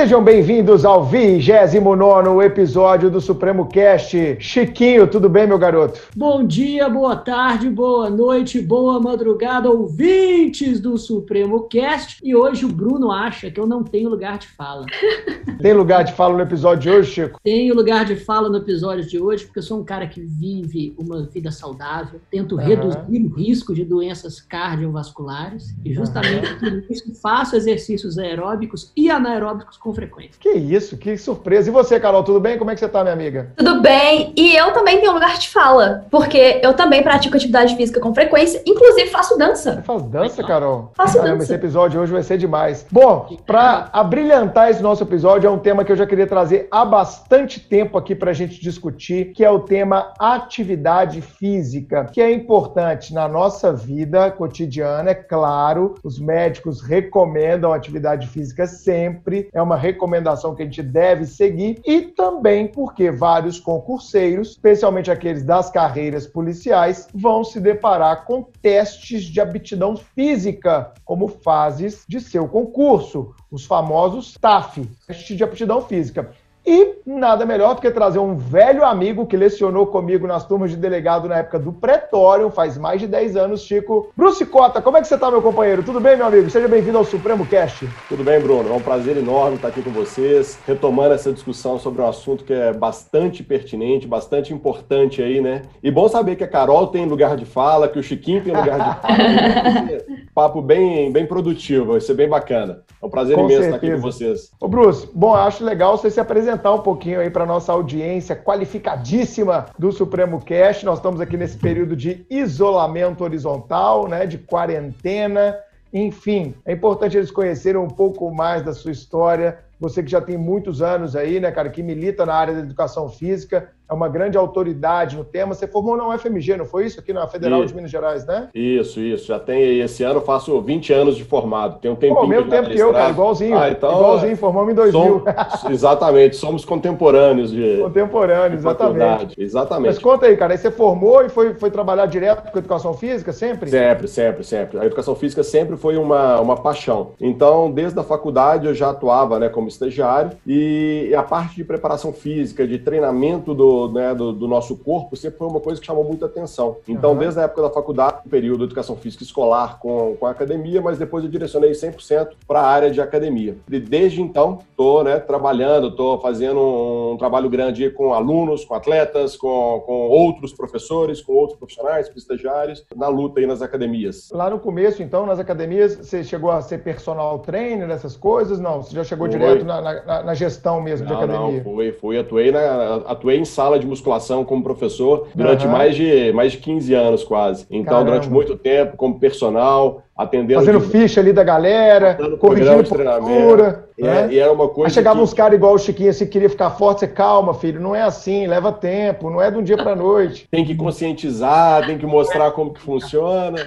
Sejam bem-vindos ao 29 episódio do Supremo Cast. Chiquinho, tudo bem, meu garoto? Bom dia, boa tarde, boa noite, boa madrugada, ouvintes do Supremo Cast. E hoje o Bruno acha que eu não tenho lugar de fala. Tem lugar de fala no episódio de hoje, Chico? Tenho lugar de fala no episódio de hoje, porque eu sou um cara que vive uma vida saudável, tento uhum. reduzir o risco de doenças cardiovasculares e justamente uhum. por isso faço exercícios aeróbicos e anaeróbicos com frequência. Que isso, que surpresa. E você, Carol, tudo bem? Como é que você tá, minha amiga? Tudo bem. E eu também tenho um lugar de fala, porque eu também pratico atividade física com frequência, inclusive faço dança. Você faz dança, Carol? Faço Caramba, dança. Esse episódio hoje vai ser demais. Bom, para abrilhantar esse nosso episódio, é um tema que eu já queria trazer há bastante tempo aqui para a gente discutir, que é o tema atividade física, que é importante na nossa vida cotidiana, é claro. Os médicos recomendam atividade física sempre, é uma uma recomendação que a gente deve seguir e também porque vários concurseiros, especialmente aqueles das carreiras policiais, vão se deparar com testes de aptidão física como fases de seu concurso, os famosos TAF, testes de aptidão física. E nada melhor do que trazer um velho amigo que lecionou comigo nas turmas de delegado na época do Pretório, faz mais de 10 anos, Chico. Bruce Cota, como é que você está, meu companheiro? Tudo bem, meu amigo? Seja bem-vindo ao Supremo Cast. Tudo bem, Bruno. É um prazer enorme estar aqui com vocês, retomando essa discussão sobre um assunto que é bastante pertinente, bastante importante aí, né? E bom saber que a Carol tem lugar de fala, que o Chiquinho tem lugar de fala. Papo bem, bem produtivo, vai ser bem bacana. É um prazer com imenso certeza. estar aqui com vocês. Ô, Bruce, bom, acho legal você se apresentar apresentar um pouquinho aí para nossa audiência qualificadíssima do Supremo Cast. Nós estamos aqui nesse período de isolamento horizontal, né, de quarentena. Enfim, é importante eles conhecerem um pouco mais da sua história. Você que já tem muitos anos aí, né, cara, que milita na área da educação física, é uma grande autoridade no tema. Você formou na UFMG, não foi isso? Aqui na Federal de Minas Gerais, né? Isso, isso. Já tem, esse ano eu faço 20 anos de formado. Tem um tempinho. Pô, mesmo tempo que eu, cara, igualzinho. Ah, então, igualzinho, formamos em 2000. Somos, exatamente, somos contemporâneos de. Contemporâneos, exatamente. Exatamente. Mas conta aí, cara, aí você formou e foi, foi trabalhar direto com educação física sempre? Sempre, sempre, sempre. A educação física sempre foi uma, uma paixão. Então, desde a faculdade eu já atuava né, como estagiário e a parte de preparação física, de treinamento do né, do, do, nosso corpo sempre foi uma coisa que chamou muita atenção. Então, uhum. desde a época da faculdade, período de educação física escolar com, com a academia, mas depois eu direcionei 100% para a área de academia. E desde então, estou né, trabalhando, estou fazendo um trabalho grande com alunos, com atletas, com, com outros professores, com outros profissionais, com estagiários, na luta aí nas academias. Lá no começo, então, nas academias, você chegou a ser personal trainer, nessas coisas? Não, você já chegou foi. direto na, na, na, gestão mesmo não, de academia? Não, fui, fui, atuei, na, atuei em sala de musculação como professor durante uhum. mais, de, mais de 15 anos quase. Então, Caramba. durante muito tempo, como personal, atendendo. Fazendo de... ficha ali da galera, corrigindo postura. É, né? E era uma coisa. Aí chegava que... uns caras igual o Chiquinho, assim, queria ficar forte, você calma, filho, não é assim, leva tempo, não é de um dia para noite. Tem que conscientizar, tem que mostrar como que funciona.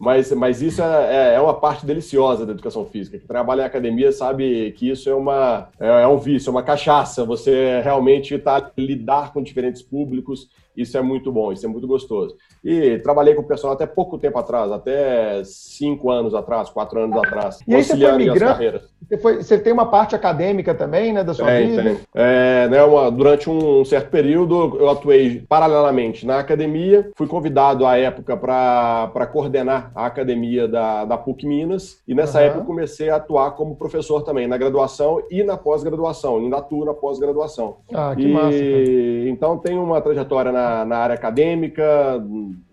Mas, mas isso é, é, é uma parte deliciosa da educação física. Quem trabalha em academia sabe que isso é, uma, é, é um vício, é uma cachaça. Você realmente está lidar com diferentes públicos isso é muito bom, isso é muito gostoso. E trabalhei com o pessoal até pouco tempo atrás, até cinco anos atrás, quatro anos atrás. E aí você foi migrando? Você, foi, você tem uma parte acadêmica também, né, da sua tem, vida? Tem. É, né, uma, durante um certo período, eu atuei paralelamente na academia. Fui convidado à época para coordenar a academia da, da PUC Minas. E nessa uhum. época comecei a atuar como professor também, na graduação e na pós-graduação. Ainda atuo na pós-graduação. Ah, que e, massa. Cara. Então, tenho uma trajetória na na, área acadêmica,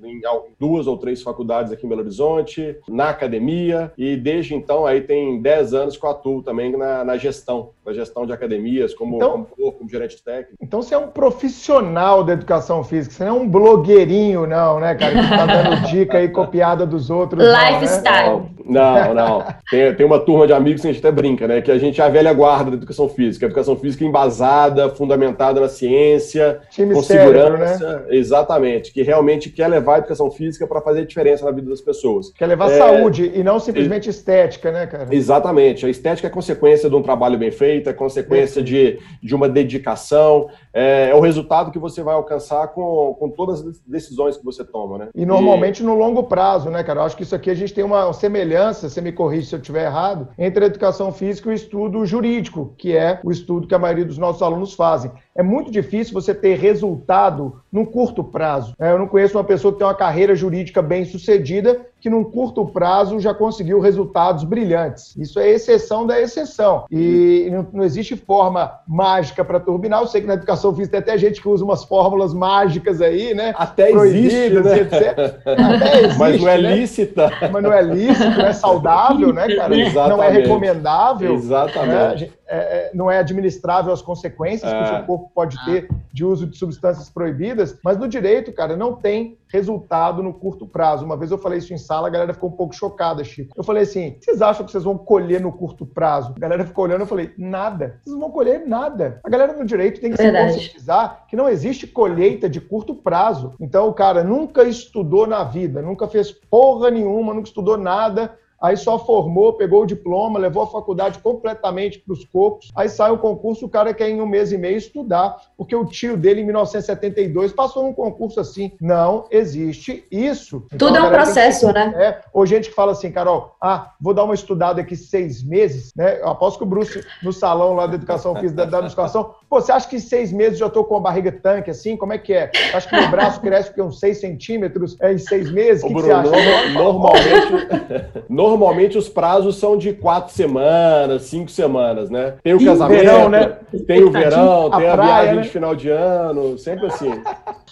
em duas ou três faculdades aqui em Belo Horizonte, na academia, e desde então aí tem 10 anos que eu atuo também na, na gestão, na gestão de academias, como, então, como, como, gerente técnico. Então você é um profissional da educação física, você não é um blogueirinho, não, né, cara, que tá dando dica aí copiada dos outros. Lifestyle. Né? Não, não. Tem, tem uma turma de amigos que a gente até brinca, né, que a gente é a velha guarda da educação física, a educação física embasada, fundamentada na ciência, Time com cérebro, segurança, né? exatamente, que realmente quer levar a educação física para fazer diferença na vida das pessoas. Quer levar é... saúde e não simplesmente estética, né, cara? Exatamente. A estética é consequência de um trabalho bem feito, é consequência de, de uma dedicação, é, é, o resultado que você vai alcançar com, com todas as decisões que você toma, né? E normalmente e... no longo prazo, né, cara? Eu acho que isso aqui a gente tem uma semelhança semelhança, você me corrige se eu estiver errado, entre a educação física e o estudo jurídico, que é o estudo que a maioria dos nossos alunos fazem. É muito difícil você ter resultado num curto prazo. É, eu não conheço uma pessoa que tem uma carreira jurídica bem sucedida que num curto prazo já conseguiu resultados brilhantes. Isso é exceção da exceção. E não, não existe forma mágica para turbinar. Eu sei que na educação física tem até gente que usa umas fórmulas mágicas aí, né? Até existe, né? Etc. Até existe, Mas não é né? lícita. Mas não é lícito, não é saudável, né, cara? Exatamente. Não é recomendável. Exatamente. Né? É, é, não é administrável as consequências é. que o seu corpo pode ter de uso de substâncias proibidas, mas no direito, cara, não tem resultado no curto prazo. Uma vez eu falei isso em sala, a galera ficou um pouco chocada, Chico. Eu falei assim: vocês acham que vocês vão colher no curto prazo? A galera ficou olhando, eu falei: nada. Vocês não vão colher nada. A galera no direito tem que Verdade. se conscientizar que não existe colheita de curto prazo. Então, o cara nunca estudou na vida, nunca fez porra nenhuma, nunca estudou nada aí só formou, pegou o diploma, levou a faculdade completamente para os cocos, aí sai o concurso, o cara quer em um mês e meio estudar, porque o tio dele, em 1972, passou num concurso assim. Não existe isso. Então, Tudo é um processo, que... né? É, ou gente que fala assim, Carol, ah, vou dar uma estudada aqui seis meses, né? Eu aposto que o Bruce, no salão lá da educação física, da, da musculação, pô, você acha que em seis meses já estou com a barriga tanque, assim? Como é que é? Acho que meu braço cresce porque uns seis centímetros é, em seis meses? O que, Bruno, que você acha? Normalmente, normalmente os prazos são de quatro semanas, cinco semanas, né? Tem o e casamento, verão, né? tem o verão, tem a, a praia, viagem né? de final de ano, sempre assim.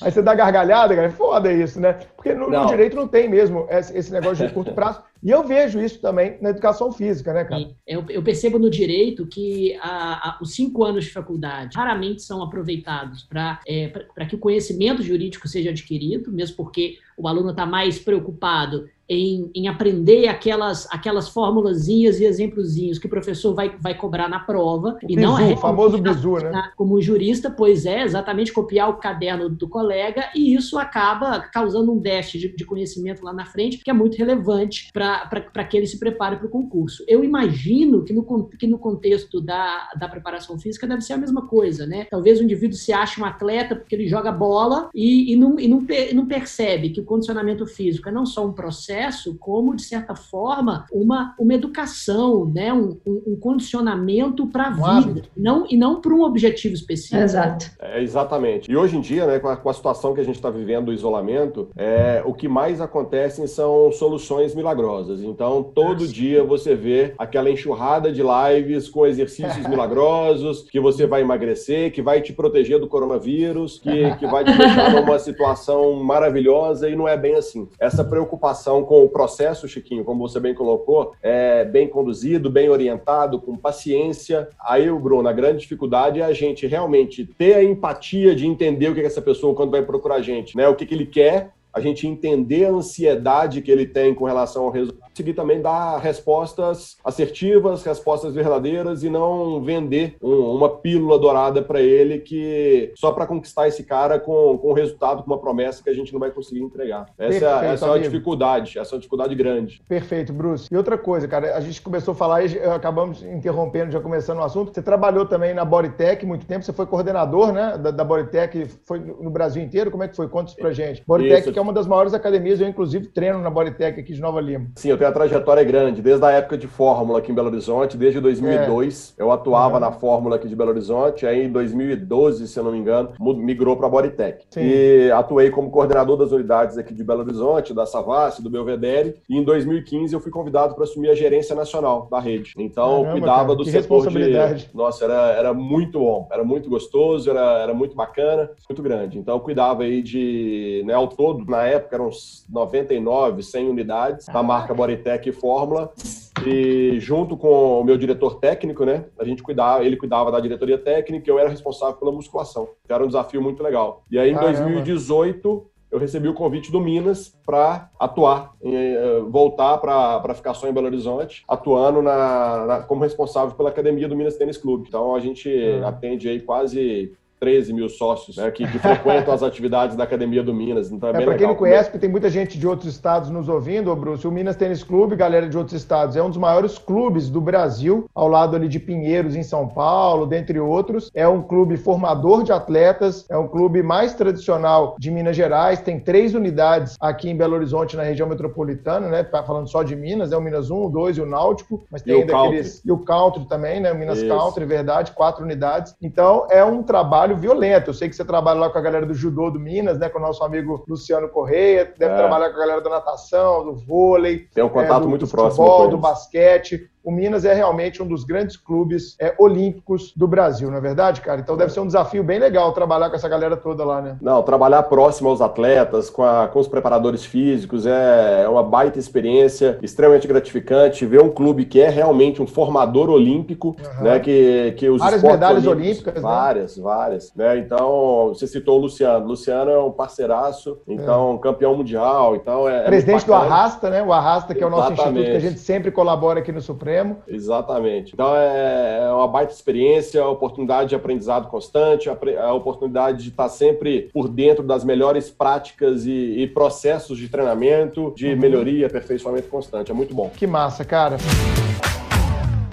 Aí você dá gargalhada, cara, foda isso, né? Porque no, no direito não tem mesmo esse negócio de curto prazo. E eu vejo isso também na educação física, né, cara? Eu, eu percebo no direito que a, a, os cinco anos de faculdade raramente são aproveitados para é, que o conhecimento jurídico seja adquirido, mesmo porque o aluno está mais preocupado em, em, aprender aquelas, aquelas formulazinhas e exemplozinhos que o professor vai, vai cobrar na prova. O e bizu, não é o famoso bizu, né? Como jurista, pois é, exatamente copiar o caderno do colega, e isso acaba causando um déficit de, de conhecimento lá na frente, que é muito relevante para que ele se prepare para o concurso. Eu imagino que no, que no contexto da, da preparação física deve ser a mesma coisa, né? Talvez o indivíduo se ache um atleta porque ele joga bola e, e, não, e não, não percebe que o condicionamento físico é não só um processo, processo como, de certa forma, uma, uma educação, né? um, um, um condicionamento para a vida, não, e não para um objetivo específico. Exato. É, exatamente. E hoje em dia, né, com a, com a situação que a gente está vivendo do isolamento, é, o que mais acontece são soluções milagrosas. Então, todo Nossa. dia você vê aquela enxurrada de lives com exercícios milagrosos, que você vai emagrecer, que vai te proteger do coronavírus, que, que vai te deixar numa situação maravilhosa, e não é bem assim. Essa preocupação com o processo, Chiquinho, como você bem colocou, é bem conduzido, bem orientado, com paciência. Aí, Bruno, a grande dificuldade é a gente realmente ter a empatia de entender o que é essa pessoa quando vai procurar a gente, né? O que, que ele quer, a gente entender a ansiedade que ele tem com relação ao resultado conseguir também dar respostas assertivas, respostas verdadeiras e não vender um, uma pílula dourada para ele que só para conquistar esse cara com, com um resultado, com uma promessa que a gente não vai conseguir entregar. Essa, Perfeito, é, essa é uma dificuldade, essa é uma dificuldade grande. Perfeito, Bruce. E outra coisa, cara, a gente começou a falar e acabamos interrompendo, já começando o assunto. Você trabalhou também na Bodytech muito tempo, você foi coordenador, né, da, da Bodytech, foi no Brasil inteiro. Como é que foi? Conta isso pra gente. Bodytech, isso. que é uma das maiores academias, eu inclusive treino na Bodytech aqui de Nova Lima. Sim, eu tenho a trajetória grande, desde a época de Fórmula aqui em Belo Horizonte, desde 2002. É. Eu atuava uhum. na Fórmula aqui de Belo Horizonte, aí em 2012, se eu não me engano, migrou para a Bodytech. Sim. E atuei como coordenador das unidades aqui de Belo Horizonte, da Savassi, do Belvedere, e em 2015 eu fui convidado para assumir a gerência nacional da rede. Então, Caramba, cuidava cara, do setor de... Nossa, era, era muito bom, era muito gostoso, era, era muito bacana, muito grande. Então, eu cuidava aí de, né, ao todo, na época eram uns 99, 100 unidades da marca Bodytech Fórmula. E junto com o meu diretor técnico, né, a gente cuidava, ele cuidava da diretoria técnica, eu era responsável pela musculação. Era um desafio muito legal. E aí em Caramba. 2018 eu recebi o convite do Minas para atuar, eh, voltar para ficar só em Belo Horizonte, atuando na, na, como responsável pela academia do Minas Tênis Clube. Então a gente atende aí quase 13 mil sócios né, que, que, frequentam as atividades da Academia do Minas. Então é, é para quem não conhece, porque tem muita gente de outros estados nos ouvindo, ô Bruce, o Minas Tênis Clube, galera de outros estados, é um dos maiores clubes do Brasil, ao lado ali de Pinheiros, em São Paulo, dentre outros. É um clube formador de atletas, é um clube mais tradicional de Minas Gerais, tem três unidades aqui em Belo Horizonte, na região metropolitana, né? Tá falando só de Minas, é o Minas 1, o 2 e o Náutico, mas tem e ainda aqueles. E o Country também, né? O Minas Isso. Country, verdade, quatro unidades. Então é um trabalho violento. Eu sei que você trabalha lá com a galera do judô do Minas, né? Com o nosso amigo Luciano Correia, deve é. trabalhar com a galera da natação, do vôlei. Tem um contato é, do, muito do próximo. Futebol, do basquete o Minas é realmente um dos grandes clubes é, olímpicos do Brasil, não é verdade, cara? Então deve ser um desafio bem legal trabalhar com essa galera toda lá, né? Não, trabalhar próximo aos atletas, com, a, com os preparadores físicos, é, é uma baita experiência, extremamente gratificante ver um clube que é realmente um formador olímpico, uhum. né? Que, que os várias medalhas olímpicas, né? várias, né? várias, né? Então você citou o Luciano, Luciano é um parceiraço, então é. campeão mundial, então é, é presidente do Arrasta, né? O Arrasta que é o nosso Exatamente. instituto que a gente sempre colabora aqui no Supremo Supremo. Exatamente. Então é, é uma baita experiência, oportunidade de aprendizado constante, a oportunidade de estar sempre por dentro das melhores práticas e, e processos de treinamento, de uhum. melhoria, aperfeiçoamento constante. É muito bom. Que massa, cara.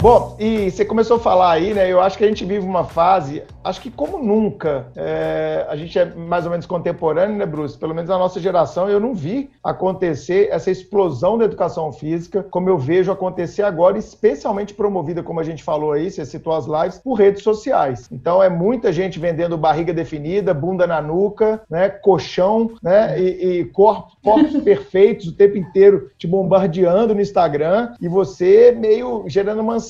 Bom, e você começou a falar aí, né? Eu acho que a gente vive uma fase, acho que como nunca, é, a gente é mais ou menos contemporâneo, né, Bruce? Pelo menos a nossa geração, eu não vi acontecer essa explosão da educação física, como eu vejo acontecer agora, especialmente promovida, como a gente falou aí, você citou as lives, por redes sociais. Então é muita gente vendendo barriga definida, bunda na nuca, né? Colchão, né? E, e corpos, corpos perfeitos o tempo inteiro te bombardeando no Instagram e você meio gerando uma.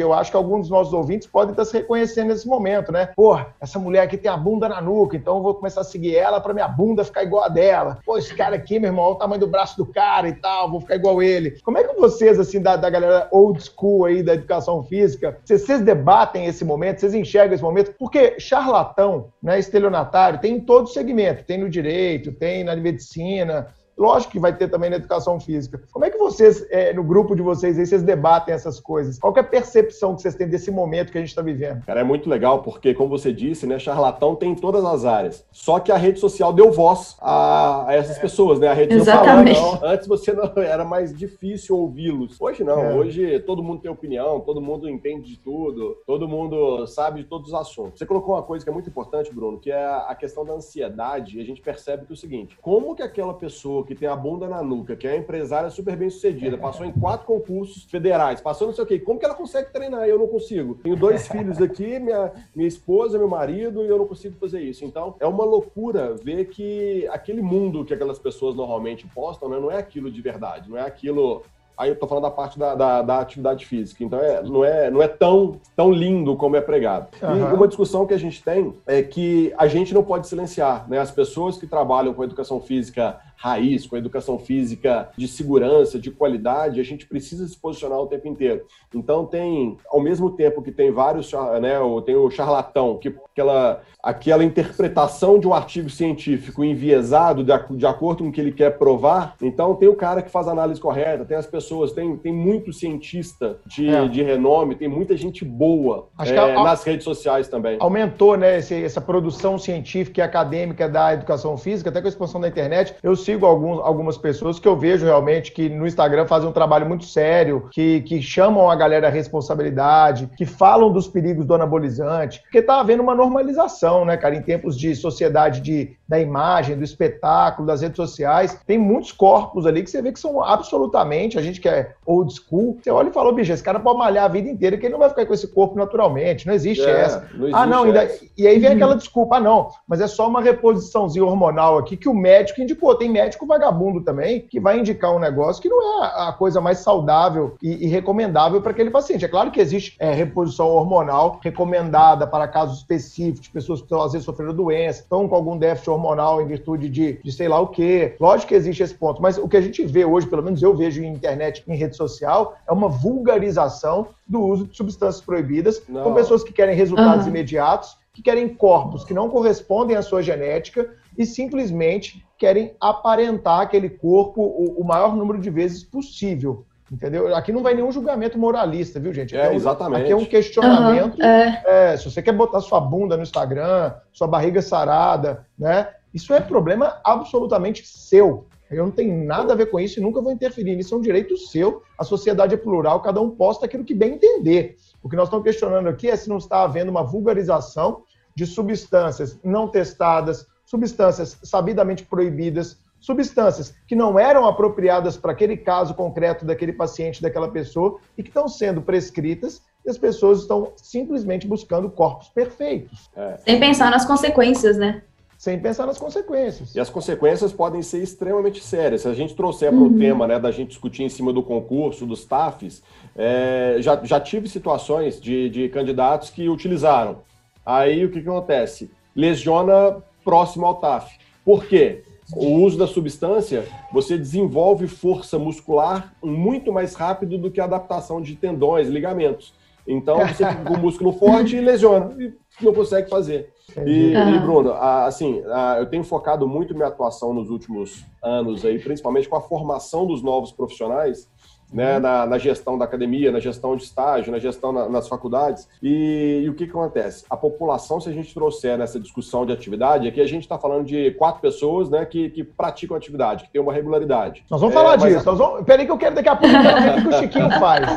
Eu acho que alguns dos nossos ouvintes podem estar se reconhecendo nesse momento, né? Pô, essa mulher aqui tem a bunda na nuca, então eu vou começar a seguir ela para minha bunda ficar igual a dela. Pô, esse cara aqui, meu irmão, olha o tamanho do braço do cara e tal, vou ficar igual ele. Como é que vocês, assim, da, da galera old school aí da educação física, vocês, vocês debatem esse momento, vocês enxergam esse momento? Porque charlatão, né, estelionatário, tem em todo segmento, tem no direito, tem na medicina, Lógico que vai ter também na educação física. Como é que vocês, é, no grupo de vocês aí, vocês debatem essas coisas? Qual é a percepção que vocês têm desse momento que a gente está vivendo? Cara, é muito legal, porque, como você disse, né, charlatão tem em todas as áreas. Só que a rede social deu voz a, a essas é. pessoas, né? A rede Exatamente. social. Não, antes você não era mais difícil ouvi-los. Hoje não. É. Hoje todo mundo tem opinião, todo mundo entende de tudo, todo mundo sabe de todos os assuntos. Você colocou uma coisa que é muito importante, Bruno, que é a questão da ansiedade. E a gente percebe que é o seguinte: como que aquela pessoa que tem a bunda na nuca, que é empresária super bem sucedida, passou em quatro concursos federais, passou não sei o quê. Como que ela consegue treinar? Eu não consigo. Tenho dois filhos aqui, minha, minha esposa, meu marido, e eu não consigo fazer isso. Então, é uma loucura ver que aquele mundo que aquelas pessoas normalmente postam, né, não é aquilo de verdade, não é aquilo Aí eu tô falando da parte da, da, da, atividade física. Então é, não, é, não é tão, tão lindo como é pregado. Uhum. E uma discussão que a gente tem é que a gente não pode silenciar. Né? As pessoas que trabalham com educação física raiz, com a educação física de segurança, de qualidade, a gente precisa se posicionar o tempo inteiro. Então tem, ao mesmo tempo que tem vários, né, tem o charlatão, que aquela, aquela interpretação de um artigo científico enviesado de, de acordo com o que ele quer provar, então tem o cara que faz a análise correta, tem as pessoas, tem, tem muito cientista de, é. de renome, tem muita gente boa é, a, nas redes sociais também. Aumentou, né, esse, essa produção científica e acadêmica da educação física, até com a expansão da internet, eu sigo sigo alguns, algumas pessoas que eu vejo realmente que no Instagram fazem um trabalho muito sério, que, que chamam a galera à responsabilidade, que falam dos perigos do anabolizante, porque tá havendo uma normalização, né, cara, em tempos de sociedade de, da imagem, do espetáculo, das redes sociais. Tem muitos corpos ali que você vê que são absolutamente, a gente que é old school, você olha e fala, bicho, esse cara pode malhar a vida inteira que ele não vai ficar com esse corpo naturalmente, não existe é, essa. Não existe ah, não, ainda, e aí vem aquela desculpa, ah, não, mas é só uma reposiçãozinha hormonal aqui que o médico indicou. Tem médico vagabundo também que vai indicar um negócio que não é a coisa mais saudável e, e recomendável para aquele paciente. É claro que existe é, reposição hormonal recomendada para casos específicos, pessoas que às vezes sofreram doença, estão com algum déficit hormonal em virtude de, de sei lá o quê. Lógico que existe esse ponto, mas o que a gente vê hoje, pelo menos eu vejo em internet, em rede social, é uma vulgarização do uso de substâncias proibidas não. com pessoas que querem resultados uhum. imediatos, que querem corpos que não correspondem à sua genética e simplesmente querem aparentar aquele corpo o, o maior número de vezes possível. Entendeu? Aqui não vai nenhum julgamento moralista, viu, gente? Aqui é, exatamente. Aqui é um questionamento. Uhum, é. É, se você quer botar sua bunda no Instagram, sua barriga sarada, né? Isso é problema absolutamente seu. Eu não tenho nada a ver com isso e nunca vou interferir. Isso é um direito seu. A sociedade é plural, cada um posta aquilo que bem entender. O que nós estamos questionando aqui é se não está havendo uma vulgarização de substâncias não testadas, substâncias sabidamente proibidas, substâncias que não eram apropriadas para aquele caso concreto daquele paciente, daquela pessoa, e que estão sendo prescritas e as pessoas estão simplesmente buscando corpos perfeitos. É. Sem pensar nas consequências, né? Sem pensar nas consequências. E as consequências podem ser extremamente sérias. Se a gente trouxer uhum. para o tema né, da gente discutir em cima do concurso, dos TAFs, é, já, já tive situações de, de candidatos que utilizaram. Aí o que, que acontece? Lesiona próximo ao TAF. Por quê? o uso da substância, você desenvolve força muscular muito mais rápido do que a adaptação de tendões, ligamentos. Então, você fica com o músculo forte e lesiona, e não consegue fazer. E, e Bruno, assim, eu tenho focado muito minha atuação nos últimos anos aí, principalmente com a formação dos novos profissionais, né, na, na, gestão da academia, na gestão de estágio, na gestão na, nas faculdades. E, e, o que, que acontece? A população, se a gente trouxer nessa discussão de atividade, aqui a gente está falando de quatro pessoas né, que, que praticam atividade, que tem uma regularidade. Nós vamos é, falar disso. Nós vamos... Peraí que eu quero daqui a pouco ver o que o Chiquinho faz.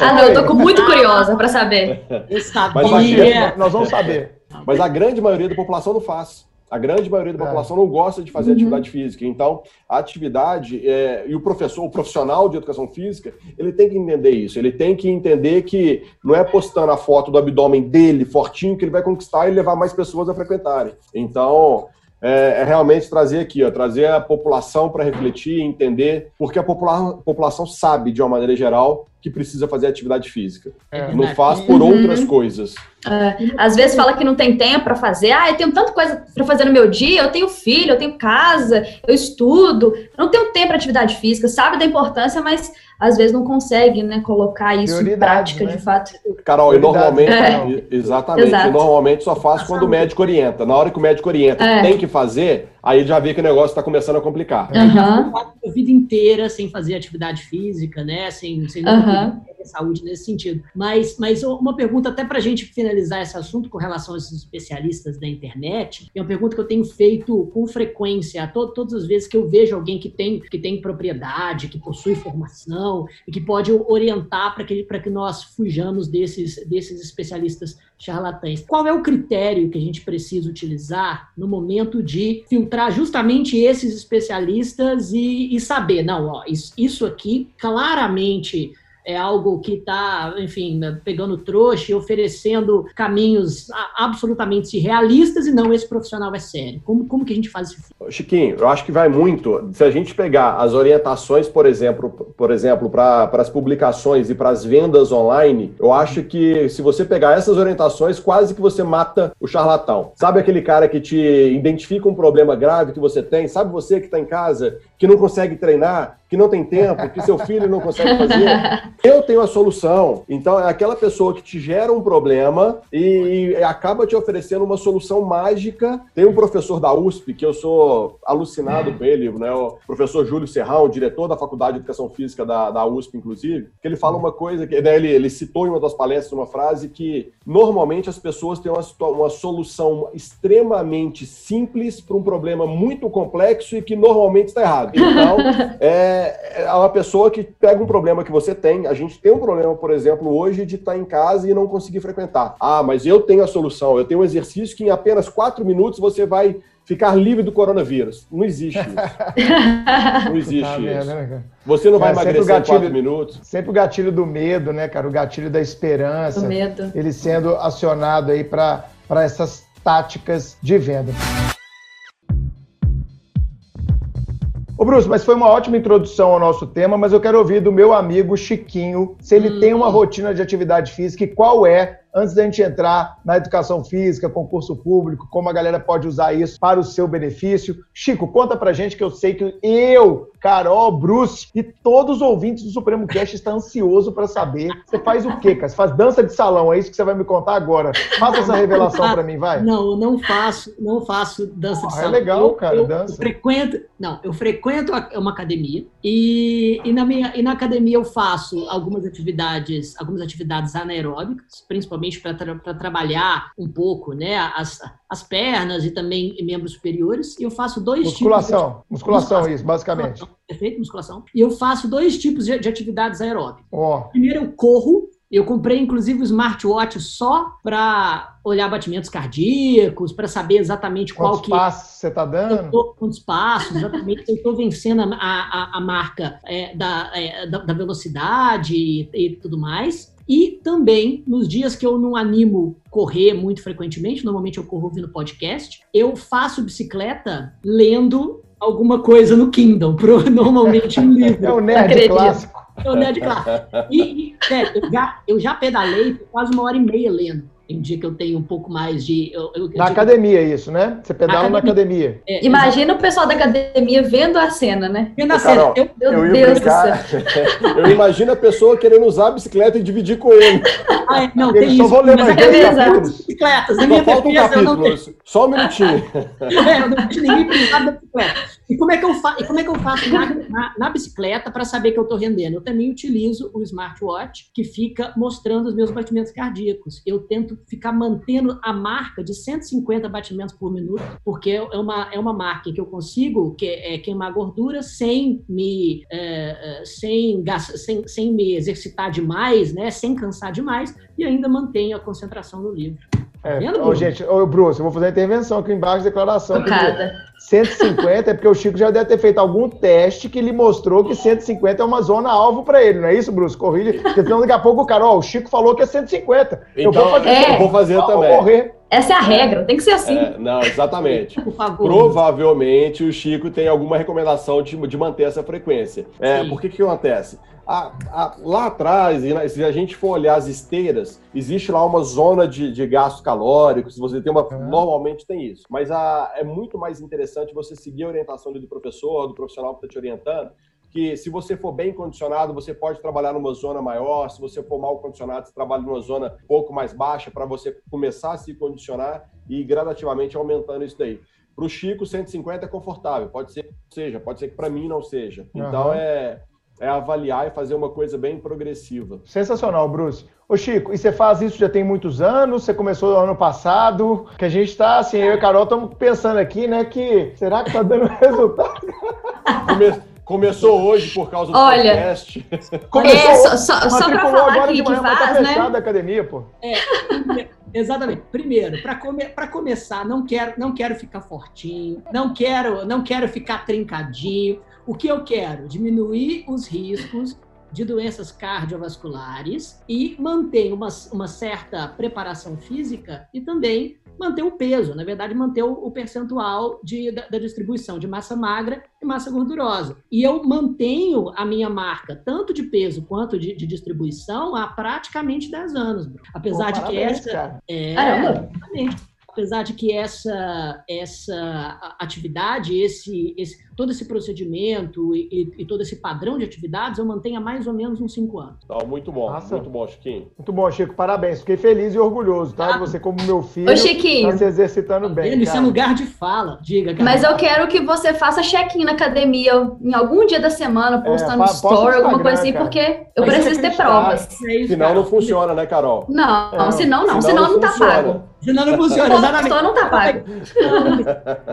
Ah, não, eu tô muito curiosa para saber. Eu sabia. Nós vamos saber. Mas a grande maioria da população não faz. A grande maioria da é. população não gosta de fazer uhum. atividade física. Então, a atividade é, e o professor, o profissional de educação física, ele tem que entender isso. Ele tem que entender que não é postando a foto do abdômen dele fortinho que ele vai conquistar e levar mais pessoas a frequentarem. Então, é, é, realmente trazer aqui, ó, trazer a população para refletir, entender, porque a popula população sabe, de uma maneira geral, que precisa fazer atividade física. É. Não faz por uhum. outras coisas. É, às vezes fala que não tem tempo para fazer. Ah, eu tenho tanta coisa para fazer no meu dia. Eu tenho filho, eu tenho casa, eu estudo. Eu não tenho tempo para atividade física. Sabe da importância, mas às vezes não consegue, né, colocar isso em prática, né? de fato. Carol, e normalmente, é. exatamente, Exato. normalmente só faz quando o médico orienta. Na hora que o médico orienta, é. tem que fazer, aí já vê que o negócio está começando a complicar. Uhum. A vida inteira sem fazer atividade física, né, sem, sem uhum. Saúde nesse sentido. Mas, mas uma pergunta até para a gente finalizar esse assunto com relação a esses especialistas da internet, é uma pergunta que eu tenho feito com frequência, to, todas as vezes que eu vejo alguém que tem, que tem propriedade, que possui formação, e que pode orientar para que, que nós fujamos desses, desses especialistas charlatães. Qual é o critério que a gente precisa utilizar no momento de filtrar justamente esses especialistas e, e saber, não, ó, isso, isso aqui claramente é algo que está, enfim, pegando trouxa e oferecendo caminhos absolutamente realistas e não esse profissional é sério. Como, como que a gente faz isso? Chiquinho, eu acho que vai muito. Se a gente pegar as orientações, por exemplo, por exemplo, para as publicações e para as vendas online, eu acho que se você pegar essas orientações, quase que você mata o charlatão. Sabe aquele cara que te identifica um problema grave que você tem? Sabe você que está em casa, que não consegue treinar, que não tem tempo, que seu filho não consegue fazer? Eu tenho a solução. Então, é aquela pessoa que te gera um problema e, acaba te oferecendo uma solução mágica. Tem um professor da USP, que eu sou alucinado com ele, né? o professor Júlio Serrão, diretor da Faculdade de Educação Física da, da USP, inclusive, que ele fala uma coisa, que né, ele, ele citou em uma das palestras uma frase que normalmente as pessoas têm uma, uma solução extremamente simples para um problema muito complexo e que normalmente está errado. Então, é, é uma pessoa que pega um problema que você tem, a gente tem um problema, por exemplo, hoje de estar tá em casa e não conseguir frequentar. Ah, mas eu tenho a solução, eu tenho um exercício que em apenas quatro minutos você vai ficar livre do coronavírus. Não existe isso. não existe tá isso. Né, você não vai emagrecer gatilho, em quatro minutos. Sempre o gatilho do medo, né, cara? O gatilho da esperança. Do medo. Ele sendo acionado aí para essas táticas de venda. Ô Bruce, mas foi uma ótima introdução ao nosso tema, mas eu quero ouvir do meu amigo Chiquinho se ele hum. tem uma rotina de atividade física e qual é antes da gente entrar na educação física, concurso público, como a galera pode usar isso para o seu benefício. Chico, conta pra gente que eu sei que eu, Carol, Bruce e todos os ouvintes do Supremo Cast estão ansiosos para saber. Você faz o quê, cara? Você faz dança de salão, é isso que você vai me contar agora? Faça essa revelação para mim, vai. Não, eu não faço, não faço dança de salão. É legal, cara, eu, dança. Eu frequento, não, eu frequento uma academia e, e, na minha, e na academia eu faço algumas atividades, algumas atividades anaeróbicas, principalmente para tra trabalhar um pouco, né, as, as pernas e também membros superiores. E eu faço dois musculação, tipos. De... Musculação, musculação, isso, basicamente. Perfeito, musculação. E eu faço dois tipos de, de atividades aeróbicas. Oh. Primeiro eu corro, eu comprei, inclusive, o smartwatch só para olhar batimentos cardíacos, para saber exatamente quantos qual que... Quantos passos você está dando? Tô, quantos passos, exatamente. eu estou vencendo a, a, a marca é, da, é, da, da, velocidade e, e tudo mais. E também, nos dias que eu não animo correr muito frequentemente, normalmente eu corro ouvindo podcast, eu faço bicicleta lendo alguma coisa no Kindle, normalmente um livro. É o nerd clássico. É o nerd clássico. E, e sério, eu já, eu já pedalei por quase uma hora e meia lendo. Tem um dia que eu tenho um pouco mais de. Eu, eu, na academia, isso, né? Você pedala na academia. Na academia. É, Imagina o pessoal da academia vendo a cena, né? Vendo a cena. Carol, eu, meu Deus brincar, do céu. eu imagino a pessoa querendo usar a bicicleta e dividir com ele. Ai, não, tem só isso. vou ler mais dois capítulos. Bicicletas. Só falta um capítulo. Só um minutinho. É, eu não deixo ninguém brincar da bicicleta. E como é que eu, fa e como é que eu faço na, na, na bicicleta para saber que eu estou rendendo? Eu também utilizo o smartwatch, que fica mostrando os meus batimentos cardíacos. Eu tento ficar mantendo a marca de 150 batimentos por minuto, porque é uma, é uma marca que eu consigo que, é, queimar gordura sem me, é, sem, sem, sem me exercitar demais, né, sem cansar demais, e ainda mantenho a concentração no livro. É, Vendo, gente, ô, Bruce, eu vou fazer a intervenção aqui embaixo da declaração. Cada. 150 é porque o Chico já deve ter feito algum teste que lhe mostrou que 150 é uma zona alvo para ele, não é isso, Bruce? Corrida, porque senão daqui a pouco o cara, ó, o Chico falou que é 150. Então, eu vou fazer, é. eu vou fazer também. Correr. Essa é a regra, tem que ser assim. É, não, exatamente. Provavelmente o Chico tem alguma recomendação de, de manter essa frequência. É, por que que acontece? A, a, lá atrás, se a gente for olhar as esteiras, existe lá uma zona de, de gasto calórico. Se você tem uma. Uhum. Normalmente tem isso. Mas a, é muito mais interessante você seguir a orientação do professor, do profissional que está te orientando. Que se você for bem condicionado, você pode trabalhar numa zona maior. Se você for mal condicionado, você trabalha numa zona um pouco mais baixa para você começar a se condicionar e gradativamente aumentando isso daí. Para o Chico, 150 é confortável. Pode ser que seja, pode ser que para mim não seja. Então uhum. é é avaliar e fazer uma coisa bem progressiva. Sensacional, Bruce. Ô Chico, e você faz isso já tem muitos anos? Você começou ano passado? Que a gente está, assim, eu e a Carol estamos pensando aqui, né, que será que está dando resultado? Come... Começou hoje por causa do Olha, podcast. Começou, é, só, só, só para falar agora aqui de manhã, que tá faz, tá né? a academia, pô. É, exatamente. Primeiro, para come, começar, não quero, não quero ficar fortinho, não quero, não quero ficar trincadinho. O que eu quero? Diminuir os riscos de doenças cardiovasculares e manter uma, uma certa preparação física e também manter o peso, na verdade, manter o, percentual de, da, da, distribuição de massa magra e massa gordurosa. E eu mantenho a minha marca, tanto de peso quanto de, de distribuição, há praticamente 10 anos. Apesar Pô, de que essa. Cara. É, Caramba! apesar de que essa, essa atividade, esse, esse, todo esse procedimento e, e, todo esse padrão de atividades eu mantenho há mais ou menos uns cinco anos. Então, muito bom, Nossa. muito bom, Chiquinho. Muito bom, Chico, parabéns. Fiquei feliz e orgulhoso, tá? De você, como meu filho, Ô, Chiquinho. tá se exercitando bem. Ele, isso é lugar de fala, diga. Cara. Mas eu quero que você faça check-in na academia em algum dia da semana, postando é, story, alguma coisa assim, cara. porque eu Mas preciso ter provas. É senão não funciona, né, Carol? Não, é. senão não, senão, senão não, não tá pago. Senão não funciona, exatamente. Senão não tá pago.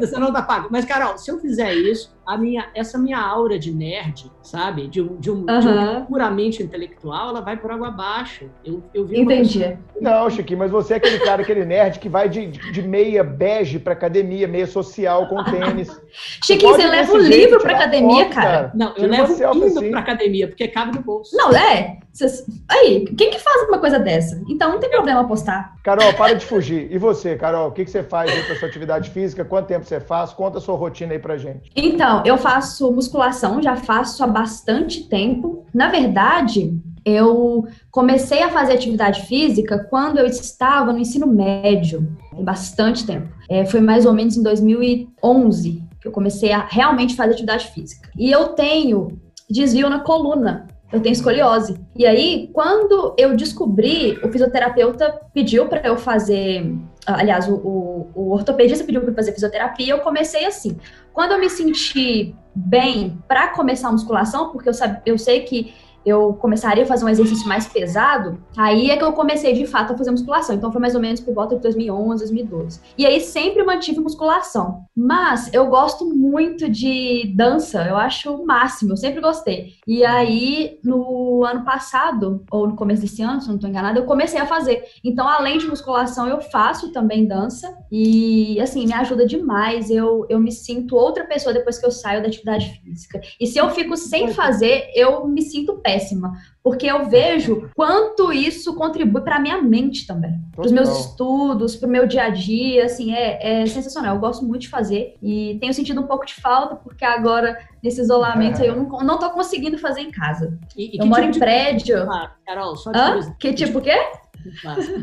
Senão não tá pago. Mas, Carol, se eu fizer isso, a minha, essa minha aura de nerd, sabe? De um, de um, de um puramente intelectual, ela vai por água abaixo. Eu, eu vi Entendi. Pessoa... Não, Chiquinho, mas você é aquele cara, aquele nerd que vai de, de meia bege pra academia, meia social com tênis. Chiquinho, você, você leva um livro pra academia, foto, cara. cara. Não, eu levo um Kindle assim. pra academia, porque cabe no bolso. Não, é. Cês... Aí, quem que faz uma coisa dessa? Então não tem problema postar. Carol, para de fugir. E você, Carol, o que, que você faz aí pra sua atividade física? Quanto tempo você faz? Conta a sua rotina aí pra gente. Então, eu faço musculação, já faço há bastante tempo. Na verdade, Eu comecei a fazer atividade física quando eu estava no ensino médio, tem bastante tempo. É, foi mais ou menos em 2011 que eu comecei a realmente fazer atividade física. E eu tenho desvio na coluna. Eu tenho escoliose. E aí, quando eu descobri, o fisioterapeuta pediu para eu fazer. Aliás, o, o, o ortopedista pediu para fazer fisioterapia. Eu comecei assim. Quando eu me senti bem para começar a musculação, porque eu, sabe, eu sei que eu começaria a fazer um exercício mais pesado, aí é que eu comecei de fato a fazer musculação. Então foi mais ou menos por volta de 2011, 2012. E aí sempre mantive musculação. Mas eu gosto muito de dança, eu acho o máximo, eu sempre gostei. E aí no ano passado, ou no começo desse ano, se não estou enganada, eu comecei a fazer. Então além de musculação, eu faço também dança e assim, me ajuda demais. Eu, eu me sinto outra pessoa depois que eu saio da atividade física. E se eu fico sem fazer, eu me sinto péssima péssima, porque eu vejo quanto isso contribui para a minha mente também, para os meus estudos, para o meu dia a dia, assim, é, é, sensacional. Eu gosto muito de fazer e tenho sentido um pouco de falta, porque agora, nesse isolamento, é. eu não, não tô conseguindo fazer em casa. E, e eu moro tipo em prédio. Carol, só de Que tipo o quê?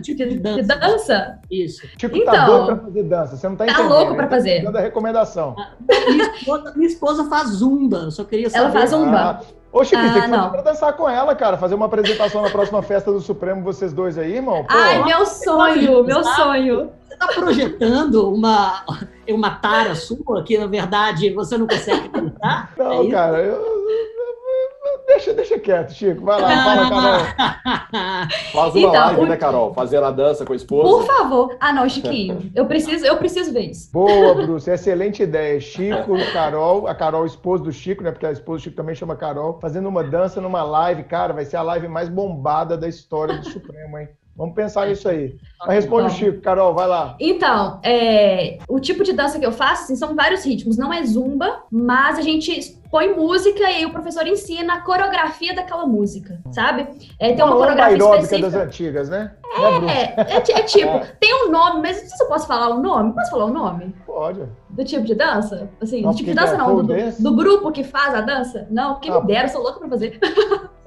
Tipo de dança. De dança? Isso. Tipo, então, tá doido pra fazer dança. Você não tá, tá entendendo. Tá louco pra fazer. Tá recomendação. Ah, minha, esposa, minha esposa faz zumba. Eu só queria saber. Ela faz zumba. Ah, Ô, Chico, ah, tem que pra dançar com ela, cara. Fazer uma apresentação na próxima festa do Supremo, vocês dois aí, irmão. Pô. Ai, meu sonho, meu sonho. Você tá projetando uma, uma tara sua que, na verdade, você não consegue tentar? Não, é cara, eu, Deixa, deixa quieto, Chico. Vai lá, fala, Carol. Faz uma então, live, o... né, Carol? Fazendo a dança com a esposa. Por favor. Ah, não, Chiquinho. Eu preciso, eu preciso ver isso. Boa, Bruce. Excelente ideia. Chico, Carol, a Carol, esposa do Chico, né? Porque a esposa do Chico também chama Carol, fazendo uma dança numa live. Cara, vai ser a live mais bombada da história do Supremo, hein? Vamos pensar nisso aí. Mas responde o Chico, Carol, vai lá. Então, é, o tipo de dança que eu faço, assim, são vários ritmos. Não é zumba, mas a gente põe música e o professor ensina a coreografia daquela música, sabe? É, tem uma, uma coreografia específica. das antigas, né? É, é, é, é, tipo, é. tem um nome, mas não sei se eu posso falar o nome. Posso falar o nome? Pode. Do tipo de dança? Assim, do tipo de dança é não, do, do, grupo que faz a dança? Não, quem ah, me dera, eu sou louca pra fazer.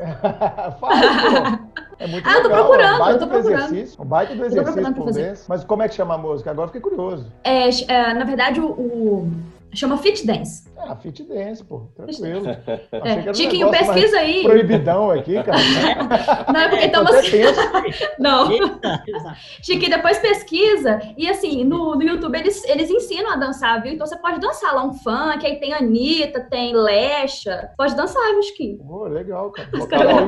Faz, É muito ah, legal. eu tô procurando, é um eu tô procurando. Exercício, um baita do exercício por mês. Mas como é que chama a música? Agora fiquei curioso. É, é na verdade, o, o Chama Fit Dance. Ah, Fit Dance, pô, tranquilo. É. Chiquinho, um pesquisa aí. Proibidão aqui, cara. Não, é porque estamos. Não. Chiquinho, depois pesquisa. E assim, no, no YouTube eles, eles ensinam a dançar, viu? Então você pode dançar lá um funk, aí tem Anitta, tem Lecha. Pode dançar, viu, Chiquinho? Oh, legal, cara.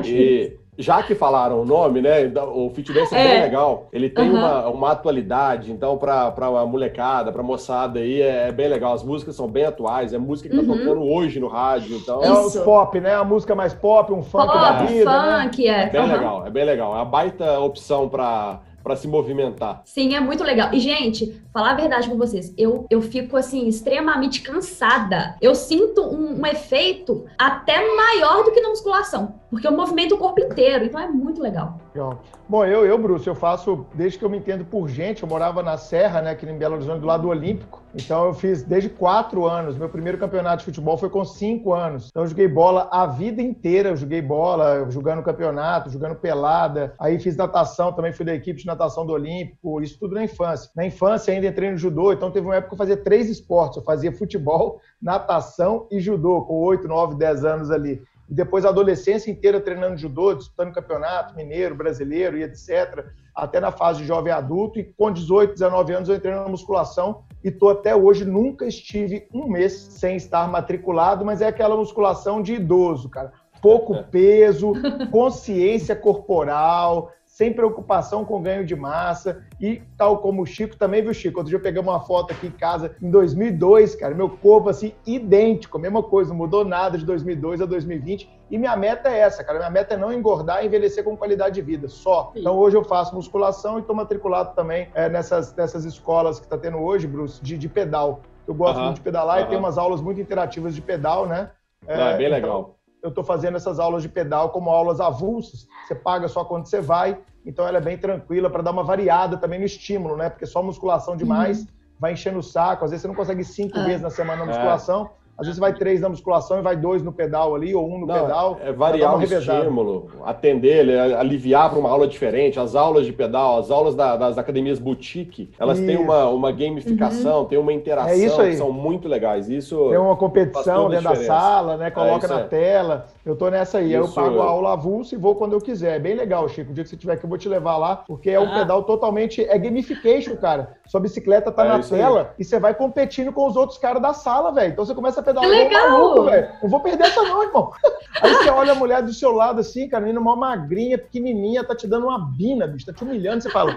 E já que falaram o nome, né? O Fit Dance é, é bem legal. Ele tem uhum. uma, uma atualidade, então, para a molecada, para moçada aí, é, é, bem legal. As músicas são bem atuais, é música que tá uhum. tocando hoje no rádio. Então... É o pop, né? A música mais pop, um funk pop, da vida. Funk, né? é. É bem uhum. legal, é bem legal. É uma baita opção para para se movimentar. Sim, é muito legal. E, gente, falar a verdade com vocês, eu, eu fico, assim, extremamente cansada. Eu sinto um, um efeito até maior do que na musculação, porque eu movimento o corpo inteiro, então é muito legal. Legal. Bom, eu, eu, Bruce, eu faço desde que eu me entendo por gente. Eu morava na Serra, né, aqui em Belo Horizonte, do lado do Olímpico. Então eu fiz desde quatro anos. Meu primeiro campeonato de futebol foi com cinco anos. Então eu joguei bola a vida inteira. Eu joguei bola, jogando campeonato, jogando pelada. Aí fiz natação, também fui da equipe de natação do Olímpico. Isso tudo na infância. Na infância ainda entrei no judô. Então teve uma época que eu fazia três esportes. Eu fazia futebol, natação e judô, com oito, nove, dez anos ali e depois a adolescência inteira treinando judô, disputando campeonato mineiro, brasileiro e etc., até na fase de jovem adulto, e com 18, 19 anos eu entrei na musculação e estou até hoje, nunca estive um mês sem estar matriculado, mas é aquela musculação de idoso, cara. Pouco peso, consciência corporal, sem preocupação com ganho de massa e tal como o Chico também, viu, Chico? Outro dia eu peguei uma foto aqui em casa em 2002, cara, meu corpo assim, idêntico, mesma coisa, não mudou nada de 2002 a 2020 e minha meta é essa, cara, minha meta é não engordar e envelhecer com qualidade de vida, só. Sim. Então hoje eu faço musculação e estou matriculado também é, nessas, nessas escolas que está tendo hoje, Bruce, de, de pedal. Eu gosto muito de pedalar e tem umas aulas muito interativas de pedal, né? É, é bem então, legal eu estou fazendo essas aulas de pedal como aulas avulsas. Você paga só quando você vai, então ela é bem tranquila para dar uma variada também no estímulo, né? Porque só musculação demais uhum. vai enchendo o saco. Às vezes você não consegue cinco é. vezes na semana na musculação. É. Às vezes vai três na musculação e vai dois no pedal ali, ou um no Não, pedal. É variar o estímulo, atender, aliviar para uma aula diferente. As aulas de pedal, as aulas da, das academias boutique, elas isso. têm uma, uma gamificação, uhum. têm uma interação é isso aí. que são muito legais. Isso tem uma competição dentro da sala, né? Coloca é na tela. Eu tô nessa aí. Isso. Eu pago a aula avulso e vou quando eu quiser. É bem legal, Chico. O dia que você tiver que eu vou te levar lá, porque é um ah. pedal totalmente. É gamification, cara. Sua bicicleta tá é na tela aí. e você vai competindo com os outros caras da sala, velho. Então você começa a pedalar que legal. maluco, velho. Não vou perder essa, não, irmão. Aí você olha a mulher do seu lado assim, cara, menina uma magrinha, pequenininha, tá te dando uma bina, bicho, tá te humilhando. Você fala,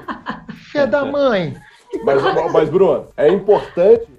filha da mãe. Mas, mas, Bruno, é importante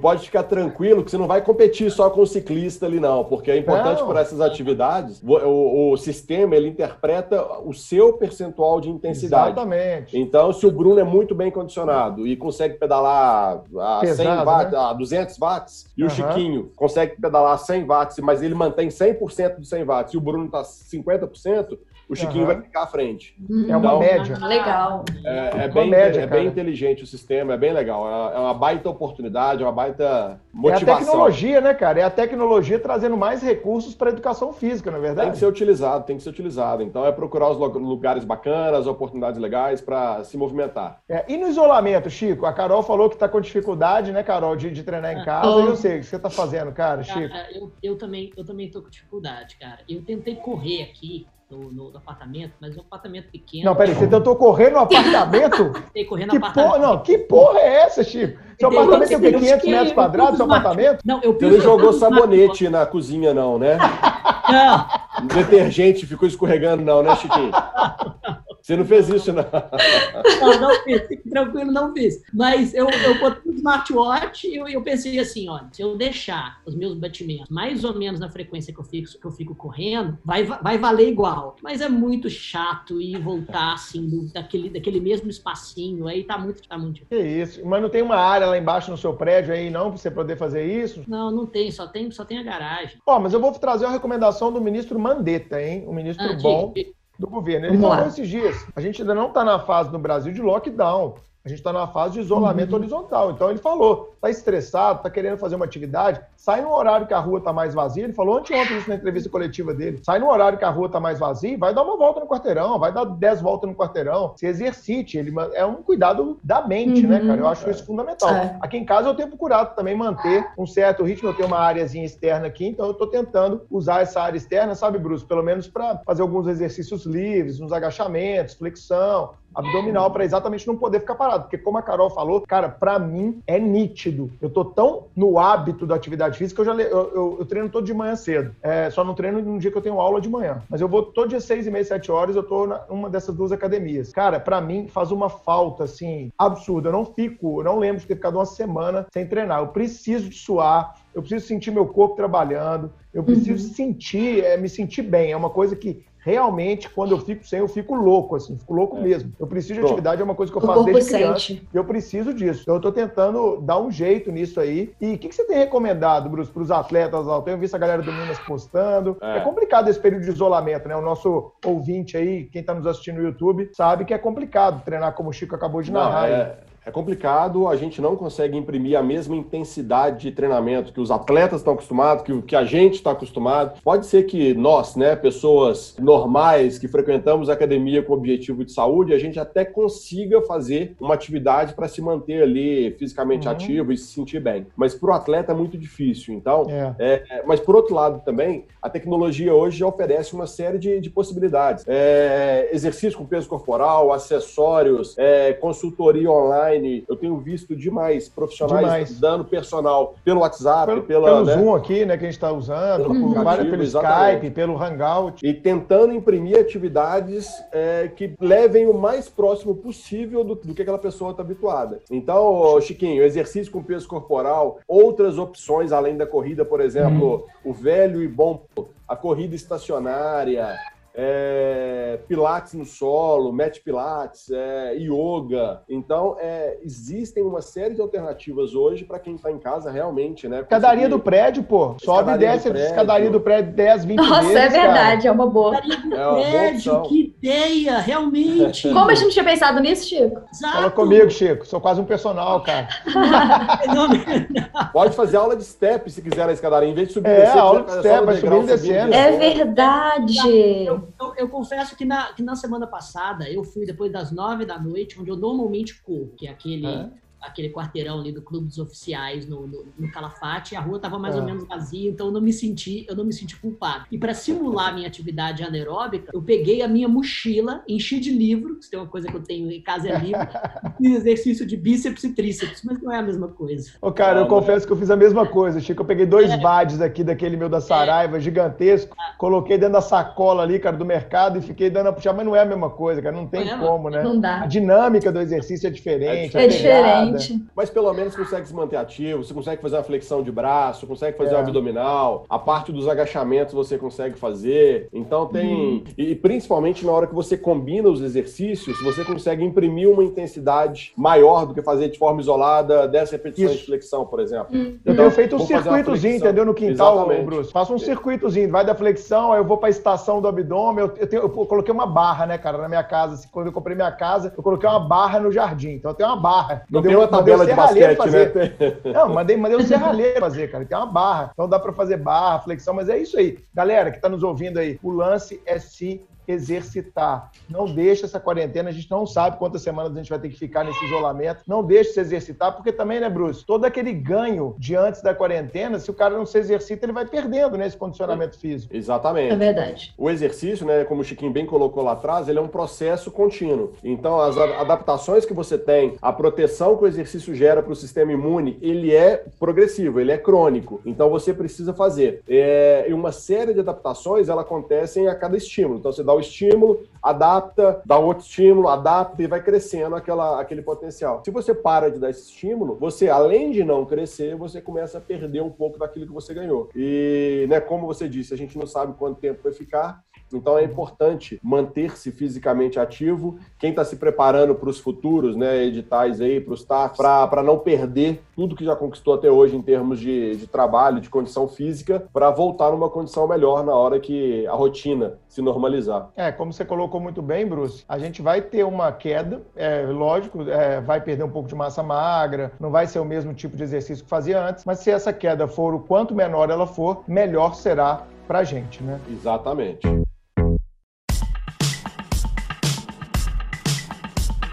pode ficar tranquilo que você não vai competir só com o ciclista ali, não, porque é importante para essas atividades, o, o, o, sistema ele interpreta o seu percentual de intensidade. Exatamente. Então, se o Bruno é muito bem condicionado e consegue pedalar a Pesado, 100 watts, né? a 200 watts, e uhum. o Chiquinho consegue pedalar a 100 watts, mas ele mantém 100% de 100 watts, e o Bruno está 50%, o Chiquinho uhum. vai ficar à frente. Uhum. É uma então, média. Legal. É, é bem, média, é bem inteligente o sistema, é bem legal. É, é uma baita oportunidade, é uma baita motivação. É a tecnologia, né, cara? É a tecnologia trazendo mais recursos para a educação física, não é verdade? Tem que ser utilizado, tem que ser utilizado. Então é procurar os lugares bacanas, oportunidades legais para se movimentar. É, e no isolamento, Chico? A Carol falou que está com dificuldade, né, Carol, de, de treinar em casa. Oh. Eu sei o que você está fazendo, cara, Chico. Eu, eu, também, eu também tô com dificuldade, cara. Eu tentei correr aqui no, no, no, apartamento, mas um apartamento pequeno. Não, peraí, você tentou correr no apartamento? Tentei correr no que apartamento. Porra, não, que porra é essa, Chico? Seu apartamento tem o quê? 500 metros quadrados, seu apartamento? Não, eu Você não jogou sabonete na cozinha, não, né? Não. Detergente ficou escorregando, não, né, Chiquinho? Você não fez isso, não? Não, não fiz. Fique tranquilo, não fiz. Mas eu, eu botei o smartwatch e eu, eu pensei assim, olha, se eu deixar os meus batimentos mais ou menos na frequência que eu fico, que eu fico correndo, vai, vai valer igual. Mas é muito chato ir voltar, assim, do, daquele, daquele mesmo espacinho. Aí tá muito, tá muito. Que isso. Mas não tem uma área lá embaixo no seu prédio aí, não, pra você poder fazer isso? Não, não tem. Só tem, só tem a garagem. Ó, mas eu vou trazer uma recomendação do ministro Mandetta, hein? Um ministro ah, bom. De do governo. Ele Vamos falou lá. esses dias, a gente ainda não está na fase no Brasil de lockdown. A gente está na fase de isolamento uhum. horizontal. Então ele falou: está estressado, está querendo fazer uma atividade, sai no horário que a rua está mais vazia. Ele falou anteontem isso na entrevista coletiva dele. Sai no horário que a rua está mais vazia, vai dar uma volta no quarteirão, vai dar dez voltas no quarteirão, se exercite. Ele é um cuidado da mente, uhum. né, cara? Eu acho isso fundamental. É. Aqui em casa eu tenho procurado também manter um certo ritmo. Eu tenho uma áreazinha externa aqui, então eu estou tentando usar essa área externa, sabe, Bruce? Pelo menos para fazer alguns exercícios livres, uns agachamentos, flexão, abdominal para exatamente não poder ficar parado. Porque, como a Carol falou, cara, para mim é nítido. Eu tô tão no hábito da atividade física que eu já eu, eu, eu treino todo de manhã cedo. É, só não treino num dia que eu tenho aula de manhã. Mas eu vou todo dia seis e meia, sete horas, eu tô numa dessas duas academias. Cara, para mim faz uma falta, assim, absurda. Eu não fico, eu não lembro de ter ficado uma semana sem treinar. Eu preciso de suar, eu preciso sentir meu corpo trabalhando, eu preciso uhum. sentir, é, me sentir bem. É uma coisa que realmente, quando eu fico sem, eu fico louco, assim, fico louco é. mesmo. Eu preciso de atividade, é uma coisa que eu o faço desde criança. Sente. Eu preciso disso. Então, eu estou tentando dar um jeito nisso aí. E o que, que, você tem recomendado, Bruce, para os atletas? Eu tenho visto a galera do Minas postando. É. é. complicado esse período de isolamento, né? O nosso ouvinte aí, quem está nos assistindo no YouTube, sabe que é complicado treinar como o Chico acabou de narrar. Não, é, é complicado, a gente não consegue imprimir a mesma intensidade de treinamento que os atletas estão acostumados, que, que a gente está acostumado. Pode ser que nós, né, pessoas normais que frequentamos a academia com objetivo de saúde, a gente até consiga fazer uma atividade para se manter ali fisicamente uhum. ativo e se sentir bem. Mas para o atleta é muito difícil. Então, é. É, mas por outro lado também, a tecnologia hoje já oferece uma série de, de possibilidades. É, exercício com peso corporal, acessórios, é, consultoria online online, eu tenho visto demais profissionais demais. dando personal pelo WhatsApp, pelo, pela, pelo né? Zoom aqui, né, que a gente está usando, pelo, pelo, pelo Skype, pelo Hangout. E tentando imprimir atividades é, que levem o mais próximo possível do, do que aquela pessoa está habituada. Então, Chiquinho, exercício com peso corporal, outras opções além da corrida, por exemplo, hum. o velho e bom a corrida estacionária, é, pilates no solo, mat pilates, é, yoga. Então, é, existem uma série de alternativas hoje para quem está em casa realmente, né? Escadaria do prédio, pô. Sobe e desce a escadaria do prédio 10, 20 Nossa, vezes. É verdade, cara. é uma boa. É uma prédio, boa que ideia, realmente. Como a gente não tinha pensado nisso, Chico? Exato. Fala comigo, Chico. Sou quase um personal, cara. Pode fazer aula de step se quiser na escadaria. Em vez de subir é, descer, aula de step, vai subir e descendo. É verdade. Eu, eu, eu, confesso que na, que na semana passada eu fui depois das nove da noite, onde eu normalmente corro, que é aquele. É aquele quarteirão ali do Clube dos Oficiais no, no, no Calafate, a rua estava mais é. ou menos vazia, então eu não me senti, eu não me senti culpado. E para simular minha atividade anaeróbica, eu peguei a minha mochila, enchi de livro, se tem uma coisa que eu tenho em casa é livro, e exercício de bíceps e tríceps, mas não é a mesma coisa. Ô, cara, eu confesso que eu fiz a mesma coisa, Chico. Eu peguei dois é. VADs aqui daquele meu da Saraiva, é. gigantesco, coloquei dentro da sacola ali, cara, do mercado e fiquei dando a puxar, mas não é a mesma coisa, cara, não tem é, como, né? Não dá. A dinâmica do exercício é diferente. É diferente. Mas pelo menos consegue se manter ativo, você consegue fazer uma flexão de braço, consegue fazer é. um abdominal, a parte dos agachamentos você consegue fazer. Então tem. Uhum. E, principalmente na hora que você combina os exercícios, você consegue imprimir uma intensidade maior do que fazer de forma isolada 10 repetições Isso. de flexão, por exemplo. Então, eu tenho feito um circuitozinho, entendeu? No quintal, Exatamente. Bruce. Faço um circuitozinho, vai da flexão, aí eu vou para a estação do abdômen. Eu, eu, tenho, eu, coloquei uma barra, né, cara, na minha casa. Quando eu comprei minha casa, eu coloquei uma barra no jardim. Então eu tenho uma barra. Não tem uma tabela de basquete, fazer. né? Não, mandei, mandei um serralheiro fazer, cara. Tem uma barra. Então dá para fazer barra, flexão, mas é isso aí. Galera que tá nos ouvindo aí, o lance é se exercitar. Não deixe essa quarentena, a gente não sabe quantas semanas a gente vai ter que ficar nesse isolamento. Não deixe se exercitar, porque também, né, Bruce? Todo aquele ganho de antes da quarentena, se o cara não se exercita, ele vai perdendo nesse né, condicionamento físico. Exatamente. É verdade. O exercício, né, como o Chiquinho bem colocou lá atrás, ele é um processo contínuo. Então, as adaptações que você tem, a proteção que o exercício gera para o sistema imune, ele é progressivo, ele é crônico. Então, você precisa fazer. É, e uma série de adaptações, ela acontecem a cada estímulo. Então, você dá o estímulo, adapta, dá outro estímulo, adapta e vai crescendo aquela, aquele potencial. Se você para de dar esse estímulo, você, além de não crescer, você começa a perder um pouco daquilo que você ganhou. E, né, como você disse, a gente não sabe quanto tempo vai ficar, então é importante manter-se fisicamente ativo. Quem está se preparando para os futuros, né, editais aí, para os TAFs, para não perder tudo que já conquistou até hoje em termos de, de trabalho, de condição física, para voltar numa condição melhor na hora que a rotina se normalizar. É, como você colocou muito bem, Bruce, a gente vai ter uma queda, é lógico, é, vai perder um pouco de massa magra, não vai ser o mesmo tipo de exercício que fazia antes, mas se essa queda for o quanto menor ela for, melhor será para a gente, né? Exatamente.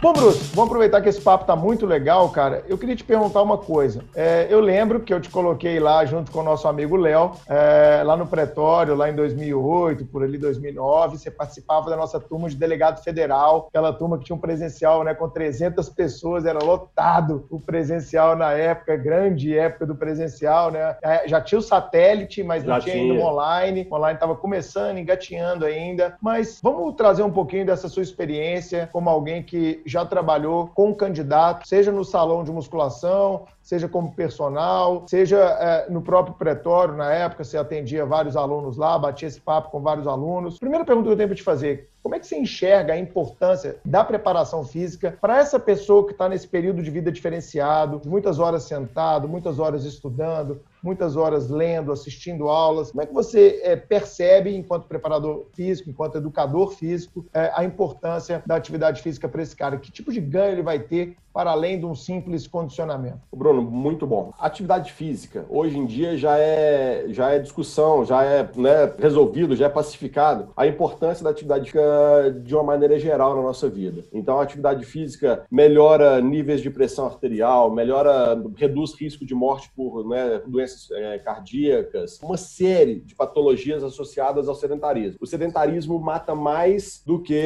Bom, Bruce, vamos aproveitar que esse papo tá muito legal, cara. Eu queria te perguntar uma coisa. É, eu lembro que eu te coloquei lá junto com o nosso amigo Léo, é, lá no Pretório, lá em 2008, por ali 2009. Você participava da nossa turma de delegado federal, aquela turma que tinha um presencial, né, com 300 pessoas, era lotado o presencial na época, grande época do presencial, né? É, já tinha o satélite, mas não tinha, tinha ainda o online. O online estava começando, engatinhando ainda. Mas vamos trazer um pouquinho dessa sua experiência como alguém que já trabalhou com candidato, seja no salão de musculação, seja como personal, seja é, no próprio pretório, na época você atendia vários alunos lá, batia esse papo com vários alunos. Primeira pergunta que eu tenho para te fazer, como é que você enxerga a importância da preparação física para essa pessoa que está nesse período de vida diferenciado, muitas horas sentado, muitas horas estudando, muitas horas lendo, assistindo aulas? Como é que você é, percebe, enquanto preparador físico, enquanto educador físico, é, a importância da atividade física para esse cara? Que tipo de ganho ele vai ter para além de um simples condicionamento? Bruno, muito bom. Atividade física, hoje em dia já é, já é discussão, já é né, resolvido, já é pacificado a importância da atividade física de uma maneira geral na nossa vida. Então, a atividade física melhora níveis de pressão arterial, melhora, reduz risco de morte por né, doenças é, cardíacas, uma série de patologias associadas ao sedentarismo. O sedentarismo mata mais do que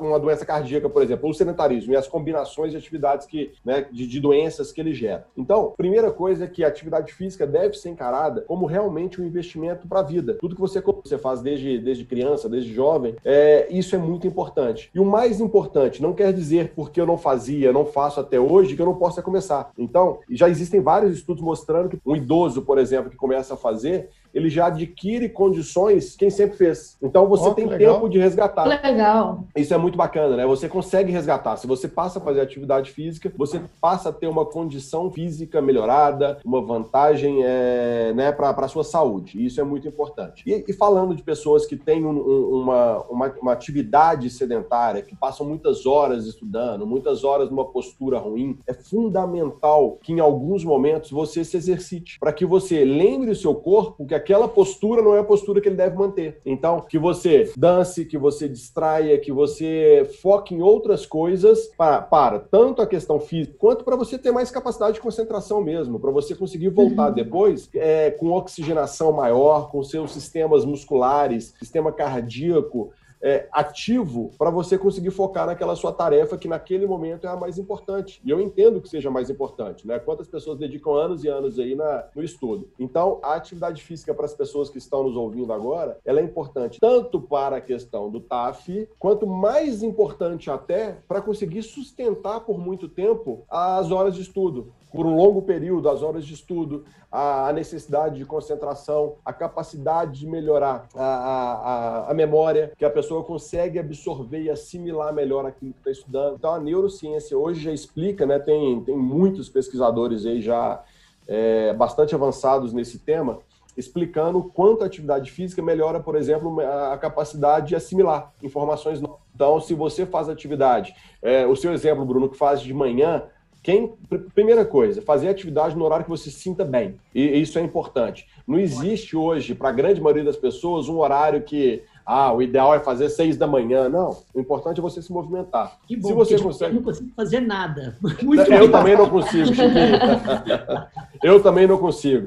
uma doença cardíaca, por exemplo, o sedentarismo e as combinações de atividades que, né, de, de doenças que ele gera. Então, primeira coisa é que a atividade física deve ser encarada como realmente um investimento para a vida. Tudo que você, você faz desde, desde criança, desde jovem, é, isso é muito importante. E o mais importante, não quer dizer porque eu não fazia, não faço até hoje, que eu não possa começar. Então, já existem vários estudos mostrando que um idoso, por exemplo, que começa a fazer, ele já adquire condições quem sempre fez. Então você oh, tem legal. tempo de resgatar. Legal. Isso é muito bacana, né? Você consegue resgatar. Se você passa a fazer atividade física, você passa a ter uma condição física melhorada, uma vantagem é, né, para a sua saúde. Isso é muito importante. E, e falando de pessoas que têm um, um, uma, uma, uma atividade sedentária, que passam muitas horas estudando, muitas horas numa postura ruim, é fundamental que em alguns momentos você se exercite, para que você lembre o seu corpo que aquela postura não é a postura que ele deve manter. Então, que você dance, que você distraia, que você foque em outras coisas para, para tanto a questão física quanto para você ter mais capacidade de concentração mesmo, para você conseguir voltar uhum. depois é, com oxigenação maior, com seus sistemas musculares, sistema cardíaco é, ativo para você conseguir focar naquela sua tarefa que naquele momento é a mais importante. E eu entendo que seja mais importante, né? Quantas pessoas dedicam anos e anos aí na, no estudo. Então, a atividade física para as pessoas que estão nos ouvindo agora, ela é importante tanto para a questão do TAF, quanto mais importante até para conseguir sustentar por muito tempo as horas de estudo por um longo período, as horas de estudo, a necessidade de concentração, a capacidade de melhorar a, a, a memória, que a pessoa consegue absorver e assimilar melhor aquilo que está estudando. Então, a neurociência hoje já explica, né, tem, tem muitos pesquisadores aí já é, bastante avançados nesse tema, explicando quanto a atividade física melhora, por exemplo, a capacidade de assimilar informações novas. Então, se você faz atividade, é, o seu exemplo, Bruno, que faz de manhã, quem, primeira coisa, fazer atividade no horário que você se sinta bem. E isso é importante. Não existe hoje, para a grande maioria das pessoas, um horário que ah, o ideal é fazer seis da manhã. Não, o importante é você se movimentar. Que bom, se você consegue... eu não consigo fazer nada. Muito eu também não consigo, eu também não consigo.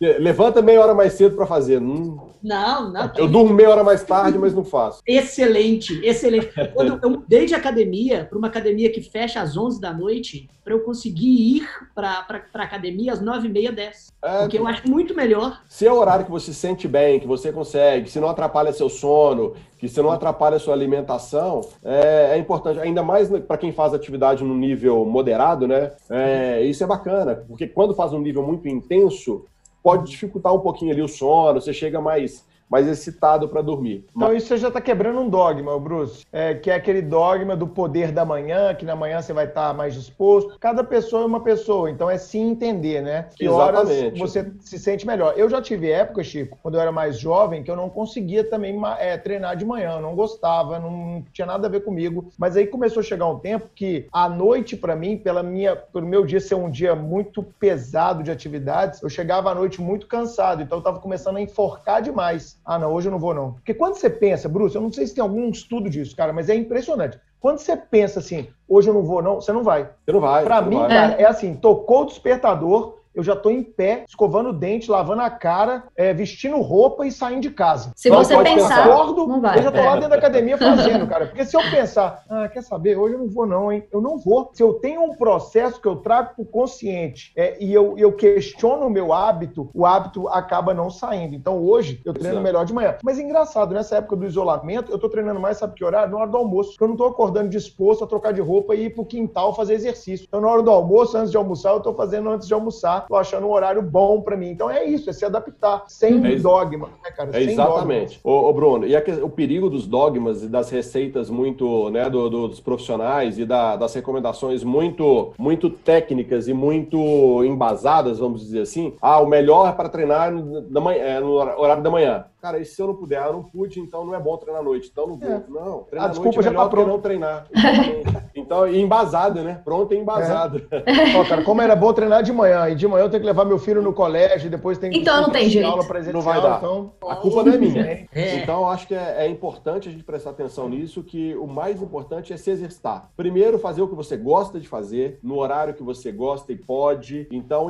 Levanta meia hora mais cedo para fazer. Hum. Não, não. Eu durmo meia hora mais tarde, mas não faço. Excelente, excelente. Quando eu mudei de academia para uma academia que fecha às 11 da noite, para eu conseguir ir para a academia às 9 e meia, 10. É, porque eu acho muito melhor. Se é o horário que você se sente bem, que você consegue, se não atrapalha seu sono, que se não atrapalha sua alimentação, é, é importante. Ainda mais para quem faz atividade no nível moderado, né? É, isso é bacana, porque quando faz um nível muito intenso, pode dificultar um pouquinho ali o sono, você chega mais mais excitado para dormir. Então isso você já está quebrando um dogma, Bruce, é, que é aquele dogma do poder da manhã, que na manhã você vai estar tá mais disposto. Cada pessoa é uma pessoa, então é sim entender, né? Que Exatamente. horas você se sente melhor. Eu já tive época, Chico, quando eu era mais jovem, que eu não conseguia também é, treinar de manhã, eu não gostava, não tinha nada a ver comigo. Mas aí começou a chegar um tempo que a noite para mim, pela minha, pelo meu dia ser um dia muito pesado de atividades, eu chegava à noite muito cansado, então eu estava começando a enforcar demais. Ah, não, hoje eu não vou não. Porque quando você pensa, Bruce, eu não sei se tem algum estudo disso, cara, mas é impressionante. Quando você pensa assim, hoje eu não vou não, você não vai. Você não vai. Para mim, vai. cara, é assim, tocou o despertador, eu já estou em pé, escovando o dente, lavando a cara, é, vestindo roupa e saindo de casa. Se não você pensar, acordo, não vai. eu já estou lá dentro da academia fazendo, cara. Porque se eu pensar, ah, quer saber, hoje eu não vou não, hein? Eu não vou. Se eu tenho um processo que eu trago para o consciente é, e eu, eu questiono o meu hábito, o hábito acaba não saindo. Então hoje eu treino Exato. melhor de manhã. Mas engraçado, nessa época do isolamento, eu estou treinando mais, sabe que horário? Na hora do almoço. Porque eu não estou acordando disposto a trocar de roupa e ir pro quintal fazer exercício. Então na hora do almoço, antes de almoçar, eu estou fazendo antes de almoçar, tô achando um horário bom para mim. Então é isso, é se adaptar, sem é dogma, né, cara? É exatamente. Ô, ô, Bruno, e o perigo dos dogmas e das receitas muito, né, do, do, dos profissionais e da, das recomendações muito, muito técnicas e muito embasadas, vamos dizer assim. Ah, o melhor é para treinar no, manhã, é, no horário da manhã. Cara, e se eu não puder? Ah, não pude, então não é bom treinar à noite. Então não vou. É. Não, treinar à noite é melhor tá que não treinar. então, e embasado, né? Pronto e embasado. É. Ó, cara, como era bom treinar de manhã, e de manhã eu tenho que levar meu filho no colégio, depois tem que Então não tem jeito. aula presencial, não vai dar. Então... A culpa não é minha. É. Então, acho que é, é, importante a gente prestar atenção nisso, que o mais importante é se exercitar. Primeiro, fazer o que você gosta de fazer, no horário que você gosta e pode. Então,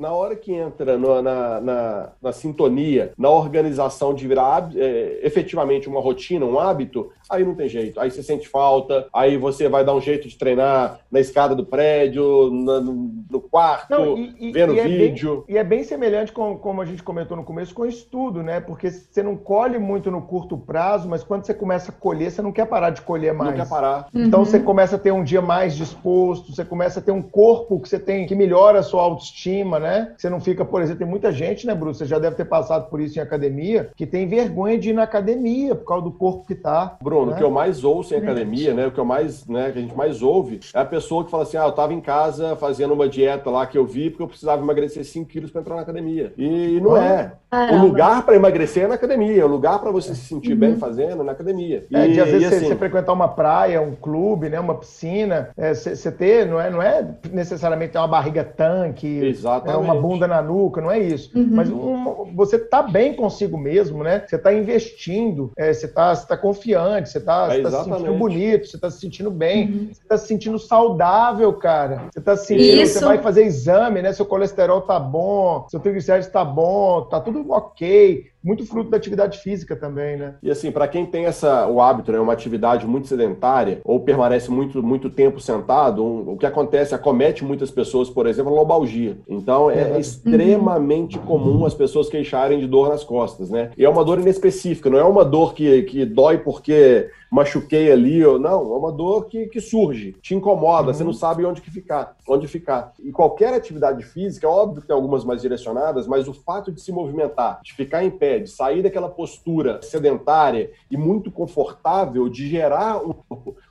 na hora que entra no, na, na, na, sintonia, na organização de virar é, efetivamente uma rotina, um hábito, aí não tem jeito. Aí você sente falta, aí você vai dar um jeito de treinar na escada do prédio, na, no, no, quarto, não, e, e, vendo e vídeo. É bem, e é bem semelhante com como a gente comentou no começo com estudo, né? Porque você não colhe muito no curto prazo, mas quando você começa a colher, você não quer parar de colher mais. Não quer parar. Então uhum. você começa a ter um dia mais disposto, você começa a ter um corpo que você tem que melhora a sua autoestima, né? Você não fica, por exemplo, tem muita gente, né, Bruce? Você já deve ter passado por isso em academia, que tem vergonha de ir na academia por causa do corpo que tá. Bruno, né? o que eu mais ouço em academia, né? O que eu mais, né, que a gente mais ouve é a pessoa que fala assim: ah, eu tava em casa fazendo uma dieta lá que eu vi porque eu precisava emagrecer 5 quilos para entrar na academia. E não é. O lugar para emagrecer é na academia, o lugar para você se sentir bem fazendo é na academia. É, e, de, às vezes e, você, assim, você frequentar uma praia, um clube, né, uma piscina, é, você, você ter, não é, não é necessariamente ter uma barriga tanque, é, uma bunda na nuca, não é isso. Mas um- você tá bem consigo mesmo, né? Você tá investindo, é, você, tá, você tá confiante, você tá, É, você tá se sentindo bonito, você tá se sentindo bem, você tá se sentindo saudável, cara. Você tá se sentindo, Isso. você vai fazer exame, né? Seu colesterol tá bom, seu triglicérides tá bom, tá tudo ok. Muito fruto da atividade física também, né? E assim, para quem tem essa, o hábito, né, uma atividade muito sedentária, ou permanece muito, muito tempo sentado, um- o que acontece, acomete muitas pessoas, por exemplo, a lombalgia. Então, é Uhum. extremamente comum as pessoas queixarem de dor nas costas, né? E é uma dor inespecífica, não é uma dor que, que dói porque machuquei ali, ou não, é uma dor que, que surge, te incomoda, você não sabe onde que ficar, onde ficar. E qualquer atividade física, é óbvio que tem algumas mais direcionadas, mas o fato de se movimentar, de ficar em pé, de sair daquela postura sedentária e muito confortável, de gerar um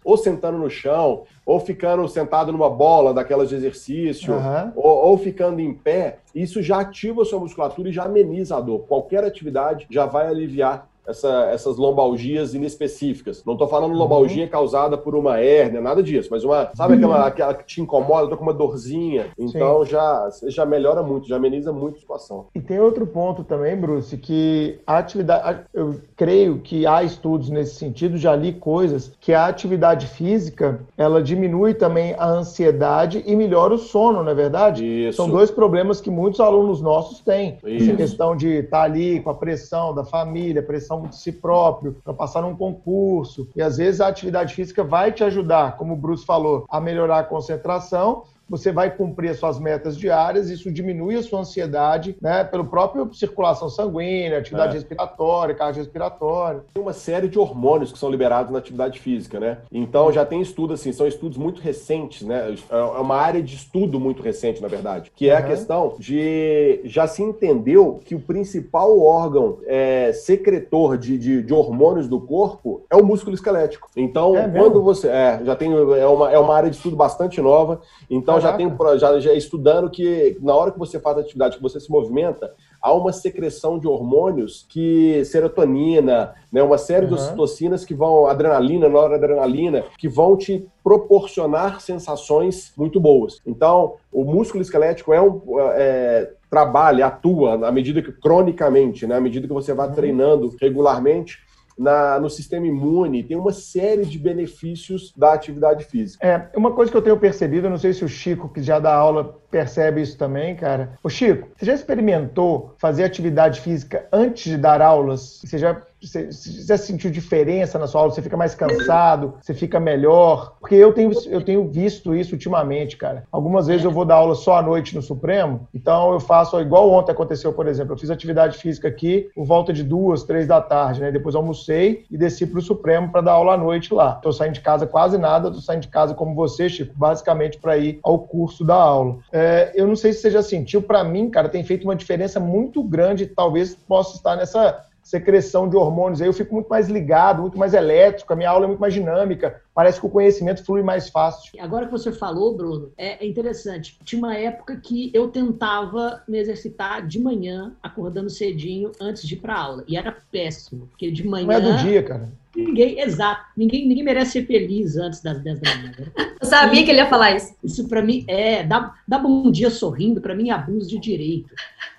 ou sentando no chão, ou ficando sentado numa bola daquelas de exercício, Aham. ou, ou ficando em pé, isso já ativa a sua musculatura e já ameniza a dor. Qualquer atividade já vai aliviar essa- essas lombalgias inespecíficas. Não estou falando lombalgia causada por uma hérnia, nada disso, mas uma, sabe aquela, aquela que te incomoda, tô com uma dorzinha. Então já, já melhora muito, já ameniza muito a situação. E tem outro ponto também, Bruce, que a atividade, eu creio que há estudos nesse sentido, já li coisas, que a atividade física, ela diminui também a ansiedade e melhora o sono, não é verdade? Isso. São dois problemas que muitos alunos nossos têm. Isso. Essa questão de estar ali com a pressão da família, pressão de si próprio, para passar num concurso. E às vezes a atividade física vai te ajudar, como o Bruce falou, a melhorar a concentração. Você vai cumprir as suas metas diárias, isso diminui a sua ansiedade, né? Pelo próprio circulação sanguínea, atividade É. respiratória, cardiorrespiratória. tem uma série de hormônios que são liberados na atividade física, né? Então já tem estudo assim, são estudos muito recentes, né? É uma área de estudo muito recente, na verdade, que é a Uhum. questão de já se entendeu que o principal órgão é, secretor de, de, de hormônios do corpo é o músculo esquelético. Então, É quando você é, já tem é uma, é uma área de estudo bastante nova, então já Caraca. tem já, já estudando que na hora que você faz a atividade, que você se movimenta, há uma secreção de hormônios que serotonina, né, uma série de Uhum. ocitocinas que vão, adrenalina, noradrenalina, que vão te proporcionar sensações muito boas. Então, o músculo esquelético é um é, trabalha, atua à medida que cronicamente, né, à medida que você vai treinando regularmente na, no sistema imune, tem uma série de benefícios da atividade física. É, uma coisa que eu tenho percebido, não sei se o Chico, que já dá aula, percebe isso também, cara. Ô Chico, você já experimentou fazer atividade física antes de dar aulas? Você já, você, você sentiu diferença na sua aula? Você fica mais cansado? Você fica melhor? Porque eu tenho, eu tenho visto isso ultimamente, cara. Algumas vezes eu vou dar aula só à noite no Supremo, então eu faço, igual ontem aconteceu, por exemplo, eu fiz atividade física aqui por volta de duas, três da tarde, né? Depois almocei e desci para o Supremo para dar aula à noite lá. Tô saindo de casa quase nada, tô saindo de casa como você, Chico, basicamente para ir ao curso da aula. É, eu não sei se você já sentiu, para mim, cara, tem feito uma diferença muito grande, talvez possa estar nessa secreção de hormônios. Aí, eu fico muito mais ligado, muito mais elétrico, a minha aula é muito mais dinâmica, parece que o conhecimento flui mais fácil. Agora que você falou, Bruno, é interessante. Tinha uma época que eu tentava me exercitar de manhã, acordando cedinho, antes de ir para aula. E era péssimo, porque de manhã. Não é do dia, cara. Ninguém, exato. Ninguém, ninguém merece ser feliz antes das 10 da manhã. né? Eu sabia que ele ia falar isso. Isso para mim é. Dar dá bom dia sorrindo, para mim é abuso de direito.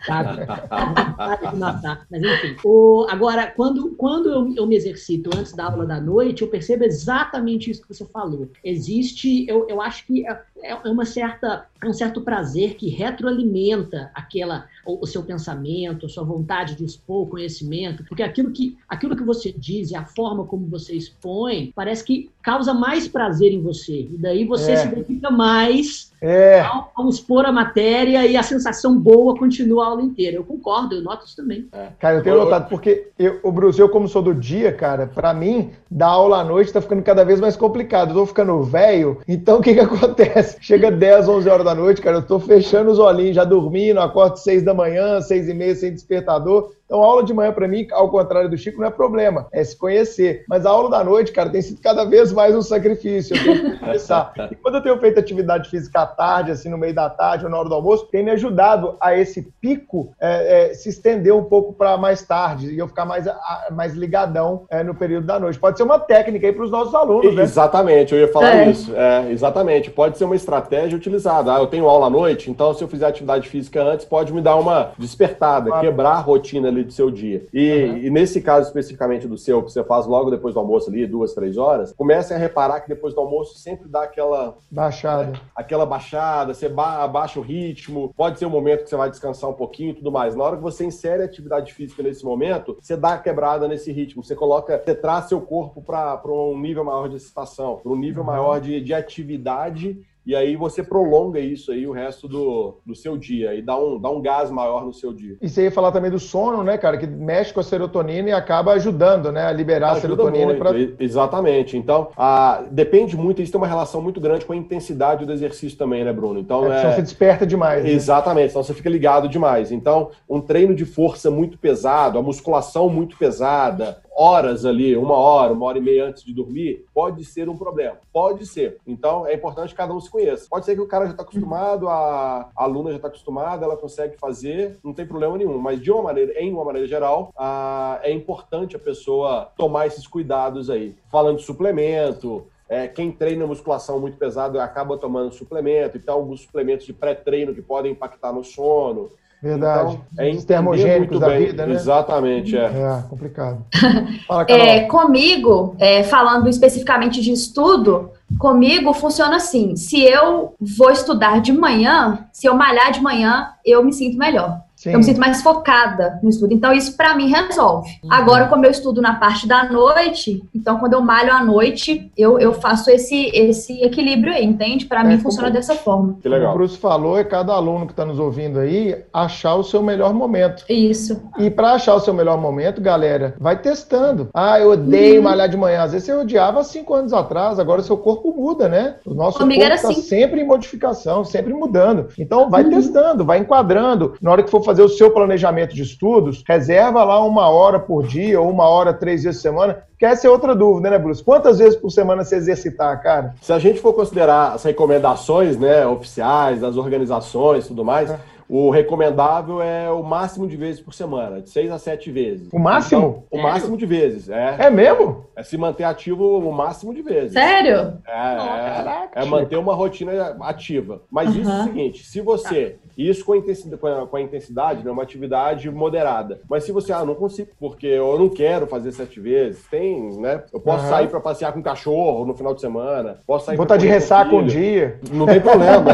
Sabe? Dá vontade de matar. Mas enfim. O, agora, quando, quando eu, eu me exercito antes da aula da noite, eu percebo exatamente isso que você falou. Existe, eu, eu acho que é, é uma certa, é um certo prazer que retroalimenta aquela, o, o seu pensamento, a sua vontade de expor o conhecimento, porque aquilo que, aquilo que você diz e a forma como você expõe parece que causa mais prazer em você. E daí você É. se dedica mais é. ao, expor a matéria e a sensação boa continua a aula inteira. Eu concordo, eu noto isso também. É. Cara, eu tenho notado, porque eu, o Bruce, eu como sou do dia, cara, para mim, dar aula à noite tá ficando cada vez mais complicado. Eu tô ficando velho, então o que que acontece? Chega 10, 11 horas da noite, cara, eu tô fechando os olhinhos, já dormindo, acordo 6 da manhã, 6 e meia, sem despertador. Então, a aula de manhã, para mim, ao contrário do Chico, não é problema, é se conhecer. Mas a aula da noite, cara, tem sido cada vez mais um sacrifício. Eu tenho que começar. E quando eu tenho feito atividade física à tarde, assim, no meio da tarde ou na hora do almoço, tem me ajudado a esse pico é, é, se estender um pouco para mais tarde e eu ficar mais, a, mais ligadão é, no período da noite. Pode ser uma técnica aí para os nossos alunos, né? Exatamente, eu ia falar é. isso. É, exatamente, pode ser uma estratégia utilizada. Ah, eu tenho aula à noite, então se eu fizer atividade física antes, pode me dar uma despertada, claro. quebrar a rotina ali ali do seu dia. E, uhum. e, nesse caso especificamente do seu, que você faz logo depois do almoço ali, duas, três horas, comecem a reparar que depois do almoço sempre dá aquela... Baixada. É, aquela baixada, você ba abaixa o ritmo, pode ser um momento que você vai descansar um pouquinho e tudo mais. Na hora que você insere atividade física nesse momento, você dá a quebrada nesse ritmo, você coloca, você traz seu corpo para um nível maior de excitação, para um nível uhum. maior de, de atividade e aí você prolonga isso aí o resto do, do seu dia e dá um, dá um gás maior no seu dia. E você ia falar também do sono, né, cara, que mexe com a serotonina e acaba ajudando, né, a liberar Ajuda a serotonina. Pra... Exatamente. Então, a, depende muito, isso tem uma relação muito grande com a intensidade do exercício também, né, Bruno? Então, é, é... você desperta demais. Né? Exatamente, então você fica ligado demais. Então, um treino de força muito pesado, a musculação muito pesada, horas ali, uma hora, uma hora e meia antes de dormir, pode ser um problema. Pode ser. Então, é importante que cada um se conheça. Pode ser que o cara já está acostumado, a, a, aluna já está acostumada, ela consegue fazer, não tem problema nenhum. Mas, de uma maneira, em uma maneira geral, a, é importante a pessoa tomar esses cuidados aí. Falando de suplemento, é, quem treina musculação muito pesado acaba tomando suplemento, então alguns suplementos de pré-treino que podem impactar no sono. Verdade. Então, é Os termogênicos da bem. vida, né? Exatamente, é. É, complicado. Fala, é, comigo, é, falando especificamente de estudo, comigo funciona assim: se eu vou estudar de manhã, se eu malhar de manhã, eu me sinto melhor. Sim. Eu me sinto mais focada no estudo. Então, isso para mim resolve. Uhum. Agora, como eu estudo na parte da noite, então quando eu malho à noite, eu, eu faço esse, esse equilíbrio aí, entende? Para é, mim funciona dessa forma. Que legal. O Bruce falou, é cada aluno que está nos ouvindo aí achar o seu melhor momento. Isso. E para achar o seu melhor momento, galera, vai testando. Ah, eu odeio uhum. malhar de manhã. Às vezes você odiava cinco anos atrás, agora o seu corpo muda, né? O nosso Comigo corpo está assim. sempre em modificação, sempre mudando. Então, vai uhum. testando, vai enquadrando. Na hora que for fazer o seu planejamento de estudos, reserva lá uma hora por dia ou uma hora três vezes por semana. Que essa é outra dúvida, né, Bruce? Quantas vezes por semana você exercitar, cara? Se a gente for considerar as recomendações né, oficiais das organizações e tudo mais, é. O recomendável é o máximo de vezes por semana, de seis a sete vezes. O máximo? Então, o máximo de vezes, é. É mesmo? É se manter ativo o máximo de vezes. Sério? É, é, é manter uma rotina ativa. Mas isso é o seguinte, se você isso com a intensidade, com a intensidade né, uma atividade moderada. Mas se você, ah, não consigo, porque eu não quero fazer sete vezes, tem, né? Eu posso uhum. sair para passear com o cachorro no final de semana, posso sair Botar de ressaca um dia. Não tem problema.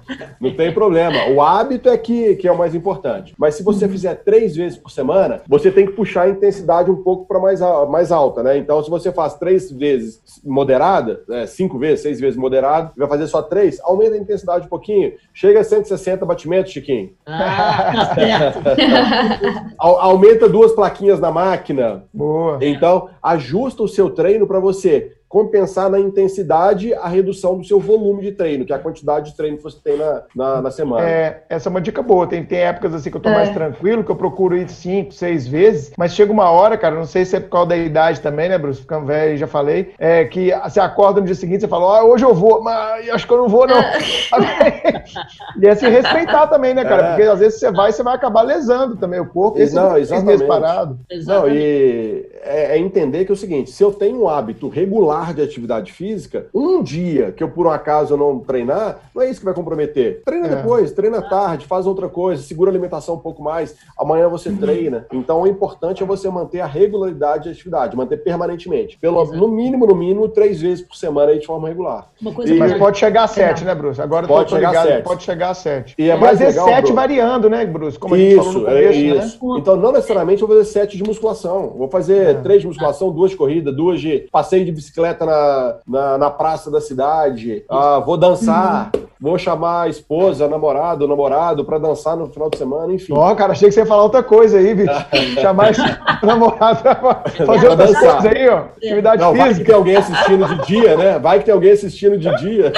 não tem problema. O hábito é que, que é o mais importante. Mas se você uhum. fizer três vezes por semana, você tem que puxar a intensidade um pouco para mais, mais alta, né? Então, se você faz três vezes moderada, né, cinco vezes, seis vezes moderado, vai fazer só três, aumenta a intensidade um pouquinho, chega a 160 60 batimentos, Chiquinho. Ah, certo. Aumenta duas plaquinhas na máquina. Boa. Então, ajusta o seu treino para você compensar na intensidade a redução do seu volume de treino, que é a quantidade de treino que você tem na, na, na semana. É, essa é uma dica boa. Tem, tem épocas assim que eu tô é. mais tranquilo, que eu procuro ir cinco, seis vezes, mas chega uma hora, cara, não sei se é por causa da idade também, né, Bruce? Ficando velho, já falei, é que você acorda no dia seguinte, você fala, ah, hoje eu vou, mas acho que eu não vou, não. e é se respeitar também, né, cara? É. Porque às vezes você vai e você vai acabar lesando também o corpo. Esse não, exatamente. Parado. Não, e é, é entender que é o seguinte, se eu tenho um hábito regular de atividade física, um dia que eu por um acaso não treinar, não é isso que vai comprometer. Treina é. depois, treina tarde, faz outra coisa, segura a alimentação um pouco mais, amanhã você treina. Então o importante é você manter a regularidade de atividade, manter permanentemente. Pelo, no mínimo, no mínimo, três vezes por semana aí de forma regular. E, mas pode chegar a sete, né, Bruce? Agora pode chegar ligado, a sete. pode chegar a sete. E é mais mas é sete Bruce. variando, né, Bruce? Como isso, a gente falou no começo, é isso. Né? Então não necessariamente vou fazer sete de musculação. Vou fazer é. três de musculação, duas de corrida, duas de passeio de bicicleta na, na, na praça da cidade, ah, vou dançar. Vou chamar a esposa, a namorada, o namorado para dançar no final de semana, enfim. Ó, cara, achei que você ia falar outra coisa aí, bicho. chamar a namorada pra fazer outras dançar. coisas aí, ó. Atividade Não, vai que física. tem alguém assistindo de dia, né? Vai que tem alguém assistindo de dia.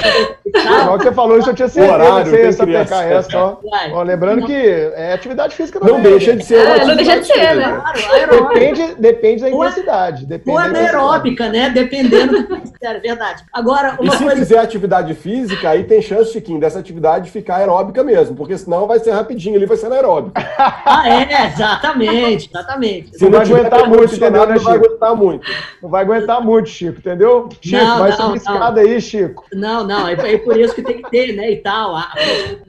Na hora que você falou isso, eu tinha certeza Horário, que você ia sapecar essa, ó. Vai. Ó, Lembrando que é atividade física também. Não deixa de ser É, não deixa de ser, né? física. Claro, aeróbica. Depende, depende da é- intensidade. Depende Ou da intensidade. anaeróbica, né? Dependendo do que é verdade. Agora, E uma se coisa. fizer atividade física, aí tem chance, Chiquinho, dessa atividade ficar aeróbica mesmo, porque senão vai ser rapidinho ali, vai ser anaeróbica. Ah, é, exatamente, exatamente. Se Não tiver aguentar muito, entendeu, né, Não vai Chico? aguentar muito. Não vai aguentar muito, Chico, entendeu? Chico, Não, vai não, subir não. escada aí, Chico. Não, não, é, é por isso que tem que ter, né, e tal, a-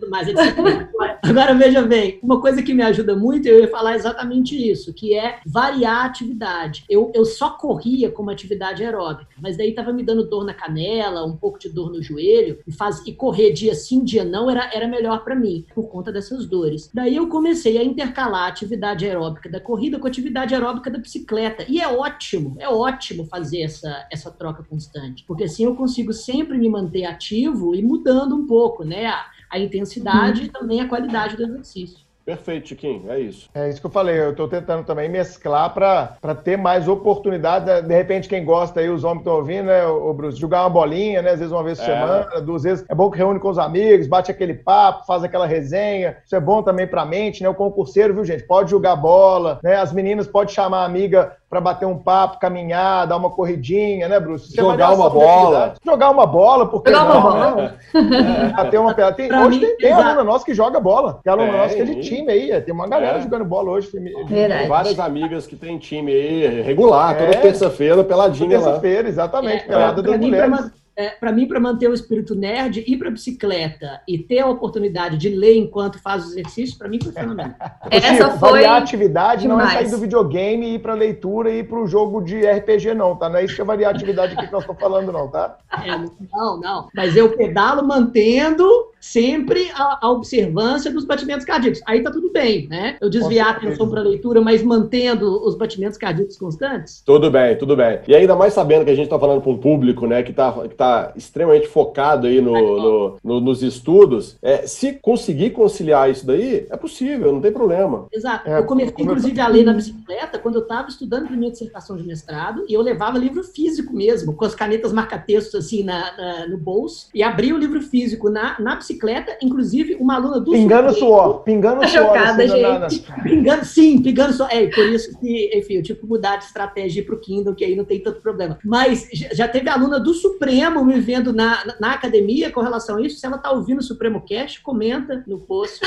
mas é disciplina. Agora, veja bem, uma coisa que me ajuda muito, eu ia falar exatamente isso, que é variar a atividade. Eu, eu só corria como atividade aeróbica, mas daí estava me dando dor na canela, um pouco de dor no joelho, e, faz, e correr dia sim, dia não, era, era melhor para mim, por conta dessas dores. Daí eu comecei a intercalar a atividade aeróbica da corrida com a atividade aeróbica da bicicleta, e é ótimo, é ótimo fazer essa, essa troca constante, porque assim eu consigo sempre me manter ativo e mudando um pouco, né, a, a intensidade e também a qualidade do exercício. Perfeito, Chiquinho, é isso. É isso que eu falei, eu tô tentando também mesclar para ter mais oportunidade. De repente, quem gosta aí, os homens estão ouvindo, né, o Bruce, jogar uma bolinha, né? Às vezes uma vez por É. semana, duas vezes. É bom que reúne com os amigos, bate aquele papo, faz aquela resenha. Isso é bom também pra mente, né? O concurseiro, viu, gente? Pode jogar bola, né? As meninas podem chamar a amiga para bater um papo, caminhar, dar uma corridinha, né, Bruce? É Jogar uma bola. Jogar uma bola, porque Jogar uma não, bola. né? Bater uma pedra. Tem, Pra hoje mim, tem, tem aluna nossa que joga bola. Tem aluna Tem. nossa que é de time aí. Tem uma galera É. jogando bola hoje. Tem várias amigas que tem time aí regular, toda É. terça-feira, peladinha lá. Terça-feira, exatamente. É, pelada das pra mulheres. É, para mim, para manter o espírito nerd, ir para bicicleta e ter a oportunidade de ler enquanto faz o exercício, para mim foi fenomenal. Ô, Essa Chico, foi variar a atividade não é demais. sair do videogame e ir pra leitura e ir pro jogo de RPG, não, tá? Não é isso que é variar a atividade aqui que nós estamos falando, não, tá? É, não, não. Mas eu pedalo mantendo sempre a, a observância dos batimentos cardíacos. Aí tá tudo bem, né? Eu desviar a atenção para leitura, mas mantendo os batimentos cardíacos constantes. Tudo bem, tudo bem. E ainda mais sabendo que a gente está falando para um público né, que está que tá extremamente focado aí no, no- no- nos estudos, é, se conseguir conciliar isso daí, é possível, não tem problema. Exato. É, eu comecei, como inclusive, a ler na bicicleta quando eu estava estudando para minha dissertação de mestrado e eu levava livro físico mesmo, com as canetas marca-textos assim na, na- no bolso e abria o livro físico na, na bicicleta, inclusive uma aluna do Pingando Supremo- suor, pingando Tá suor. chocada, assim, na- na- Pingando, sim, pingando só. É, por isso que, enfim, eu tive que mudar de estratégia para o Kindle, que aí não tem tanto problema. Mas já teve aluna do Supremo me vendo na, na, academia com relação a isso. Se ela está ouvindo o Supremo Cast, comenta no post.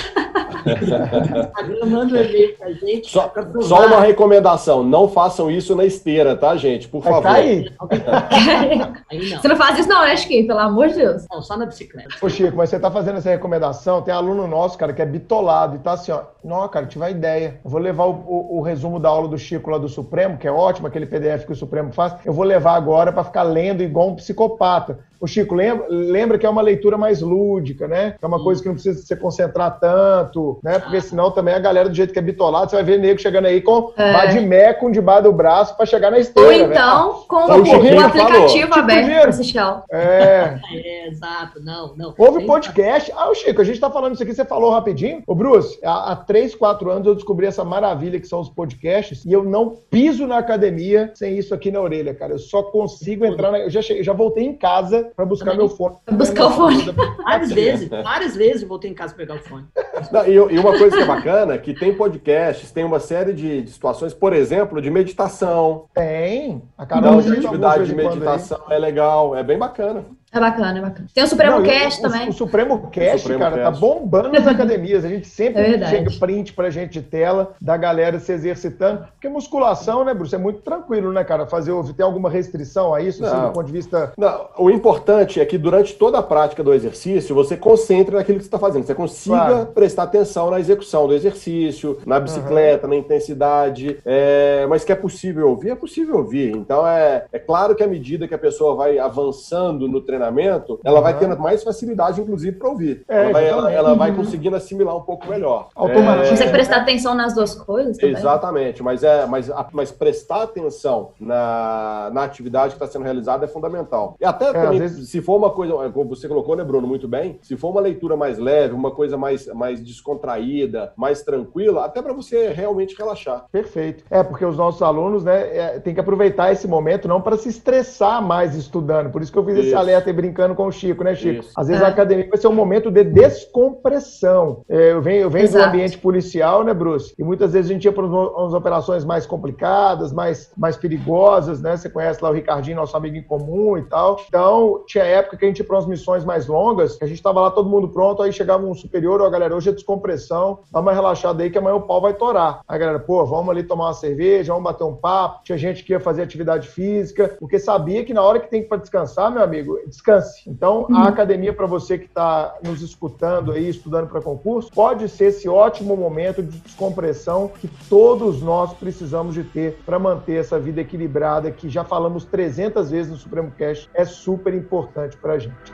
Instagram, manda um e-mail pra gente. Só, pra só uma recomendação: não façam isso na esteira, tá, gente? Por favor. cair. Aí não. Você não faz isso não, né, Chiquinho? Pelo amor de Deus. Não, só na bicicleta. Ô, Chico, mas você tá fazendo essa recomendação, tem aluno nosso, cara, que é bitolado e tá assim, ó. Não, cara, tive a ideia. Eu vou levar o, o- o resumo da aula do Chico lá do Supremo, que é ótimo, aquele PDF que o Supremo faz. Eu vou levar agora para ficar lendo igual um psicopata. O Chico, lembra, lembra que é uma leitura mais lúdica, né? É uma coisa que não precisa se concentrar tanto, né? Porque senão também a galera do jeito que é bitolado, você vai ver nego chegando aí com É. badmeco debaixo do braço para chegar na esteira. Ou velho. então, com o o aplicativo falou. aberto Tipo. É. É, exato. Não, não. Houve Tem- podcast. Ah, o Chico, a gente tá falando isso aqui, você falou rapidinho. Ô, Bruce, há, há 3, 4 anos eu descobri essa maravilha que são os podcasts e eu não piso na academia sem isso aqui na orelha, cara. Eu só consigo entrar na. Eu já, cheguei, já voltei em casa pra buscar Também. meu fone. Pra buscar o fone. Várias vezes, várias vezes eu voltei em casa pegar o fone. Não, e, e uma coisa que é bacana é que tem podcasts, tem uma série de, de situações, por exemplo, de meditação. Tem. A Então, Carol de tem atividade de meditação é legal, é bem bacana. É bacana, é bacana. Tem o Supremo Não, Cast o, também. O, Supremo Cast, Supremo cara, Cast. tá bombando nas academias. A gente sempre É chega print pra gente de tela da galera se exercitando. Porque musculação, né, Bruce, é muito tranquilo, né, cara? Fazer, tem alguma restrição a isso, assim, do ponto de vista Não, o importante é que durante toda a prática do exercício, você concentre naquilo que você está fazendo. Você consiga Claro. prestar atenção na execução do exercício, na bicicleta, na intensidade. É, mas que é possível ouvir, é possível ouvir. Então, é, é claro que à medida que a pessoa vai avançando no treinamento, treinamento, ela uhum. vai tendo mais facilidade, inclusive, para ouvir. É, ela, vai, ela, ela, vai conseguindo assimilar um pouco melhor. Automaticamente. É... Consegue prestar atenção nas duas coisas também. Exatamente, mas, é, mas, mas prestar atenção na, na atividade que está sendo realizada é fundamental. E até é, também, vezes... se for uma coisa, é, como você colocou, né, Bruno, muito bem, se for uma leitura mais leve, uma coisa mais, mais descontraída, mais tranquila, até para você realmente relaxar. Perfeito. É, porque os nossos alunos, né, é, tem que aproveitar esse momento não para se estressar mais estudando. Por isso que eu fiz isso. esse alerta aí brincando com o Chico, né, Chico? Isso. Às vezes é. a academia vai ser um momento de descompressão. É, eu venho, eu venho do ambiente policial, né, Bruce? E muitas vezes a gente ia para umas operações mais complicadas, mais, mais perigosas, né? Você conhece lá o Ricardinho, nosso amigo em comum e tal. Então, tinha época que a gente ia para umas missões mais longas, que a gente estava lá todo mundo pronto, aí chegava um superior, ó, galera, hoje é descompressão, dá uma relaxada aí que amanhã o pau vai torar. Aí, galera, pô, vamos ali tomar uma cerveja, vamos bater um papo. Tinha gente que ia fazer atividade física, porque sabia que na hora que tem para descansar, meu amigo, descanse. Então, a uhum. academia, para você que está nos escutando aí, estudando para concurso, pode ser esse ótimo momento de descompressão que todos nós precisamos de ter para manter essa vida equilibrada, que já falamos 300 vezes no Supremo Cast, é super importante para a gente.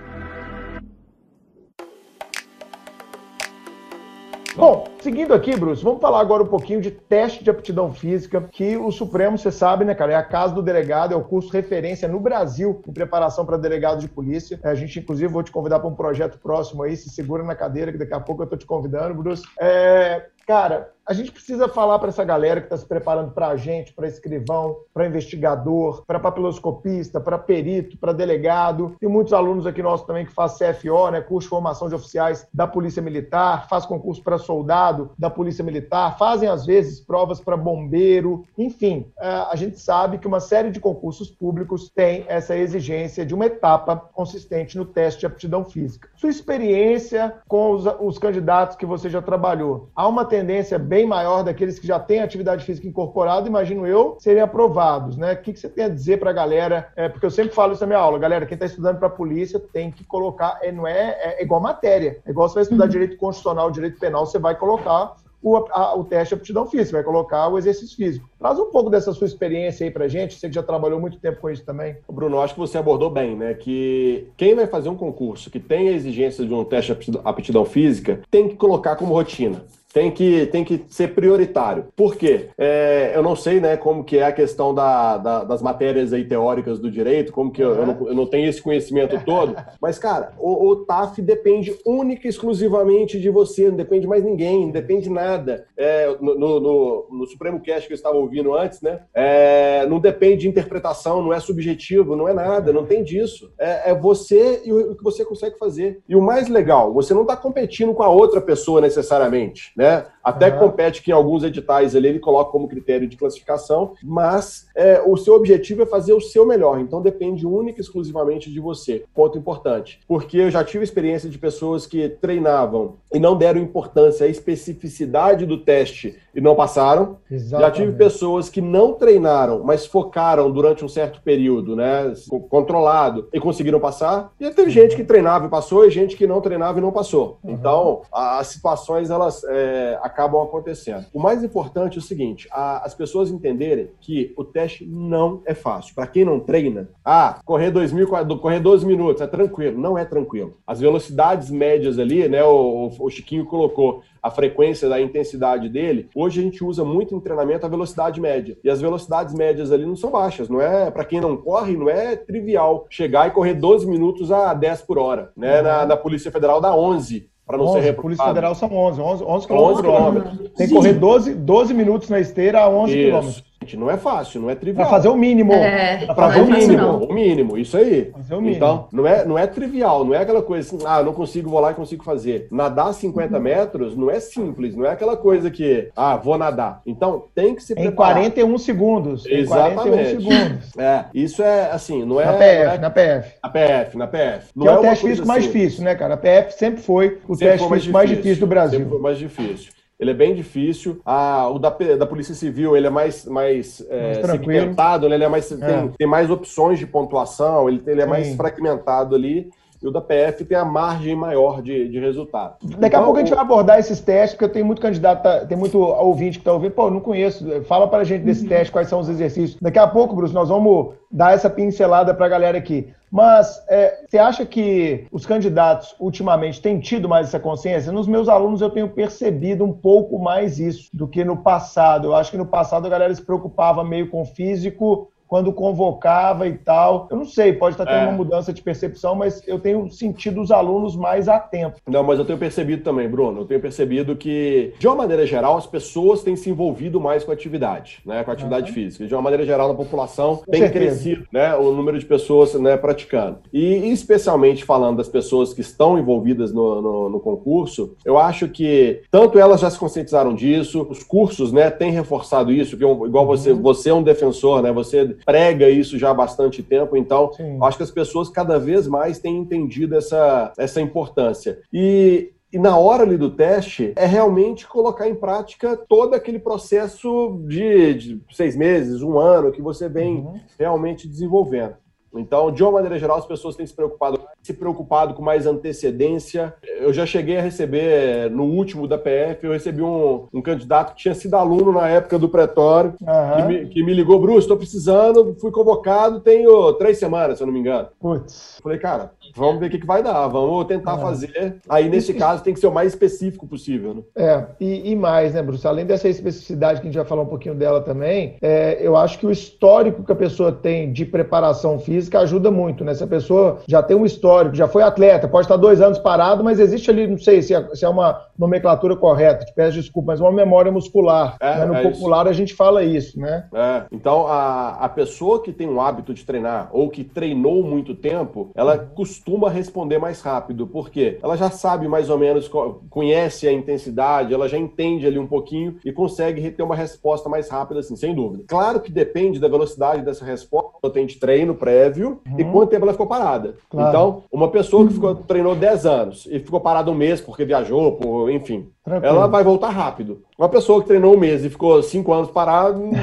Bom, seguindo aqui, Bruce, vamos falar agora um pouquinho de teste de aptidão física, que o Supremo, você sabe, né, cara, é a casa do delegado, é o curso referência no Brasil em preparação para delegado de polícia. É, a gente, inclusive, vou te convidar para um projeto próximo aí, se segura na cadeira, que daqui a pouco eu tô te convidando, Bruce. É, cara, a gente precisa falar para essa galera que está se preparando para agente, para escrivão, para investigador, para papiloscopista, para perito, para delegado. Tem muitos alunos aqui nossos também que fazem CFO, né, curso de formação de oficiais da Polícia Militar, faz concurso para soldado da Polícia Militar, fazem às vezes provas para bombeiro, enfim, é, a gente sabe que uma série de concursos públicos tem essa exigência de uma etapa consistente no teste de aptidão física. Sua experiência com os, os candidatos que você já trabalhou, há uma tendência bem maior daqueles que já têm atividade física incorporada, imagino eu, serem aprovados, né? O que, você tem a dizer para a galera? É, porque eu sempre falo isso na minha aula, galera, quem está estudando para a polícia tem que colocar, é, não é, é, igual matéria, é igual você vai estudar uhum. direito constitucional, direito penal, você vai colocar o, a, o, teste de aptidão física, vai colocar o exercício físico. Traz um pouco dessa sua experiência aí pra gente, você que já trabalhou muito tempo com isso também. Bruno, acho que você abordou bem, né? Que quem vai fazer um concurso que tem a exigência de um teste de aptidão física tem que colocar como rotina tem que, tem que ser prioritário. Por quê? É, eu não sei né, como que é a questão da, da, das matérias aí teóricas do direito, como que eu, eu, não, eu não tenho esse conhecimento todo, mas, cara, o, o, TAF depende única e exclusivamente de você, não depende mais ninguém, não depende de nada. É, no, no, no, Supremo Cast que eu estava ouvindo antes, né? É, não depende de interpretação, não é subjetivo, não é nada, não tem disso. É, é você e o, o que você consegue fazer. E o mais legal, você não está competindo com a outra pessoa necessariamente né? Até uhum. compete que em alguns editais ali ele coloca como critério de classificação, mas é, o seu objetivo é fazer o seu melhor, então depende única e exclusivamente de você. Ponto importante. Porque eu já tive experiência de pessoas que treinavam e não deram importância à especificidade do teste e não passaram. Exatamente. Já tive pessoas que não treinaram, mas focaram durante um certo período, né? Controlado, e conseguiram passar. E teve gente que treinava e passou, e gente que não treinava e não passou. Uhum. Então, as situações elas é, acabam acontecendo. O mais importante é o seguinte: a, as pessoas entenderem que o teste não é fácil. Para quem não treina, ah, correr, 2 mil, correr 12 minutos é tranquilo. Não é tranquilo. As velocidades médias ali, né? O, o Chiquinho colocou a frequência da intensidade dele. Hoje a gente usa muito em treinamento a velocidade média. E as velocidades médias ali não são baixas. Não é, para quem não corre, não é trivial chegar e correr 12 minutos a 10 por hora. Né? Uhum. Na, na Polícia Federal dá 11 para não 11, ser reprovado. Polícia Federal são 11, 11, 11 quilômetros. Tem que correr 12, 12 minutos na esteira a 11 quilômetros. Não é fácil, não é trivial. Para fazer o mínimo. É, para fazer é o mínimo, o mínimo, isso aí. Fazer o mínimo. Então, não é, não é trivial, não é aquela coisa assim, ah, não consigo, vou lá e consigo fazer. Nadar 50 uhum. metros não é simples, não é aquela coisa que, ah, vou nadar. Então, tem que se preparar. Em 41 segundos. Exatamente. Em 41 segundos. É, isso é assim, não é... Na PF, é, na PF. Na PF, na PF. Não que é, é o teste físico mais difícil, né, cara? A PF sempre foi o sempre teste físico mais difícil do Brasil. Sempre foi mais difícil ele é bem difícil. Ah, o da, da Polícia Civil, ele é mais, mais, é, segmentado, né? ele é mais, é. Tem, tem, mais opções de pontuação, ele, ele é Sim. mais fragmentado ali. E o da PF tem a margem maior de, de resultado. Daqui então, a pouco a gente vai abordar esses testes, porque eu tenho muito candidato, tá, tem muito ouvinte que está ouvindo, pô, não conheço, fala para a gente desse uhum. teste, quais são os exercícios. Daqui a pouco, Bruce, nós vamos dar essa pincelada para a galera aqui. Mas é, você acha que os candidatos ultimamente têm tido mais essa consciência? Nos meus alunos eu tenho percebido um pouco mais isso do que no passado. Eu acho que no passado a galera se preocupava meio com o físico quando convocava e tal. Eu não sei, pode estar tendo é. uma mudança de percepção, mas eu tenho sentido os alunos mais atentos. Não, mas eu tenho percebido também, Bruno, eu tenho percebido que, de uma maneira geral, as pessoas têm se envolvido mais com a atividade, né, com a atividade uhum. física. De uma maneira geral, na população com tem certeza. crescido, né, o número de pessoas né, praticando. E especialmente falando das pessoas que estão envolvidas no, no, no concurso, eu acho que tanto elas já se conscientizaram disso, os cursos, né, têm reforçado isso, que igual você, uhum. você é um defensor, né, você prega isso já há bastante tempo, então Sim. acho que as pessoas cada vez mais têm entendido essa, essa importância. E e na hora ali do teste, é realmente colocar em prática todo aquele processo de, de seis meses, um ano, que você vem uhum. realmente desenvolvendo. Então, de uma maneira geral, as pessoas têm se preocupado, se preocupado com mais antecedência. Eu já cheguei a receber, no último da PF, eu recebi um, um candidato que tinha sido aluno na época do pretório, uhum. que, me, que, me, ligou, Bruce, estou precisando, fui convocado, tenho três semanas, se eu não me engano. Putz. Falei, cara, vamos ver o que, que vai dar, vamos tentar é. fazer. Aí, nesse caso, tem que ser o mais específico possível. Né? É, e, e, mais, né, Bruce? Além dessa especificidade que a gente vai falar um pouquinho dela também, é, eu acho que o histórico que a pessoa tem de preparação física ajuda muito, né? Se a pessoa já tem um histórico, já foi atleta, pode estar dois anos parado, mas existe ali, não sei se é, se é uma nomenclatura correta, te peço desculpa, mas uma memória muscular. É, né? No é popular isso. a gente fala isso, né? É. Então, a, a pessoa que tem um hábito de treinar ou que treinou muito tempo, ela costuma responder mais rápido, porque ela já sabe mais ou menos, conhece a intensidade, ela já entende ali um pouquinho e consegue ter uma resposta mais rápida, assim, sem dúvida. Claro que depende da velocidade dessa resposta, tem de treino prévio uhum. e quanto tempo ela ficou parada. Claro. Então, uma pessoa que ficou, treinou 10 anos e ficou parada um mês porque viajou, por, enfim, Tranquilo. ela vai voltar rápido. Uma pessoa que treinou um mês e ficou cinco anos parado.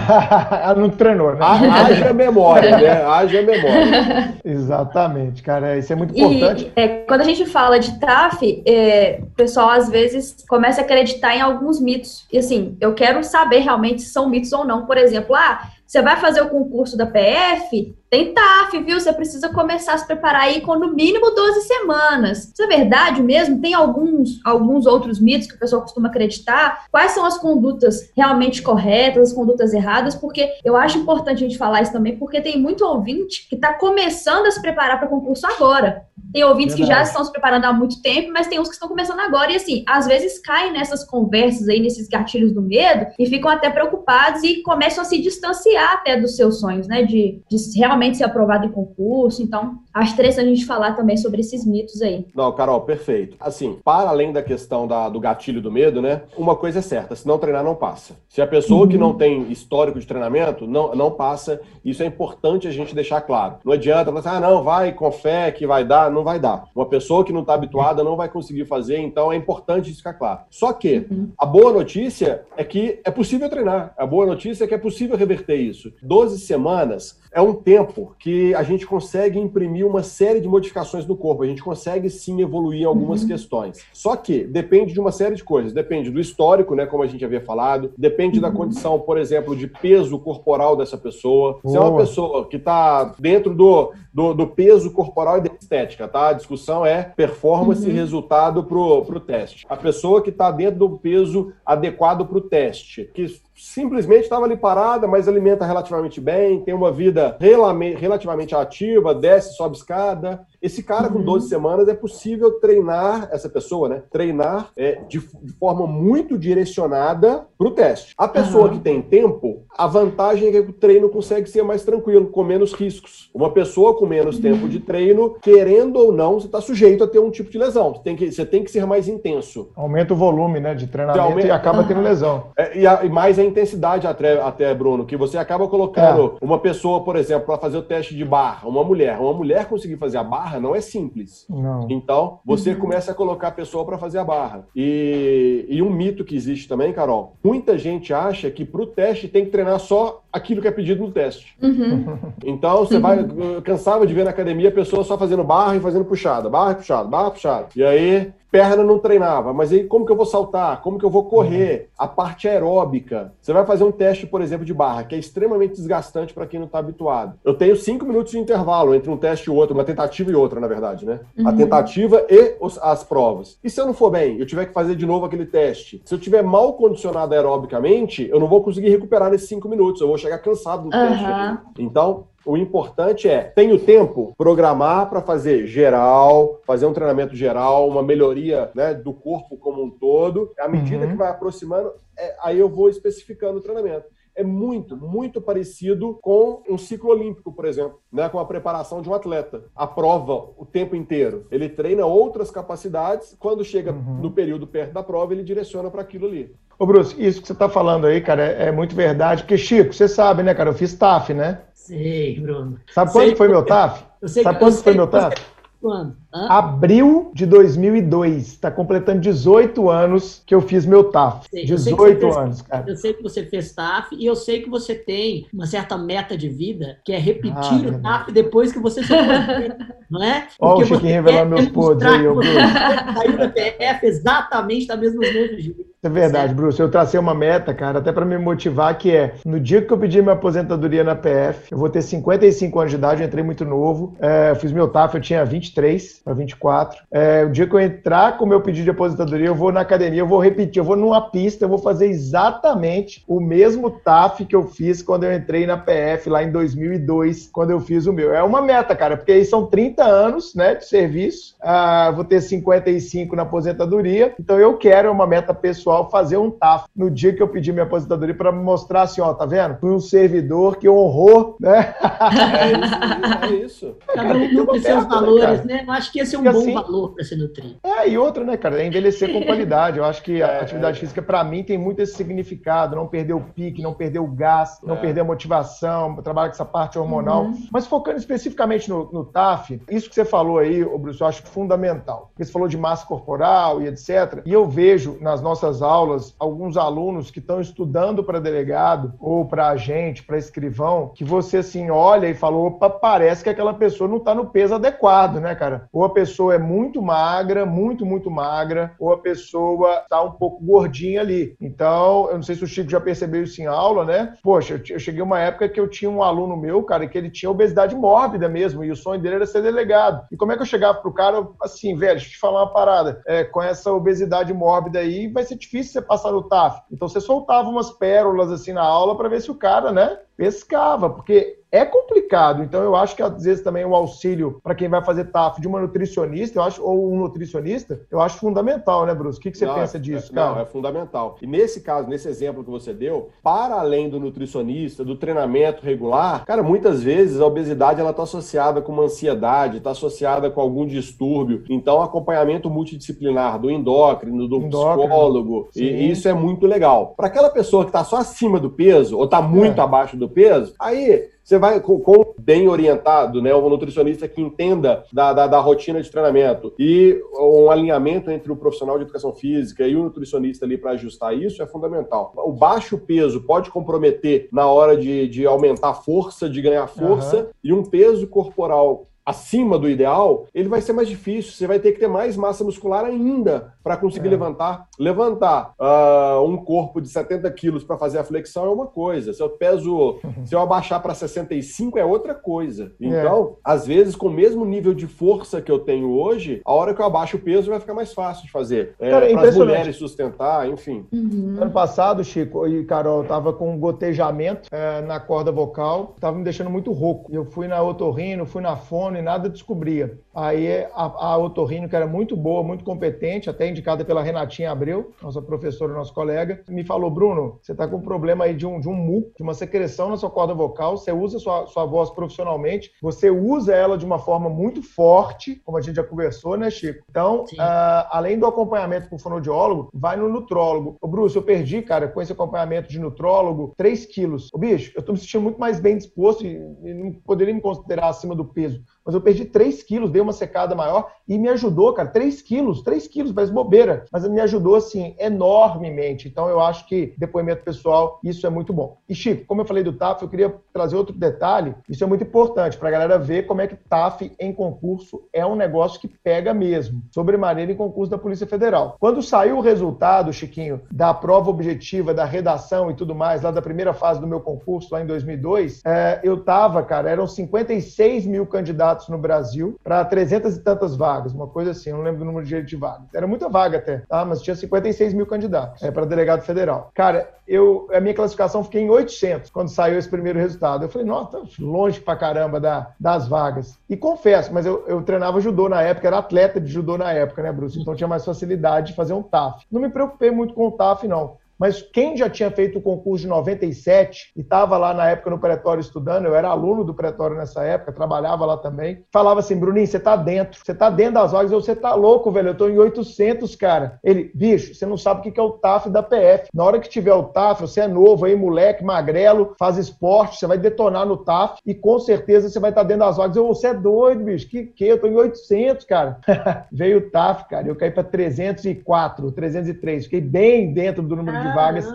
ela não treinou, né? Haja memória, né? Haja memória. Exatamente, cara. Isso é muito importante. E, é, quando a gente fala de TAF, é, o pessoal às vezes começa a acreditar em alguns mitos. E assim, eu quero saber realmente se são mitos ou não. Por exemplo, ah, você vai fazer o concurso da PF, tem TAF, viu? Você precisa começar a se preparar aí com no mínimo 12 semanas. Isso é verdade mesmo? Tem alguns, alguns outros mitos que o pessoal costuma acreditar? Quais são as condutas realmente corretas, as condutas erradas? Porque eu acho importante a gente falar isso também, porque tem muito ouvinte que está começando a se preparar para concurso agora. Tem ouvintes Verdade. que já estão se preparando há muito tempo, mas tem uns que estão começando agora. E assim, às vezes caem nessas conversas aí, nesses gatilhos do medo, e ficam até preocupados e começam a se distanciar até dos seus sonhos, né? De, de realmente ser aprovado em concurso. Então, acho interessante a gente falar também sobre esses mitos aí. Não, Carol, perfeito. Assim, para além da questão da, do gatilho do medo, né? Uma coisa é certa: se não treinar, não passa. Se a pessoa uhum. que não tem histórico de treinamento, não, não passa. Isso é importante a gente deixar claro. Não adianta falar assim, ah, não, vai com fé que vai dar não vai dar. Uma pessoa que não está habituada não vai conseguir fazer, então é importante isso ficar claro. Só que uhum. a boa notícia é que é possível treinar. A boa notícia é que é possível reverter isso. 12 semanas é um tempo que a gente consegue imprimir uma série de modificações no corpo. A gente consegue sim evoluir algumas uhum. questões. Só que depende de uma série de coisas. Depende do histórico, né, como a gente havia falado. Depende uhum. da condição, por exemplo, de peso corporal dessa pessoa. Se é uma pessoa que está dentro do, do, do, peso corporal e da estética, tá? A discussão é performance uhum. e resultado pro, pro teste. A pessoa que está dentro do peso adequado para o teste, que simplesmente estava ali parada, mas alimenta relativamente bem, tem uma vida relativamente ativa, desce, sobe escada, esse cara com 12 uhum. semanas é possível treinar essa pessoa, né? Treinar é, de, de, forma muito direcionada para o teste. A pessoa uhum. que tem tempo, a vantagem é que o treino consegue ser mais tranquilo, com menos riscos. Uma pessoa com menos uhum. tempo de treino, querendo ou não, você está sujeito a ter um tipo de lesão. Você tem que, você tem que ser mais intenso. Aumenta o volume né, de treinamento aumenta... e acaba tendo lesão. É, e, a, e, mais a intensidade até, até, Bruno, que você acaba colocando é. uma pessoa, por exemplo, para fazer o teste de barra, uma mulher. Uma mulher conseguir fazer a barra barra não é simples. Não. Então, você uhum. começa a colocar a pessoa para fazer a barra. E, e um mito que existe também, Carol, muita gente acha que para o teste tem que treinar só aquilo que é pedido no teste. Uhum. Então, você uhum. vai. cansava de ver na academia a pessoa só fazendo barra e fazendo puxada, barra e puxada, barra e puxada. E aí, perna não treinava, mas aí como que eu vou saltar? Como que eu vou correr? A parte aeróbica. Você vai fazer um teste, por exemplo, de barra, que é extremamente desgastante para quem não está habituado. Eu tenho cinco minutos de intervalo entre um teste e outro, uma tentativa e outra, na verdade, né? Uhum. A tentativa e os, as provas. E se eu não for bem, eu tiver que fazer de novo aquele teste? Se eu tiver mal condicionado aerobicamente, eu não vou conseguir recuperar nesses cinco minutos. Eu vou chegar cansado no uhum. teste. Então, o importante é, tenho tempo, programar para fazer geral, fazer um treinamento geral, uma melhoria né, do corpo como um todo. À medida uhum. que vai aproximando, é, aí eu vou especificando o treinamento é muito, muito parecido com um ciclo olímpico, por exemplo, né? com a preparação de um atleta. A prova o tempo inteiro. Ele treina outras capacidades, quando chega uhum. no período perto da prova, ele direciona para aquilo ali. Ô, Bruce, isso que você está falando aí, cara, é, é, muito verdade. Porque, Chico, você sabe, né, cara? Eu fiz TAF, né? Sei, Bruno. Sabe quando foi meu TAF? Eu sei, Sabe quando foi meu TAF? Quando? Hã? Abril de 2002. Está completando 18 anos que eu fiz meu TAF. Sei, 18 fez, anos, cara. Eu sei que você fez TAF e eu sei que você tem uma certa meta de vida, que é repetir ah, o TAF depois que você se não é? Olha o Chiquinho revelando meus podres aí, Bruno. Saiu da PF exatamente da mesma jeito. É verdade, Bruce. Eu tracei uma meta, cara, até para me motivar, que é no dia que eu pedi minha aposentadoria na PF, eu vou ter 55 anos de idade, eu entrei muito novo. É, fiz meu TAF, eu tinha 23 para 24. É, o dia que eu entrar com o meu pedido de aposentadoria, eu vou na academia, eu vou repetir, eu vou numa pista, eu vou fazer exatamente o mesmo TAF que eu fiz quando eu entrei na PF lá em 2002, quando eu fiz o meu. É uma meta, cara, porque aí são 30 anos né, de serviço, ah, vou ter 55 na aposentadoria, então eu quero uma meta pessoal pessoal fazer um TAF no dia que eu pedi minha aposentadoria para mostrar assim, ó, tá vendo? Fui um servidor que honrou, né? É isso, é isso. Cada um tem seus valores, né? Eu acho que esse é um bom assim, valor para se nutrir. É, e outra, né, cara, é envelhecer com qualidade. Eu acho que a é, atividade é. física, para mim, tem muito esse significado, não perder o pique, não perder o gás, não é. perder a motivação, trabalhar com essa parte hormonal. Uhum. Mas focando especificamente no, no TAF, isso que você falou aí, o Bruce, eu acho fundamental. Porque você falou de massa corporal e etc. E eu vejo nas nossas aulas alguns alunos que estão estudando para delegado ou para agente, para escrivão, que você assim olha e fala, opa, parece que aquela pessoa não está no peso adequado, né, cara? Ou a pessoa é muito magra, muito, muito magra, ou a pessoa está um pouco gordinha ali. Então, eu não sei se o Chico já percebeu isso em aula, né? Poxa, eu cheguei uma época que eu tinha um aluno meu, cara, que ele tinha obesidade mórbida mesmo, e o sonho dele era ser delegado. E como é que eu chegava pro cara, assim, velho, deixa eu te falar uma parada, é, com essa obesidade mórbida aí, vai ser difícil você passar no TAF. Então você soltava umas pérolas assim na aula para ver se o cara, né, pescava, porque é complicado. Então, eu acho que às vezes também o auxílio para quem vai fazer TAF de uma nutricionista, eu acho, ou um nutricionista, eu acho fundamental, né, Bruce? O que, que você não, pensa é, disso, é, cara? Não, é fundamental. E nesse caso, nesse exemplo que você deu, para além do nutricionista, do treinamento regular, cara, muitas vezes a obesidade ela está associada com uma ansiedade, está associada com algum distúrbio. Então, acompanhamento multidisciplinar do endócrino, do endócrino. psicólogo, Sim. e isso é muito legal. Para aquela pessoa que está só acima do peso ou está muito é. abaixo do peso, aí você vai com, com, bem orientado, né, um nutricionista que entenda da, da, da, rotina de treinamento e um alinhamento entre o profissional de educação física e o nutricionista ali para ajustar isso é fundamental. O baixo peso pode comprometer na hora de, de aumentar a força, de ganhar força, uhum. e um peso corporal acima do ideal, ele vai ser mais difícil. Você vai ter que ter mais massa muscular ainda para conseguir é. levantar. Levantar uh, um corpo de 70 quilos para fazer a flexão é uma coisa. Se eu peso, se eu abaixar para 65 é outra coisa. É. Então, é. às vezes, com o mesmo nível de força que eu tenho hoje, a hora que eu abaixo o peso vai ficar mais fácil de fazer. É, para as mulheres sustentar, enfim. Uhum. Ano passado, Chico e Carol, eu tava com um gotejamento é, na corda vocal, tava me deixando muito rouco. Eu fui na otorrino, fui na fono e nada descobria. Aí a, a otorrino, que era muito boa, muito competente, até indicada pela Renatinha Abreu, nossa professora, nosso colega, me falou: Bruno, você está com um problema aí de um, de um muco, de uma secreção na sua corda vocal, você usa sua, sua voz profissionalmente, você usa ela de uma forma muito forte, como a gente já conversou, né, Chico? Então, uh, além do acompanhamento com o fonoaudiólogo, vai no nutrólogo. Ô, Bruce, eu perdi, cara, com esse acompanhamento de nutrólogo, 3 quilos. Ô, bicho, eu tô me sentindo muito mais bem disposto e, e não poderia me considerar acima do peso mas eu perdi 3 quilos, dei uma secada maior e me ajudou, cara. 3 quilos, 3 quilos, parece bobeira, mas me ajudou, assim, enormemente. Então, eu acho que depoimento pessoal, isso é muito bom. E, Chico, como eu falei do TAF, eu queria trazer outro detalhe, isso é muito importante para a galera ver como é que TAF em concurso é um negócio que pega mesmo, sobremaneira em concurso da Polícia Federal. Quando saiu o resultado, Chiquinho, da prova objetiva, da redação e tudo mais, lá da primeira fase do meu concurso, lá em 2002, é, eu tava, cara, eram 56 mil candidatos no Brasil para 300 e tantas vagas, uma coisa assim, eu não lembro do número de vagas. Era muita vaga até, tá? Mas tinha 56 mil candidatos é, para delegado federal. Cara, eu, a minha classificação fiquei em 800 quando saiu esse primeiro resultado. Eu falei, nossa, tá longe pra caramba da, das vagas. E confesso, mas eu, eu treinava judô na época, era atleta de judô na época, né, Bruce? Então tinha mais facilidade de fazer um TAF. Não me preocupei muito com o TAF, não. Mas quem já tinha feito o concurso de 97 e estava lá na época no Pretório estudando, eu era aluno do Pretório nessa época, trabalhava lá também, falava assim, Bruninho, você tá dentro, você tá dentro das vagas, você tá louco, velho, eu tô em 800, cara. Ele, bicho, você não sabe o que é o TAF da PF. Na hora que tiver o TAF, você é novo aí, moleque, magrelo, faz esporte, você vai detonar no TAF e com certeza você vai estar tá dentro das vagas. Eu, você é doido, bicho, que que? Eu tô em 800, cara. Veio o TAF, cara, eu caí para 304, 303, fiquei bem dentro do número de de vagas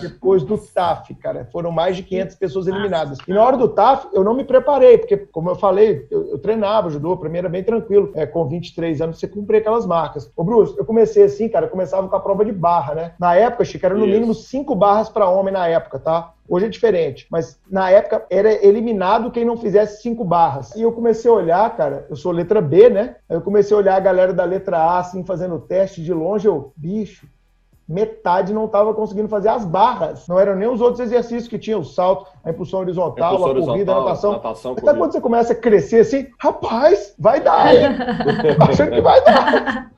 depois do TAF, cara. Foram mais de 500 pessoas eliminadas. E na hora do TAF, eu não me preparei, porque, como eu falei, eu, eu treinava judô, pra mim era bem tranquilo. É, com 23 anos, você cumprir aquelas marcas. Ô, Bruce, eu comecei assim, cara, eu começava com a prova de barra, né? Na época, Chico, era no Isso. mínimo cinco barras para homem na época, tá? Hoje é diferente, mas na época era eliminado quem não fizesse cinco barras. E eu comecei a olhar, cara, eu sou letra B, né? Aí eu comecei a olhar a galera da letra A, assim, fazendo o teste de longe, eu, bicho, metade não estava conseguindo fazer as barras. Não eram nem os outros exercícios que tinham o salto, a impulsão horizontal, a, a corrida, a natação. natação Até quando você começa a crescer assim, rapaz, vai dar. Achando que vai dar.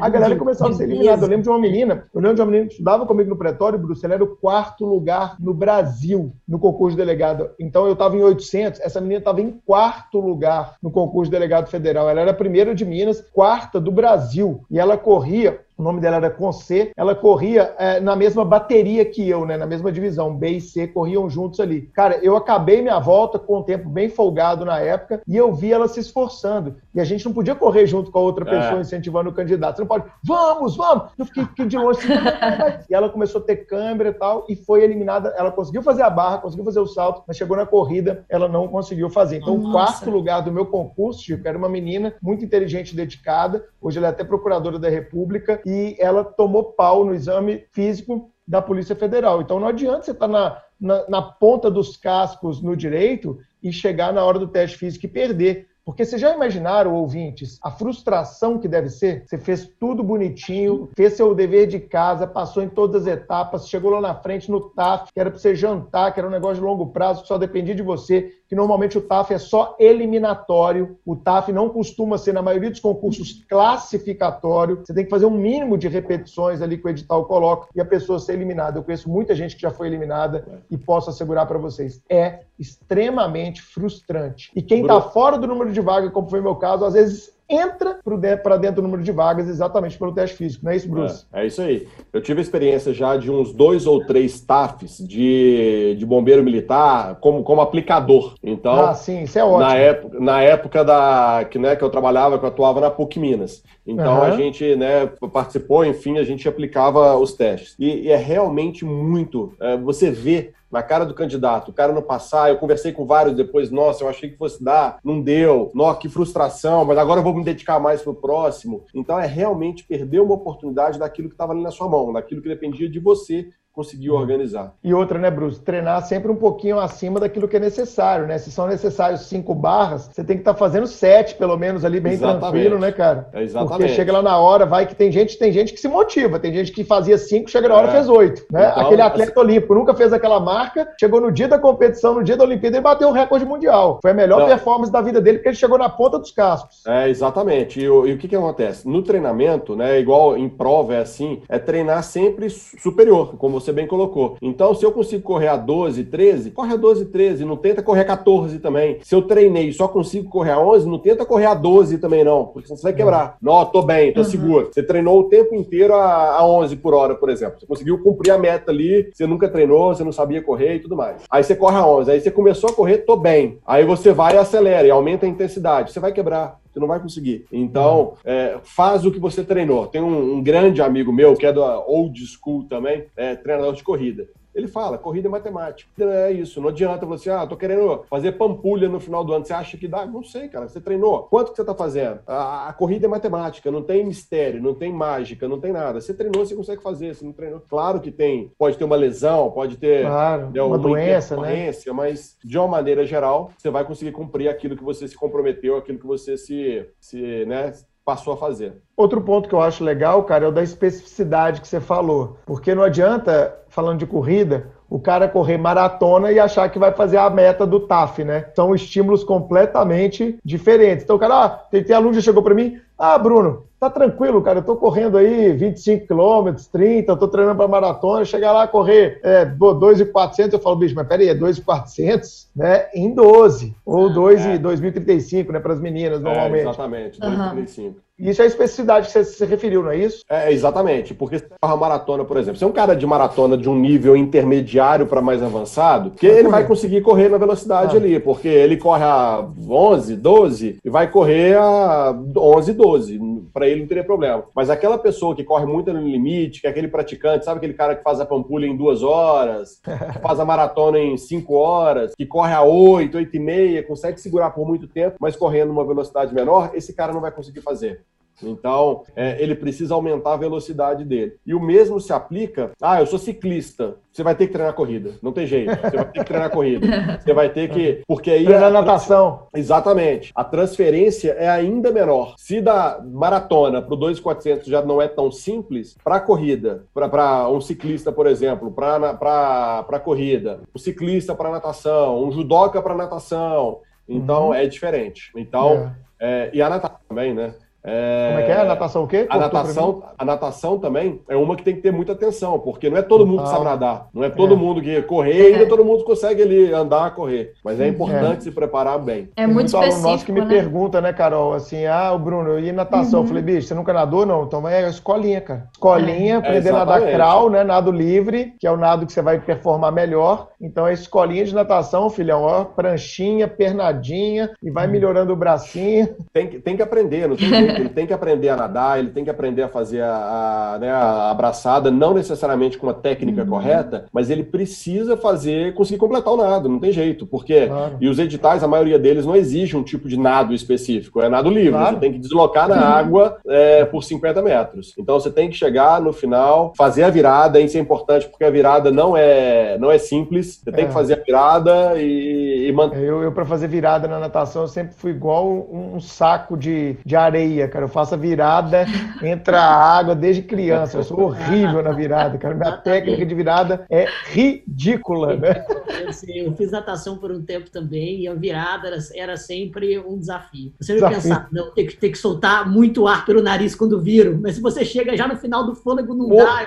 a galera começava a ser eliminada. Eu lembro de uma menina, eu lembro de uma menina que estudava comigo no Pretório, Bruce, ela era o quarto lugar no Brasil no concurso de delegado. Então eu estava em 800, essa menina estava em quarto lugar no concurso de delegado federal. Ela era a primeira de Minas, quarta do Brasil. E ela corria o nome dela era Conce, ela corria é, na mesma bateria que eu, né? Na mesma divisão, B e C corriam juntos ali. Cara, eu acabei minha volta com um tempo bem folgado na época e eu vi ela se esforçando. E a gente não podia correr junto com a outra pessoa é. incentivando o candidato. Você não pode, vamos, vamos! Eu fiquei, fiquei de longe assim, e ela começou a ter câmera e tal, e foi eliminada. Ela conseguiu fazer a barra, conseguiu fazer o salto, mas chegou na corrida, ela não conseguiu fazer. Então, Nossa. o quarto lugar do meu concurso, Chico, era uma menina muito inteligente e dedicada. Hoje ela é até procuradora da República e ela tomou pau no exame físico da Polícia Federal. Então não adianta você estar tá na, na, na ponta dos cascos no direito e chegar na hora do teste físico e perder. Porque vocês já imaginaram, ouvintes, a frustração que deve ser? Você fez tudo bonitinho, fez seu dever de casa, passou em todas as etapas, chegou lá na frente no TAF, que era para você jantar, que era um negócio de longo prazo, que só dependia de você, que normalmente o TAF é só eliminatório. O TAF não costuma ser, na maioria dos concursos, classificatório. Você tem que fazer um mínimo de repetições ali que o edital coloca e a pessoa ser eliminada. Eu conheço muita gente que já foi eliminada e posso assegurar para vocês, é extremamente frustrante. E quem está fora do número de vaga, como foi o meu caso, às vezes entra para dentro do número de vagas exatamente pelo teste físico, não é isso, Bruce? É, é, isso aí. Eu tive a experiência já de uns dois ou três TAFs de, de bombeiro militar como, como aplicador. Então, ah, sim, isso é ótimo. Na época, na época da, que, né, que eu trabalhava, que eu atuava na PUC Minas. Então uhum. a gente né, participou, enfim, a gente aplicava os testes. E, e é realmente muito. É, você vê na cara do candidato, o cara não passar, eu conversei com vários depois, nossa, eu achei que fosse dar, não deu, nossa, que frustração, mas agora eu vou me dedicar mais pro próximo. Então é realmente perder uma oportunidade daquilo que estava ali na sua mão, daquilo que dependia de você conseguiu organizar. E outra, né, Bruce? Treinar sempre um pouquinho acima daquilo que é necessário, né? Se são necessários cinco barras, você tem que estar tá fazendo sete, pelo menos, ali, bem exatamente. tranquilo, né, cara? É exatamente. Porque chega lá na hora, vai que tem gente, tem gente que se motiva, tem gente que fazia cinco, chega na hora é. fez oito, né? Então, Aquele atleta assim... olímpico nunca fez aquela marca, chegou no dia da competição, no dia da Olimpíada, e bateu o recorde mundial. Foi a melhor performance da vida dele, porque ele chegou na ponta dos cascos. É, exatamente. E, o, e o que que acontece? No treinamento, né, igual em prova é assim, é treinar sempre superior, como você bem colocou. Então, se eu consigo correr a 12, 13, corre a 12, 13, não tenta correr a 14 também. Se eu treinei e só consigo correr a 11, não tenta correr a 12 também não, porque senão você vai quebrar. Não, tô bem, tô uhum. seguro. Você treinou o tempo inteiro a, a 11 por hora, por exemplo. Você conseguiu cumprir a meta ali, você nunca treinou, você não sabia correr e tudo mais. Aí você corre a 11, aí você começou a correr, tô bem. Aí você vai e acelera e aumenta a intensidade. Você vai quebrar você não vai conseguir. Então, é, faz o que você treinou. Tem um, um, grande amigo meu, que é do old school também, é treinador de corrida. Ele fala, corrida é matemática. É isso, não adianta você, ah, tô querendo fazer pampulha no final do ano. Você acha que dá? Não sei, cara. Você treinou. Quanto que você tá fazendo? A, a, corrida é matemática, não tem mistério, não tem mágica, não tem nada. Você treinou, você consegue fazer. Você não treinou. Claro que tem, pode ter uma lesão, pode ter claro, né, uma, uma doença, né? mas de uma maneira geral, você vai conseguir cumprir aquilo que você se comprometeu, aquilo que você se, se né, passou a fazer. Outro ponto que eu acho legal, cara, é o da especificidade que você falou. Porque não adianta, falando de corrida, o cara correr maratona e achar que vai fazer a meta do TAF, né? São estímulos completamente diferentes. Então, o cara, ah, tem, tem aluno que chegou para mim, ah, Bruno, tá tranquilo, cara, eu tô correndo aí 25 quilômetros, 30, eu tô treinando para maratona, chegar lá correr é, 2,400, eu falo, bicho, mas peraí, é 2,400, né, em 12, ou 2,2035, é. né, para as meninas, é, normalmente. É, exatamente, 2,35. Uhum. Isso é a especificidade que você se referiu, não é isso? É, exatamente. Porque se a maratona, por exemplo, se é um cara de maratona de um nível intermediário para mais avançado, que ele vai conseguir correr na velocidade ah. ali, porque ele corre a 11, 12 e vai correr a 11, 12. Para ele não teria problema. Mas aquela pessoa que corre muito no limite, que é aquele praticante, sabe aquele cara que faz a pampulha em duas horas, que faz a maratona em cinco horas, que corre a 8, 8 e meia, consegue segurar por muito tempo, mas correndo uma velocidade menor, esse cara não vai conseguir fazer. Então, é, ele precisa aumentar a velocidade dele. E o mesmo se aplica. Ah, eu sou ciclista. Você vai ter que treinar corrida. Não tem jeito. Você vai ter que treinar corrida. Você vai ter que. Porque aí. Treinar natação. Exatamente. A transferência é ainda menor. Se da maratona para o 2,400 já não é tão simples, para corrida, para um ciclista, por exemplo, para corrida, um ciclista para natação, um judoca para natação. Então, uhum. é diferente. Então. É. É, e a natação também, né? É... Como é que é? A natação o quê? A natação, a natação também é uma que tem que ter muita atenção, porque não é todo mundo que sabe nadar. Não é todo é. mundo que correr, ainda é. todo mundo consegue ali andar, correr. Mas é importante é. se preparar bem. É muito, muito específico, nosso que me né? pergunta, né, Carol, assim, ah, o Bruno, ia natação. Uhum. Eu falei, bicho, você nunca nadou? Não. Então é escolinha, cara. Escolinha, aprender a nadar crawl, né, nado livre, que é o nado que você vai performar melhor. Então é escolinha de natação, filhão, ó, pranchinha, pernadinha, e vai uhum. melhorando o bracinho. Tem que, tem que aprender, não tem jeito ele tem que aprender a nadar, ele tem que aprender a fazer a, a, né, a abraçada, não necessariamente com a técnica uhum. correta, mas ele precisa fazer, conseguir completar o nado, não tem jeito, porque claro. e os editais, a maioria deles não exige um tipo de nado específico, é nado livre, claro. você tem que deslocar na uhum. água é, por 50 metros. Então você tem que chegar no final, fazer a virada, isso é importante porque a virada não é, não é simples, você tem que é. fazer a virada e, e manter. Eu, eu para fazer virada na natação, eu sempre fui igual um, um saco de, de areia, cara. Eu faço a virada, entra a água desde criança. Eu sou horrível na virada, cara. Minha técnica de virada é ridícula, né? Eu, eu fiz natação por um tempo também e a virada era, era sempre um desafio. Você vai pensar, não, tem que, tem que soltar muito ar pelo nariz quando viro, mas se você chega já no final do fôlego, não Pô. dá.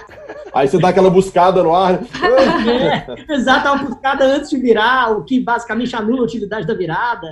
Aí você dá aquela buscada no ar. É, exato, uma buscada antes de virar, o que basicamente anula a utilidade da virada.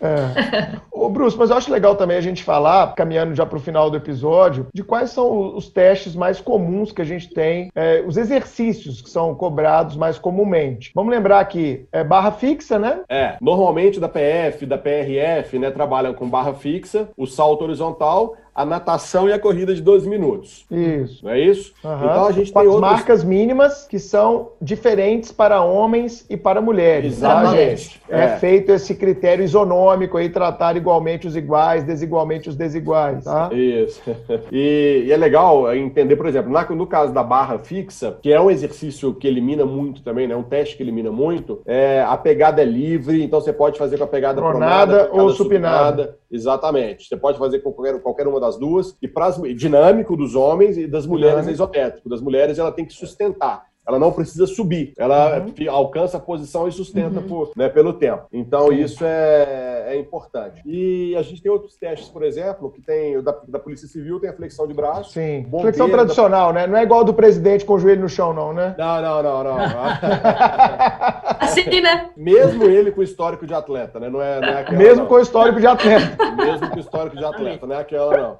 É. Ô, Bruce, mas eu acho legal também a gente falar, caminhando já para o final do episódio, de quais são os testes mais comuns que a gente tem, é, os exercícios que são cobrados mais comumente. Vamos lembrar aqui, é barra fixa, né? É, normalmente da PF, da PRF, né, trabalham com barra fixa, o salto horizontal, a natação e a corrida de 12 minutos. Isso. Não é isso? Uhum. Então a gente tem outras... marcas mínimas que são diferentes para homens e para mulheres. Tá, Exatamente. Tá, é. é. feito esse critério isonômico aí, tratar igualmente os iguais, desigualmente os desiguais. Tá? Isso. E, e é legal entender, por exemplo, no caso da barra fixa, que é um exercício que elimina muito também, né? Um teste que elimina muito, é, a pegada é livre, então você pode fazer com a pegada pronada, pronada ou supinada. supinada. Exatamente. Você pode fazer com qualquer, qualquer uma das duas. E para dinâmico dos homens e das mulheres é isométrico. Das mulheres, ela tem que sustentar. Ela não precisa subir, ela uhum. alcança a posição e sustenta uhum. por, né, pelo tempo. Então, Sim. isso é, é, importante. E a gente tem outros testes, por exemplo, que tem da, da Polícia Civil, tem a flexão de braço. Sim. Bombeiro, flexão tradicional, da... né? Não é igual do presidente com o joelho no chão, não, né? Não, não, não, não. assim, né? Mesmo ele com histórico de atleta, né? Não é, não é aquela, Mesmo não. com histórico de atleta. Mesmo com histórico de atleta, não é aquela, não.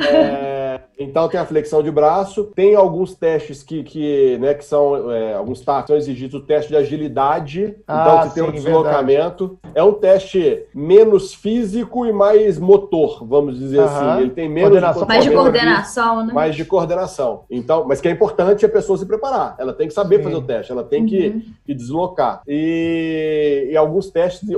É, então tem a flexão de braço, tem alguns testes que, que, né, que são é, alguns tasks são exigidos o teste de agilidade, ah, então você tem um deslocamento. Verdade. É um teste menos físico e mais motor, vamos dizer uh -huh. assim. Ele tem menos de mais de coordenação, né? Mais de coordenação. Então, mas que é importante a pessoa se preparar. Ela tem que saber Sim. fazer o teste, ela tem uhum. que, que, deslocar. E, e, alguns testes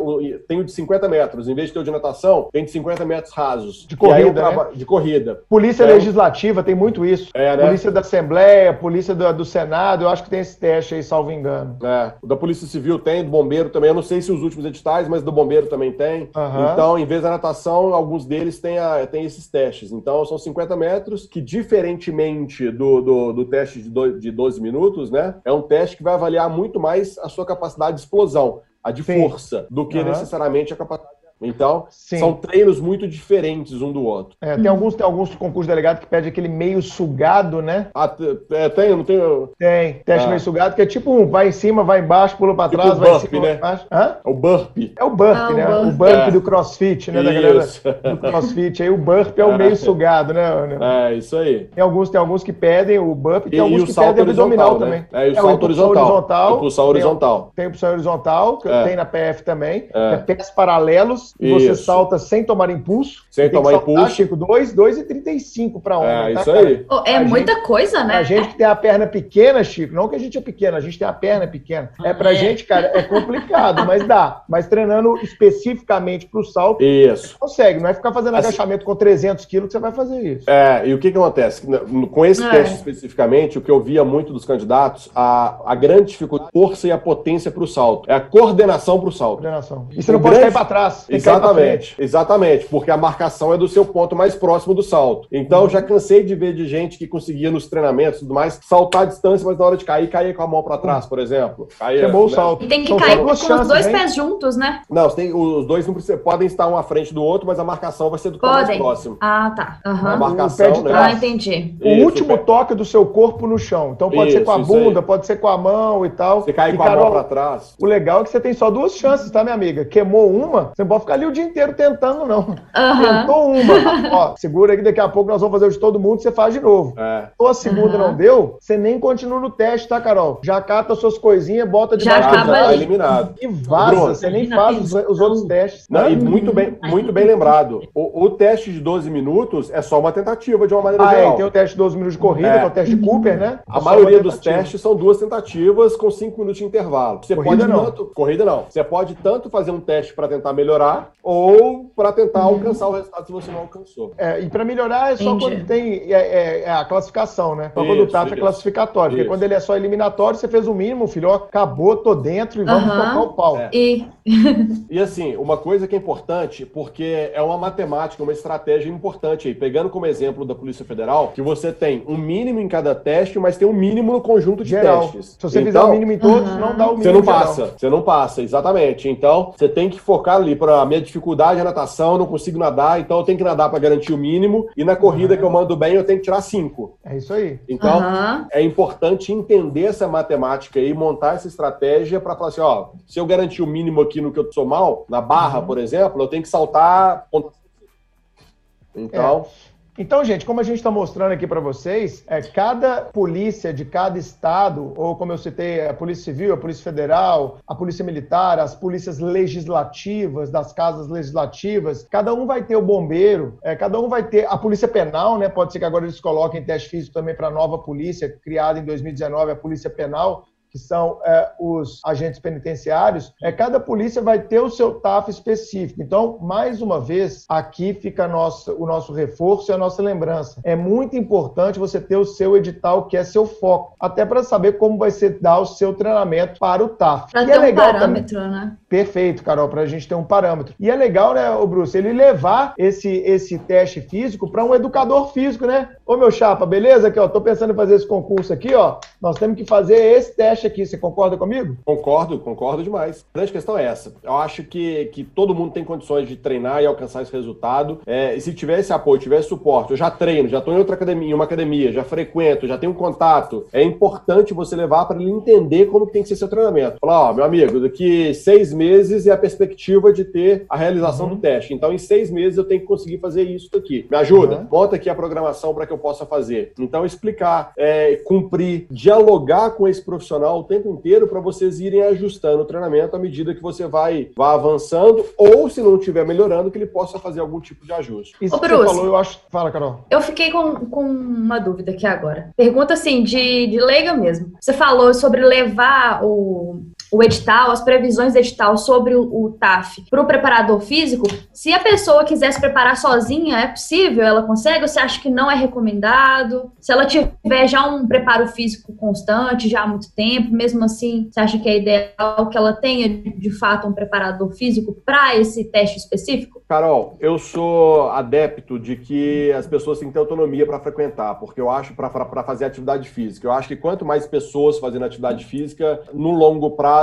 tem o de 50 metros, em vez de ter o de natação, tem de 50 metros rasos. De corrida, né? De corrida. Polícia é. Legislativa tem muito isso. É, né? Polícia da Assembleia, Polícia do, do, Senado, eu acho que tem esse teste aí, salvo engano. É. O da Polícia Civil tem, do Bombeiro também. Eu não sei se os últimos editais, mas do Bombeiro também tem. Uhum. Então, em vez da natação, alguns deles têm, a, têm esses testes. Então, são 50 metros, que diferentemente do, do, do teste de, do, de 12 minutos, né? É um teste que vai avaliar muito mais a sua capacidade de explosão, a de Sim. força, do que uhum. necessariamente a capacidade então, Sim. são treinos muito diferentes um do outro. É, tem, alguns, tem alguns concursos delegados que pedem aquele meio sugado, né? Ah, é, tem, não tem? Tem, teste ah. meio sugado, que é tipo um vai em cima, vai embaixo, pula pra tipo trás, vai em cima, né? vai embaixo. Hã? É o burp. É o burp, ah, né? O burp, o burp é. do crossfit, né? Da galera do crossfit. Aí o burp é o meio sugado, né? É, isso aí. Tem alguns, tem alguns que pedem o burp, tem e, alguns e que pedem abdominal né? também. É, e o é, salto horizontal. horizontal. Impulsão horizontal. Tem, tem horizontal, que é. tem na PF também. É. pés paralelos, e você salta sem tomar impulso. Sem tomar impulso. Chico, 2, 2 e 35 para homem. É, tá, isso aí. Oh, é a muita gente, coisa, né? A gente que tem a perna pequena, Chico, não que a gente é pequeno, a gente tem a perna pequena. É pra é. gente, cara, é complicado, mas dá. Mas treinando especificamente pro salto, isso. você consegue. Não é ficar fazendo assim, agachamento com 300 quilos que você vai fazer isso. É, e o que que acontece? Com esse é. teste especificamente, o que eu via muito dos candidatos, a, a grande dificuldade, a força e a potência pro salto. É a coordenação pro salto. Coordenação. E você não o pode grande... cair pra trás. Exatamente. Exatamente, porque a marcação é do seu ponto mais próximo do salto. Então, uhum. já cansei de ver de gente que conseguia nos treinamentos e tudo mais saltar a distância, mas na hora de cair, cair com a mão para trás, por exemplo. Caía, Queimou né? o salto. E tem que São cair com os dois pés juntos, né? Não, tem, os dois não precisa, podem estar um à frente do outro, mas a marcação vai ser do podem. mais próximo. Ah, tá. Uhum. A marcação, o pé de né? trás. Ah, entendi. O Isso, último toque do seu corpo no chão. Então pode Isso, ser com a bunda, pode ser com a mão e tal. Você cai com a mão para trás. O legal é que você tem só duas chances, tá, minha amiga? Queimou uma, você pode ficar ali o dia inteiro tentando, não. Uhum. Tentou uma. Ó, segura aí que daqui a pouco nós vamos fazer o de todo mundo, você faz de novo. É. Ou a segunda uhum. não deu, você nem continua no teste, tá, Carol? Já cata suas coisinhas, bota debaixo Já acaba tá eliminado. E vaza, você nem faz os, os, outros testes. Não, e muito bem, muito bem lembrado. O, o, teste de 12 minutos é só uma tentativa de uma maneira ah, é, geral. É, tem o teste de 12 minutos de corrida, é. que é o teste de Cooper, né? A é maioria dos testes são duas tentativas com 5 minutos de intervalo. Você corrida pode não. tanto, corrida não. Você pode tanto fazer um teste para tentar melhorar ou para tentar uhum. alcançar o resultado se você não alcançou. É, e para melhorar é só Entendi. quando tem é, é, é, a classificação, né? Só isso, quando o taxa é classificatório. Porque quando ele é só eliminatório, você fez o mínimo, filho, ó, acabou, tô dentro e vamos tocar o pau. É. E... e assim, uma coisa que é importante, porque é uma matemática, uma estratégia importante aí, pegando como exemplo da Polícia Federal, que você tem um mínimo em cada teste, mas tem um mínimo no conjunto de geral. testes. Se você então, fizer o mínimo em todos, uhum. não dá o mínimo. Você não passa, geral. você não passa, exatamente. Então, você tem que focar ali para a minha dificuldade é natação, não consigo nadar, então eu tenho que nadar para garantir o mínimo, e na corrida uhum. que eu mando bem, eu tenho que tirar cinco. É isso aí. Então, uhum. é importante entender essa matemática e montar essa estratégia para falar assim: ó, se eu garantir o mínimo aqui no que eu sou mal, na barra, uhum. por exemplo, eu tenho que saltar. Então. É. Então, gente, como a gente está mostrando aqui para vocês, é, cada polícia de cada estado, ou como eu citei, a Polícia Civil, a Polícia Federal, a Polícia Militar, as polícias legislativas, das casas legislativas, cada um vai ter o bombeiro, é, cada um vai ter a Polícia Penal, né? Pode ser que agora eles coloquem teste físico também para a nova polícia, criada em 2019, a Polícia Penal, que são é, os agentes penitenciários, é, cada polícia vai ter o seu TAF específico. Então, mais uma vez, aqui fica nosso, o nosso reforço e a nossa lembrança. É muito importante você ter o seu edital, que é seu foco, até para saber como vai ser dar o seu treinamento para o TAF. Para ter é um parâmetro, também. né? Perfeito, Carol, para a gente ter um parâmetro. E é legal, né, o Bruce, ele levar esse, esse teste físico para um educador físico, né? Ô, meu chapa, beleza? Aqui, ó, tô pensando em fazer esse concurso aqui, ó. Nós temos que fazer esse teste aqui. Você concorda comigo? Concordo, concordo demais. A grande questão é essa. Eu acho que, que todo mundo tem condições de treinar e alcançar esse resultado. É, e se tiver esse apoio, tiver esse suporte, eu já treino, já estou em outra academia, em uma academia, já frequento, já tenho um contato. É importante você levar para ele entender como que tem que ser seu treinamento. Falar, ó, meu amigo, daqui seis meses é a perspectiva de ter a realização uhum. do teste. Então, em seis meses eu tenho que conseguir fazer isso daqui. Me ajuda? Uhum. Monta aqui a programação para que eu possa fazer. Então, explicar, é, cumprir, dialogar com esse profissional o tempo inteiro para vocês irem ajustando o treinamento à medida que você vai, vai avançando, ou se não estiver melhorando, que ele possa fazer algum tipo de ajuste. Isso Ô, que Bruce, você falou, eu acho. Fala, Carol. Eu fiquei com, com uma dúvida aqui agora. Pergunta assim, de, de leiga mesmo. Você falou sobre levar o, o edital, as previsões do edital sobre o, TAF para o preparador físico, se a pessoa quiser se preparar sozinha, é possível? Ela consegue? Ou você acha que não é recomendado? Se ela tiver já um preparo físico constante, já há muito tempo, mesmo assim, você acha que é ideal que ela tenha, de fato, um preparador físico para esse teste específico? Carol, eu sou adepto de que as pessoas têm que ter autonomia para frequentar, porque eu acho para fazer atividade física. Eu acho que quanto mais pessoas fazendo atividade física, no longo prazo,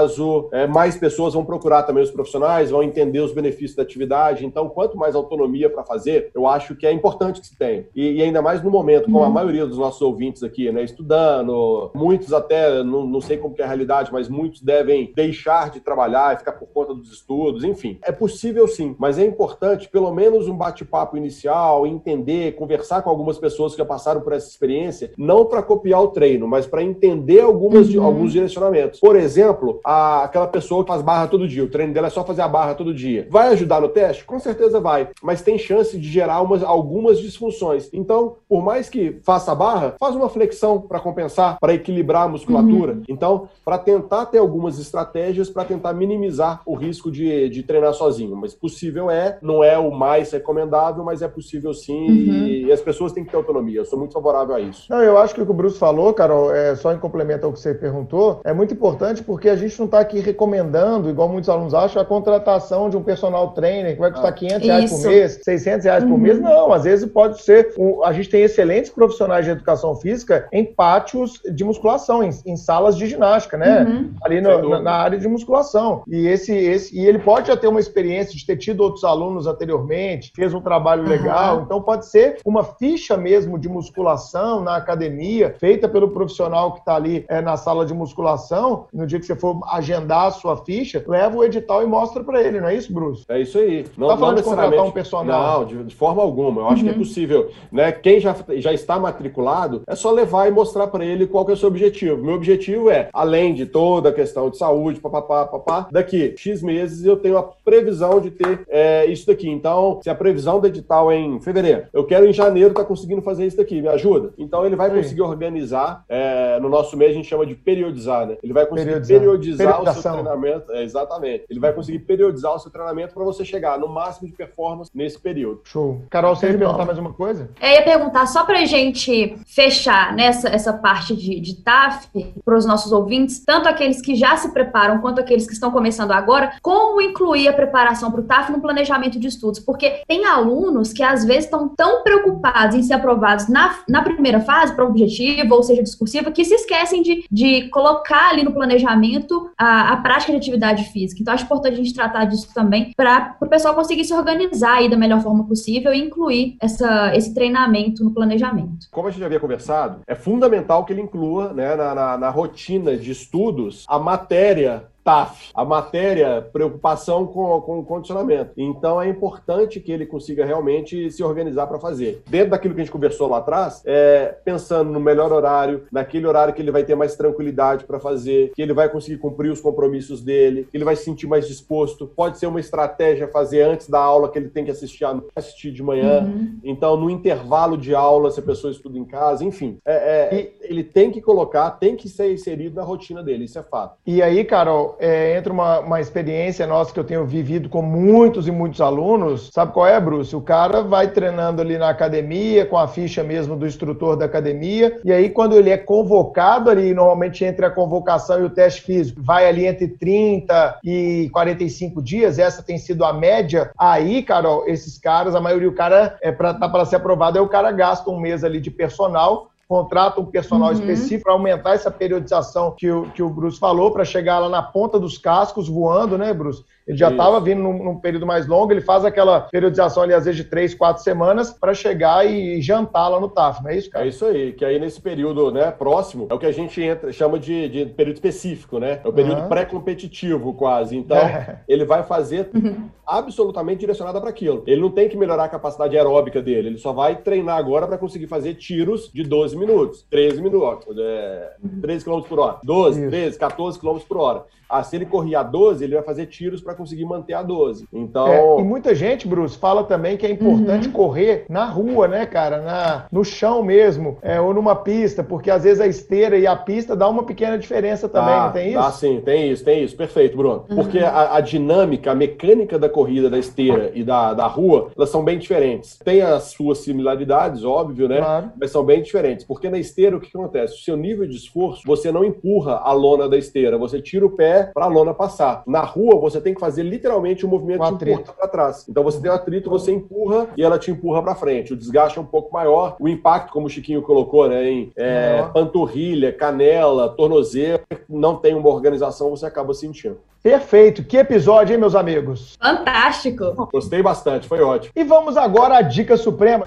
é, mais pessoas vão procurar também os profissionais, vão entender os benefícios da atividade. Então, quanto mais autonomia para fazer, eu acho que é importante que se tenha. E, e ainda mais no momento, como a uhum. maioria dos nossos ouvintes aqui, né, estudando, muitos até, não, não sei como é a realidade, mas muitos devem deixar de trabalhar e ficar por conta dos estudos, enfim. É possível sim, mas é importante importante, pelo menos um bate-papo inicial, entender, conversar com algumas pessoas que já passaram por essa experiência, não para copiar o treino, mas para entender algumas, uhum. alguns direcionamentos. Por exemplo, a, aquela pessoa que faz barra todo dia, o treino dela é só fazer a barra todo dia. Vai ajudar no teste? Com certeza vai, mas tem chance de gerar umas, algumas disfunções. Então, por mais que faça a barra, faz uma flexão para compensar, para equilibrar a musculatura. Uhum. Então, para tentar ter algumas estratégias para tentar minimizar o risco de, de treinar sozinho. Mas possível é, não é o mais recomendável, mas é possível sim uhum. e, as pessoas têm que ter autonomia. Eu sou muito favorável a isso. Não, eu acho que o que o Bruce falou, Carol, é, só em complemento ao que você perguntou, é muito importante porque a gente não está aqui recomendando, igual muitos alunos acham, a contratação de um personal trainer que vai custar 500 ah, reais por mês, 600 reais uhum. por mês. Não, às vezes pode ser. Um, a gente tem excelentes profissionais de educação física em pátios de musculação, em, em salas de ginástica, né? Uhum. Ali no, na, na, área de musculação. E esse, esse, e ele pode já ter uma experiência de ter tido outros alunos alunos anteriormente, fez um trabalho legal. Uhum. Então pode ser uma ficha mesmo de musculação na academia, feita pelo profissional que está ali é, na sala de musculação. No dia que você for agendar a sua ficha, leva o edital e mostra para ele, não é isso, Bruce? É isso aí. Não, tá falando de contratar um personal? Não, de, de forma alguma. Eu acho uhum. que é uhum. possível. Né? Quem já, já está matriculado, é só levar e mostrar para ele qual que é o seu objetivo. Meu objetivo é, além de toda a questão de saúde, papapá, papá, daqui X meses eu tenho a previsão de ter é, isso daqui. Então, se a previsão do edital é em fevereiro, eu quero em janeiro estar tá conseguindo fazer isso daqui, me ajuda? Então, ele vai Sim. conseguir organizar, é, no nosso mês a gente chama de periodizar, né? Ele vai conseguir periodizar, periodizar o seu treinamento, é, exatamente. Ele vai conseguir periodizar o seu treinamento para você chegar no máximo de performance nesse período. Show. Carol, você ia perguntar mais uma coisa? Eu ia perguntar, só para a gente fechar nessa essa parte de, de TAF para os nossos ouvintes, tanto aqueles que já se preparam quanto aqueles que estão começando agora, como incluir a preparação para o TAF no planejamento de estudos, porque tem alunos que às vezes estão tão preocupados em ser aprovados na, na primeira fase, para objetivo, ou seja, discursiva, que se esquecem de, de colocar ali no planejamento a, a prática de atividade física. Então, acho importante a gente tratar disso também, para o pessoal conseguir se organizar aí da melhor forma possível e incluir essa, esse treinamento no planejamento. Como a gente já havia conversado, é fundamental que ele inclua né, na, na, na rotina de estudos a matéria TAF, a matéria preocupação com, com o condicionamento. Então é importante que ele consiga realmente se organizar para fazer. Dentro daquilo que a gente conversou lá atrás, é, pensando no melhor horário, naquele horário que ele vai ter mais tranquilidade para fazer, que ele vai conseguir cumprir os compromissos dele, que ele vai se sentir mais disposto. Pode ser uma estratégia fazer antes da aula que ele tem que assistir, assistir de manhã. Uhum. Então, no intervalo de aula, se a pessoa estuda em casa, enfim. É, é, ele tem que colocar, tem que ser inserido na rotina dele, isso é fato. E aí, Carol, é, entra uma, uma experiência nossa que eu tenho vivido com muitos e muitos alunos. Sabe qual é, Bruce? O cara vai treinando ali na academia, com a ficha mesmo do instrutor da academia, e aí quando ele é convocado ali, normalmente entre a convocação e o teste físico, vai ali entre 30 e 45 dias, essa tem sido a média. Aí, Carol, esses caras, a maioria, o cara, é para tá para ser aprovado, é o cara gasta um mês ali de personal contrata um personal uhum. específico para aumentar essa periodização que o, que o Bruce falou, para chegar lá na ponta dos cascos voando, né, Bruce? Ele já estava vindo num, num, período mais longo, ele faz aquela periodização ali, às vezes, de três, quatro semanas, para chegar e jantar lá no TAF, não é isso, cara? É isso aí, que aí nesse período né, próximo é o que a gente entra, chama de, de período específico, né? É o período uhum. pré-competitivo, quase. Então, é. ele vai fazer uhum. absolutamente direcionado para aquilo. Ele não tem que melhorar a capacidade aeróbica dele, ele só vai treinar agora para conseguir fazer tiros de 12 minutos, 13 minutos, é, 13 km por hora, 12, isso. 13, 14 km por hora. Ah, se ele correr a 12, ele vai fazer tiros para conseguir manter a 12. Então. É, e muita gente, Bruce, fala também que é importante uhum. correr na rua, né, cara? Na, no chão mesmo, é, ou numa pista, porque às vezes a esteira e a pista dá uma pequena diferença também, ah, não tem isso? Ah, sim, tem isso, tem isso. Perfeito, Bruno. Uhum. Porque a, a, dinâmica, a mecânica da corrida da esteira e da, da rua, elas são bem diferentes. Tem as suas similaridades, óbvio, né? Claro. Mas são bem diferentes. Porque na esteira, o que acontece? O seu nível de esforço, você não empurra a lona da esteira, você tira o pé para a lona passar. Na rua, você tem que fazer literalmente um movimento de empurra para trás. Então você tem um atrito, você empurra e ela te empurra para frente. O desgaste é um pouco maior, o impacto, como o Chiquinho colocou, né, em é, panturrilha, canela, tornozelo, não tem uma organização, você acaba sentindo. Perfeito. Que episódio, hein, meus amigos? Fantástico. Gostei bastante, foi ótimo. E vamos agora à dica suprema.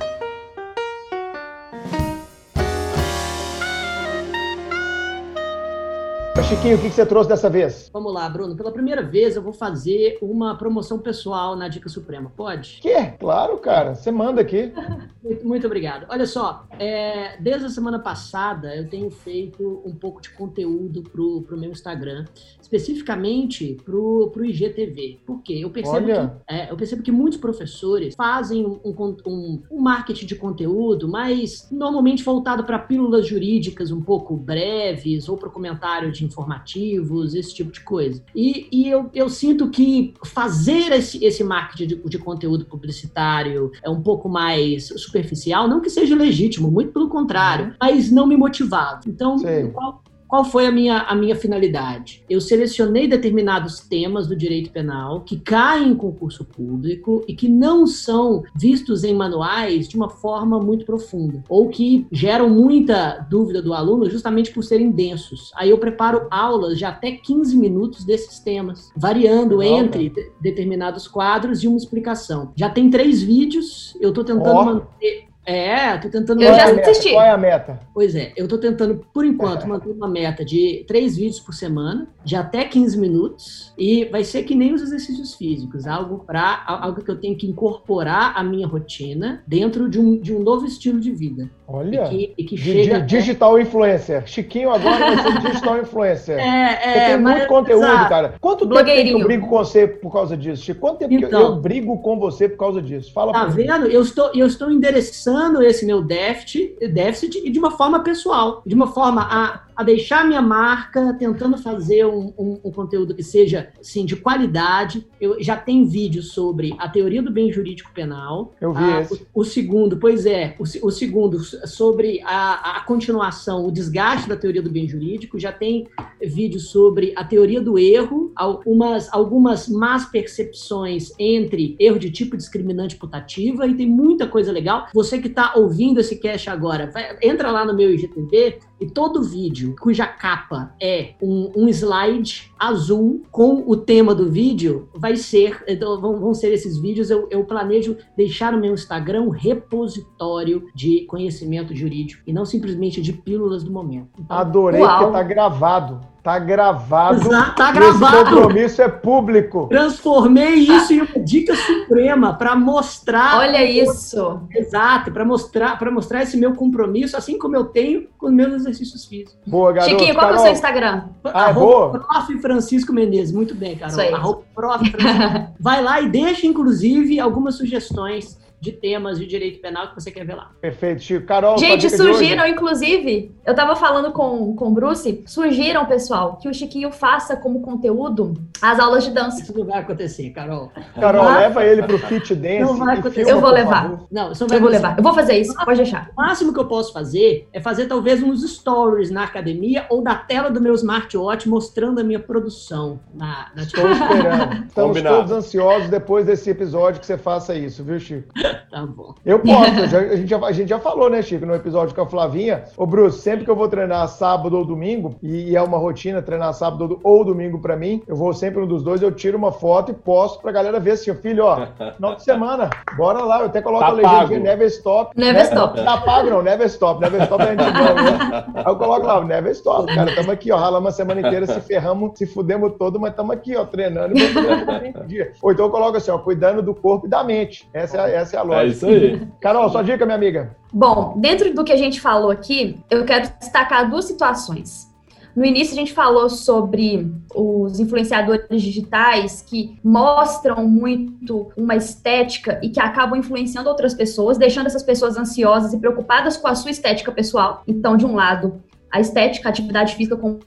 Chiquinho, o que você trouxe dessa vez? Vamos lá, Bruno. Pela primeira vez eu vou fazer uma promoção pessoal na Dica Suprema. Pode? Que? Claro, cara. Você manda aqui. muito, muito, obrigado. Olha só, é, desde a semana passada eu tenho feito um pouco de conteúdo pro, pro meu Instagram, especificamente pro, pro IGTV. Por quê? Eu percebo, que, é, eu percebo que muitos professores fazem um, um, um marketing de conteúdo, mas normalmente voltado para pílulas jurídicas um pouco breves ou para comentário de informativos, esse tipo de coisa. E, e eu, eu sinto que fazer esse, esse marketing de, de conteúdo publicitário é um pouco mais superficial, não que seja legítimo, muito pelo contrário, uhum. mas não me motivava. Então, qual, qual foi a minha, a minha finalidade? Eu selecionei determinados temas do direito penal que caem em concurso público e que não são vistos em manuais de uma forma muito profunda, ou que geram muita dúvida do aluno justamente por serem densos. Aí eu preparo aulas de até 15 minutos desses temas, variando entre determinados quadros e uma explicação. Já tem três vídeos, eu estou tentando oh. manter é, tô tentando. Eu já assisti. Qual é a meta? Pois é, eu tô tentando, por enquanto, é. manter uma meta de três vídeos por semana, de até 15 minutos, e vai ser que nem os exercícios físicos, algo para algo que eu tenho que incorporar à minha rotina dentro de um, de um novo estilo de vida. Olha, e que, e que chega digital influencer. Chiquinho agora vai ser digital influencer. É, é, você tem muito conteúdo, exato. cara. Quanto tempo que eu brigo com você por causa disso? Chico? Quanto tempo então, que eu brigo com você por causa disso? Fala Tá vendo? Eu estou, eu estou endereçando esse meu déficit, déficit de uma forma pessoal, de uma forma a a deixar minha marca, tentando fazer um, um, um, conteúdo que seja assim, de qualidade. Eu já tenho vídeo sobre a teoria do bem jurídico penal. Eu vi ah, esse. O, o, segundo, pois é, o, o segundo sobre a, a, continuação, o desgaste da teoria do bem jurídico. Já tem vídeo sobre a teoria do erro, algumas, algumas más percepções entre erro de tipo discriminante putativa e tem muita coisa legal. Você que está ouvindo esse cast agora, vai, entra lá no meu IGTV, e todo vídeo cuja capa é um, um, slide azul com o tema do vídeo vai ser, então, vão, vão ser esses vídeos. Eu, eu, planejo deixar no meu Instagram um repositório de conhecimento jurídico e não simplesmente de pílulas do momento. Então, Adorei uau. que tá gravado. Tá gravado. Exato, tá gravado. Esse compromisso é público. Transformei isso em uma dica suprema para mostrar. Olha isso. Exato, para mostrar, para mostrar esse meu compromisso, assim como eu tenho com os meus exercícios físicos. Boa, garoto. Chiquinho, qual Carol. é o seu Instagram? Ah, é boa. Prof. Francisco Menezes. Muito bem, Carol. Isso aí. Prof. Vai lá e deixa, inclusive, algumas sugestões de temas de direito penal que você quer ver lá. Perfeito, Chico. Carol, Gente, surgiram, inclusive, eu tava falando com, com o Bruce, surgiram, pessoal, que o Chiquinho faça como conteúdo as aulas de dança. Isso não vai acontecer, Carol. Carol, leva ele pro Fit Dance. Não vai acontecer. Filma, eu vou levar. Não, isso não vai eu vou levar. Eu vou fazer isso, pode deixar. O máximo que eu posso fazer é fazer talvez uns stories na academia ou da tela do meu smartwatch mostrando a minha produção na, na Estou esperando. Estamos Combinado. todos ansiosos depois desse episódio que você faça isso, viu, Chico? tá bom. Eu posso. já, a, gente já, a gente já falou, né, Chico, no episódio com a Flavinha. Ô, Bruce, sempre que eu vou treinar sábado ou domingo, e, é uma rotina treinar sábado ou domingo para mim, eu vou sempre um dos dois, eu tiro uma foto e posto pra galera ver assim, filho, ó, final de semana, bora lá. Eu até coloco tá a legenda Never Stop. Never né? Stop. Tá pago, não, Never Stop. Never Stop é antigão, né? Aí eu coloco lá, Never Stop, cara. Estamos aqui, ó, ralamos a semana inteira, se ferramos, se fudemos todo, mas estamos aqui, ó, treinando e dia. Ou então eu coloco assim, ó, cuidando do corpo e da mente. Essa é, essa é a É isso aí. Carol, sua dica, minha amiga. Bom, dentro do que a gente falou aqui, eu quero destacar duas situações. No início, a gente falou sobre os influenciadores digitais que mostram muito uma estética e que acabam influenciando outras pessoas, deixando essas pessoas ansiosas e preocupadas com a sua estética pessoal. Então, de um lado, a estética, a atividade física como,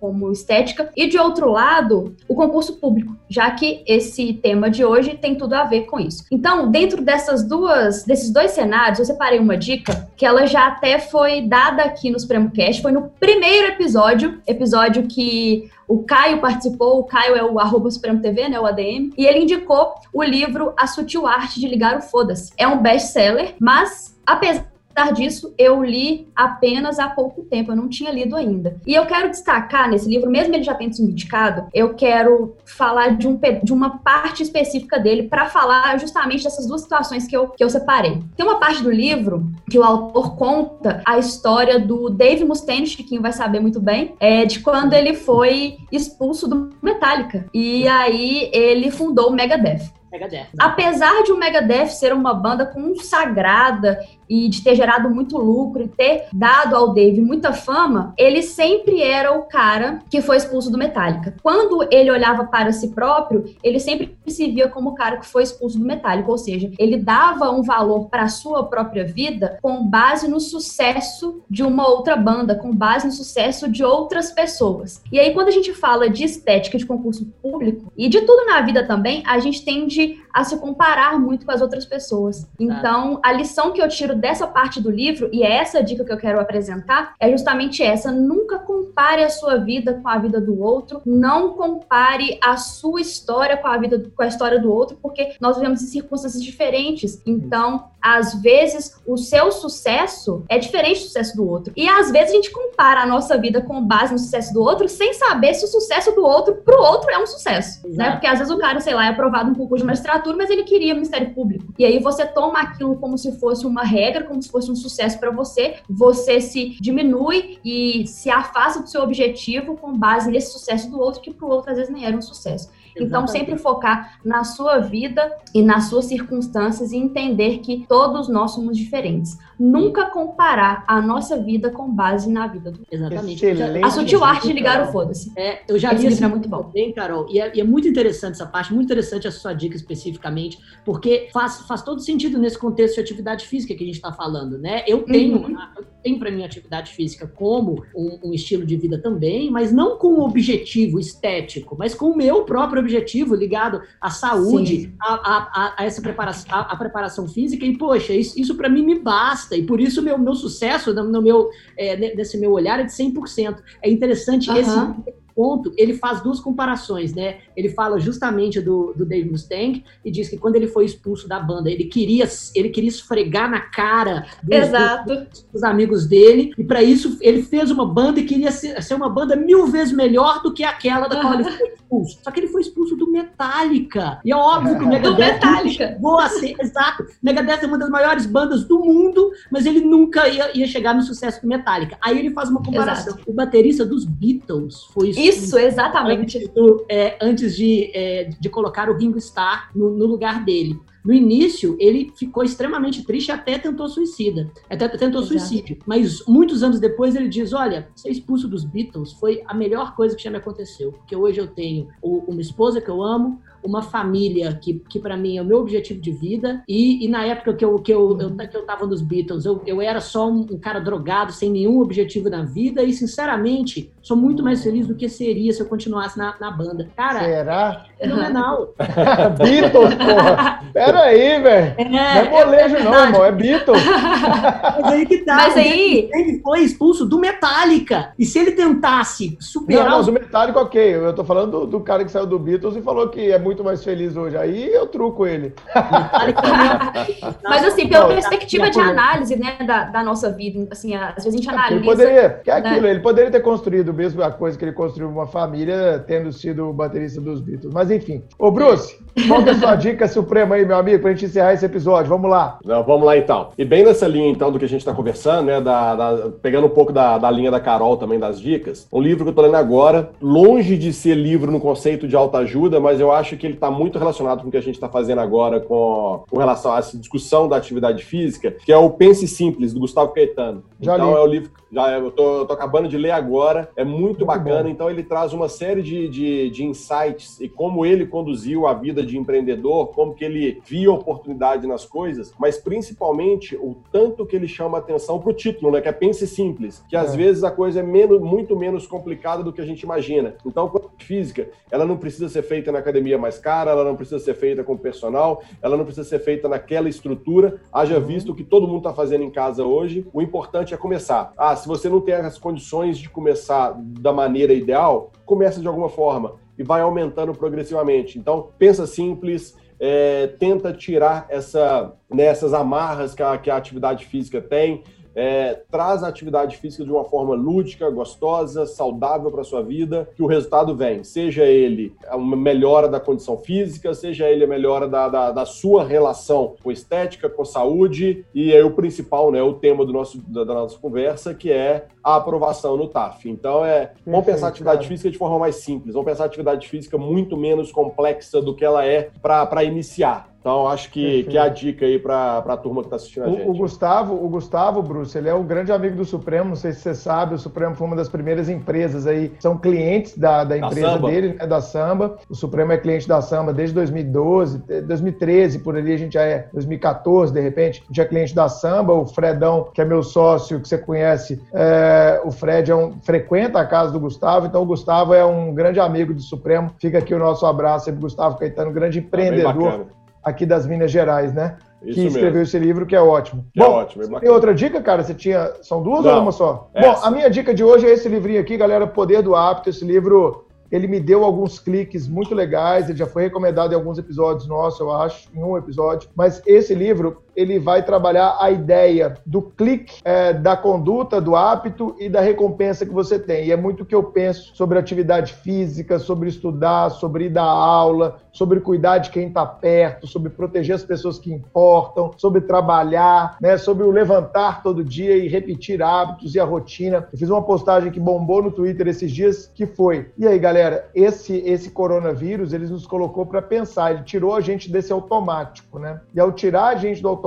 como estética, e de outro lado, o concurso público, já que esse tema de hoje tem tudo a ver com isso. Então, dentro dessas duas, desses dois cenários, eu separei uma dica que ela já até foi dada aqui no Supremo Cast, foi no primeiro episódio, episódio que o Caio participou, o Caio é o arroba Supremo TV, né, o ADM, e ele indicou o livro A Sutil Arte de Ligar o Foda-se. É um best-seller, mas apesar Apesar disso, eu li apenas há pouco tempo, eu não tinha lido ainda. E eu quero destacar nesse livro, mesmo ele já tendo sido indicado, eu quero falar de, um, de uma parte específica dele para falar justamente dessas duas situações que eu, que eu separei. Tem uma parte do livro que o autor conta a história do Dave Mustaine, Chiquinho vai saber muito bem, é, de quando ele foi expulso do Metallica. E aí ele fundou o Megadeth. Megadeth. Né? Apesar de o Megadeth ser uma banda consagrada e de ter gerado muito lucro e ter dado ao Dave muita fama, ele sempre era o cara que foi expulso do Metallica. Quando ele olhava para si próprio, ele sempre se via como o cara que foi expulso do Metallica, ou seja, ele dava um valor para a sua própria vida com base no sucesso de uma outra banda, com base no sucesso de outras pessoas. E aí quando a gente fala de estética de concurso público e de tudo na vida também, a gente tende a se comparar muito com as outras pessoas. Então, a lição que eu tiro dessa parte do livro, e é essa dica que eu quero apresentar, é justamente essa: nunca compare a sua vida com a vida do outro, não compare a sua história com a vida com a história do outro, porque nós vivemos em circunstâncias diferentes. Então, às vezes, o seu sucesso é diferente do sucesso do outro. E às vezes a gente compara a nossa vida com base no sucesso do outro, sem saber se o sucesso do outro pro outro é um sucesso, né? Exato. né? Porque às vezes o cara, sei lá, é aprovado um concurso de magistratura, mas ele queria Ministério Público. E aí você toma aquilo como se fosse uma regra, como se fosse um sucesso para você, você se diminui e se afasta do seu objetivo com base nesse sucesso do outro, que pro outro às vezes nem era um sucesso. Então, sempre focar na sua vida e nas suas circunstâncias e entender que todos nós somos diferentes. Nunca comparar a nossa vida com base na vida do Exatamente. Excelente. A sutil arte de ligar o foda-se. É, eu já vi esse é muito bom. Bem, Carol. E é, e é, muito interessante essa parte, muito interessante a sua dica especificamente, porque faz, faz todo sentido nesse contexto de atividade física que a gente está falando, né? Eu tenho, uhum. eu tenho para mim atividade física como um, um, estilo de vida também, mas não com um objetivo estético, mas com o meu próprio objetivo ligado à saúde, a, a, a, essa preparação, a, a, preparação física. E, poxa, isso, isso para mim me basta. E por isso meu, meu sucesso no, no meu, é, nesse meu olhar é de 100%. É interessante uhum. esse ponto, ele faz duas comparações, né? Ele fala justamente do, do Dave Mustaine e diz que quando ele foi expulso da banda, ele queria, ele queria esfregar na cara dos, dos, dos amigos dele, e para isso ele fez uma banda e queria ser, ser, uma banda mil vezes melhor do que aquela da qual ele foi expulso. Só que ele foi expulso do Metallica. E é óbvio que o Megadeth chegou a ser, exato. Megadeth é uma das maiores bandas do mundo, mas ele nunca ia, ia chegar no sucesso do Metallica. Aí ele faz uma comparação. Exato. O baterista dos Beatles foi expulso isso, exatamente. Antes, do, é, antes de, é, de colocar o Ringo Starr no, no lugar dele. No início, ele ficou extremamente triste e até tentou suicida. Até tentou Exato. suicídio. Mas muitos anos depois ele diz: Olha, ser expulso dos Beatles foi a melhor coisa que já me aconteceu. Porque hoje eu tenho uma esposa que eu amo, uma família que, que para mim é o meu objetivo de vida. E, e na época que eu, que eu, eu, que eu tava nos Beatles, eu, eu era só um, um cara drogado, sem nenhum objetivo na vida. E, sinceramente, sou muito mais feliz do que seria se eu continuasse na, na banda. Cara, Será? é fenomenal. Beatles, porra! Pera aí, velho. É, não é molejo, não, irmão. É Beatles. Mas aí que tá. Mas aí- Ele foi expulso do Metallica. E se ele tentasse superar não, os do Metallica, ok. Eu tô falando do, do cara que saiu do Beatles e falou que é muito mais feliz hoje. Aí eu truco ele. Mas assim, pela Não, perspectiva de análise, né, da, da nossa vida, assim, às vezes a gente Ele analisa. poderia, que é né? aquilo, ele poderia ter construído mesmo a coisa que ele construiu uma família, tendo sido o baterista dos Beatles. Mas enfim. Ô, Bruce, qual que é a sua dica suprema aí, meu amigo, pra gente encerrar esse episódio? Vamos lá. Não, vamos lá então. E bem nessa linha então do que a gente está conversando, né? da- da- pegando um pouco da, da linha da Carol também das dicas. Um livro que eu tô lendo agora, longe de ser livro no conceito de autoajuda, mas eu acho que ele está muito relacionado com o que a gente está fazendo agora com, com relação a essa discussão da atividade física, que é o Pense Simples, do Gustavo Caetano. Já então li. é o livro já eu tô, eu tô acabando de ler agora, é muito, Muito bacana. bom. Então ele traz uma série de, de, de insights e como ele conduziu a vida de empreendedor, como que ele via oportunidade nas coisas, mas principalmente o tanto que ele chama atenção para o título, né? Que é Pense Simples, que às É. vezes a coisa é menos, muito menos complicada do que a gente imagina. Então, física, ela não precisa ser feita na academia mais cara, ela não precisa ser feita com personal, ela não precisa ser feita naquela estrutura. Haja visto o que todo mundo está fazendo em casa hoje. O importante é começar. Ah, se você não tem as condições de começar da maneira ideal, começa de alguma forma e vai aumentando progressivamente. Então, pensa simples, é, tenta tirar essa, né, essas amarras que a, que a atividade física tem, é, traz a atividade física de uma forma lúdica, gostosa, saudável para sua vida, que o resultado vem. Seja ele uma melhora da condição física, seja ele a melhora da, da, da sua relação com estética, com saúde, e aí o principal, né, o tema do nosso, da, da nossa conversa, que é a aprovação no TAF. Então, é, vamos pensar a atividade cara. física de forma mais simples, vamos pensar a atividade física muito menos complexa do que ela é para iniciar. Então, acho que, Perfeito. que é a dica aí para a turma que está assistindo a gente. O, o Gustavo, o Gustavo, Bruce, ele é um grande amigo do Supremo, não sei se você sabe, o Supremo foi uma das primeiras empresas aí, são clientes da, da empresa Samba. dele, né, da Samba. O Supremo é cliente da Samba desde 2012, eh, 2013, por ali a gente já é, 2014, de repente, a gente é cliente da Samba. O Fredão, que é meu sócio, que você conhece, é, o Fred é um, frequenta a casa do Gustavo, então o Gustavo é um grande amigo do Supremo. Fica aqui o nosso abraço pro Gustavo Caetano, grande bem empreendedor bacana. Aqui das Minas Gerais, né? Isso que mesmo. escreveu esse livro, que é ótimo. Que é Bom, ótimo, é você bacana. tem outra dica, cara? Você tinha. São duas Não, ou uma só? essa. Bom, a minha dica de hoje é esse livrinho aqui, galera, Poder do Hábito. Esse livro. Ele me deu alguns cliques muito legais, ele já foi recomendado em alguns episódios nossos, eu acho, em um episódio. Mas esse livro, ele vai trabalhar a ideia do clique, é, da conduta, do hábito e da recompensa que você tem. E é muito o que eu penso sobre atividade física, sobre estudar, sobre ir dar aula, sobre cuidar de quem está perto, sobre proteger as pessoas que importam, sobre trabalhar, né, sobre o levantar todo dia e repetir hábitos e a rotina. Eu fiz uma postagem que bombou no Twitter esses dias que foi: "E aí, galera, esse esse coronavírus, ele nos colocou para pensar, ele tirou a gente desse automático, né? E ao tirar a gente do automático,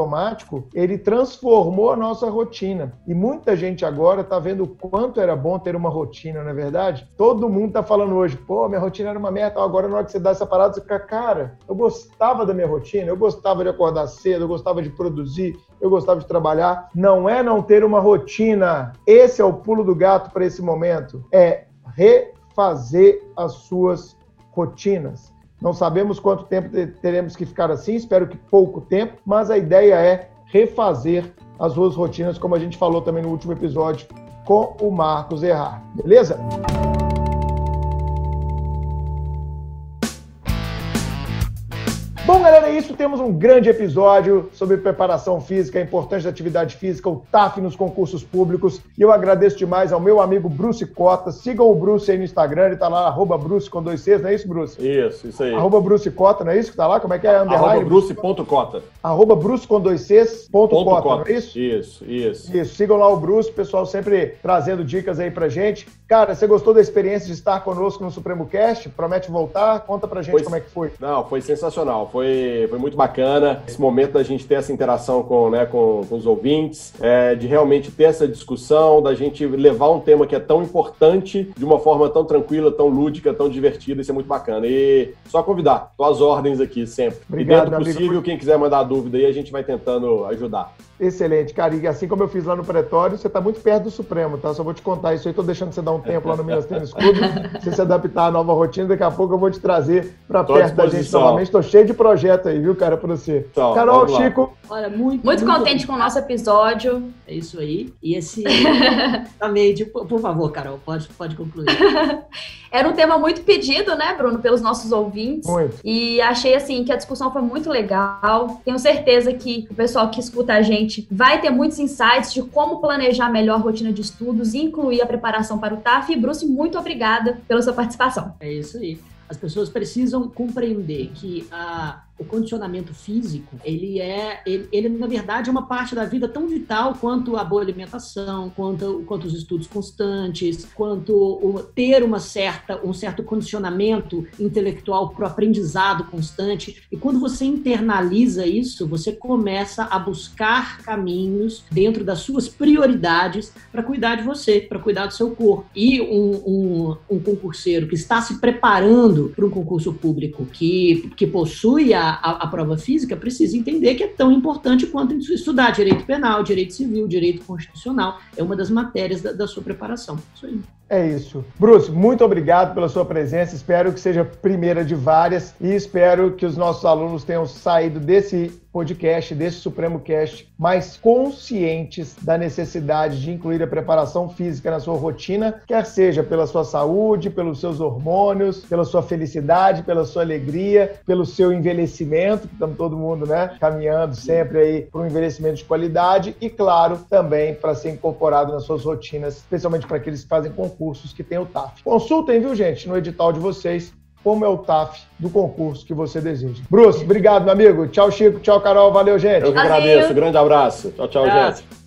ele transformou a nossa rotina. E muita gente agora tá vendo o quanto era bom ter uma rotina, não é verdade? Todo mundo tá falando hoje, pô, minha rotina era uma merda, agora na hora que você dá essa parada, você fica, cara, eu gostava da minha rotina, eu gostava de acordar cedo, eu gostava de produzir, eu gostava de trabalhar. Não é não ter uma rotina. Esse é o pulo do gato para esse momento. É refazer as suas rotinas. Não sabemos quanto tempo te- teremos que ficar assim, espero que pouco tempo, mas a ideia é refazer as suas rotinas, como a gente falou também no último episódio com o Marcos Errar. Beleza? Isso. Temos um grande episódio sobre preparação física, a importância da atividade física, o TAF nos concursos públicos. E eu agradeço demais ao meu amigo Bruce Cota. Sigam o Bruce aí no Instagram, ele tá lá, arroba Bruce com dois Cs, não é isso, Bruce? Isso, isso aí. Arroba Bruce Cota, não é isso que tá lá? Como é que é? Arroba Underline? bruce.cota. Arroba Bruce com dois Cs, ponto Ponto Cota, não cota. é isso? Isso, isso. Isso, sigam lá o Bruce, pessoal sempre trazendo dicas aí pra gente. Cara, você gostou da experiência de estar conosco no Supremo Cast? Promete voltar? Conta pra gente Pois- como é que foi. Não, foi sensacional. Foi Foi, foi muito bacana esse momento da gente ter essa interação com, né, com, com os ouvintes, é, de realmente ter essa discussão, da gente levar um tema que é tão importante de uma forma tão tranquila, tão lúdica, tão divertida. Isso é muito bacana. E só convidar, tô às ordens aqui sempre. Obrigado, e dentro possível, amigo. quem quiser mandar dúvida aí, a gente vai tentando ajudar. Excelente, cara. E assim como eu fiz lá no Pretório, você está muito perto do Supremo, tá? Só vou te contar isso aí. Tô deixando você dar um tempo lá no Minas Tênis Clube, você se adaptar à nova rotina. Daqui a pouco eu vou te trazer para perto da gente novamente. Estou cheio de projeto aí, viu, cara, para você. Então, Carol, Chico. Olha, muito, muito, muito contente com o nosso episódio. É isso aí. E esse. Também, tipo, por favor, Carol, pode, pode concluir. Era um tema muito pedido, né, Bruno, pelos nossos ouvintes. Muito. E achei, assim, que a discussão foi muito legal. Tenho certeza que o pessoal que escuta a gente vai ter muitos insights de como planejar melhor a rotina de estudos e incluir a preparação para o TAF. E, Bruce, muito obrigada pela sua participação. É isso aí. As pessoas precisam compreender que a o condicionamento físico, ele é, ele, ele, na verdade é uma parte da vida tão vital quanto a boa alimentação, quanto, quanto os estudos constantes, quanto o, ter uma certa, um certo condicionamento intelectual para o aprendizado constante. E quando você internaliza isso, você começa a buscar caminhos dentro das suas prioridades para cuidar de você, para cuidar do seu corpo. E um, um, um concurseiro que está se preparando para um concurso público que, que possui a a, a, prova física precisa entender que é tão importante quanto estudar direito penal, direito civil, direito constitucional. É uma das matérias da, da sua preparação. Isso aí. É isso. Bruce, muito obrigado pela sua presença. Espero que seja a primeira de várias e espero que os nossos alunos tenham saído desse podcast, desse Supremo Cast, mais conscientes da necessidade de incluir a preparação física na sua rotina, quer seja pela sua saúde, pelos seus hormônios, pela sua felicidade, pela sua alegria, pelo seu envelhecimento, que estamos todo mundo, né, caminhando sempre aí para um envelhecimento de qualidade e, claro, também para ser incorporado nas suas rotinas, especialmente para aqueles que fazem concursos que têm o TAF. Consultem, viu, gente, no edital de vocês como é o TAF do concurso que você deseja. Bruce, obrigado, meu amigo. Tchau, Chico. Tchau, Carol. Valeu, gente. Eu que agradeço. Grande abraço. Tchau, tchau, gente.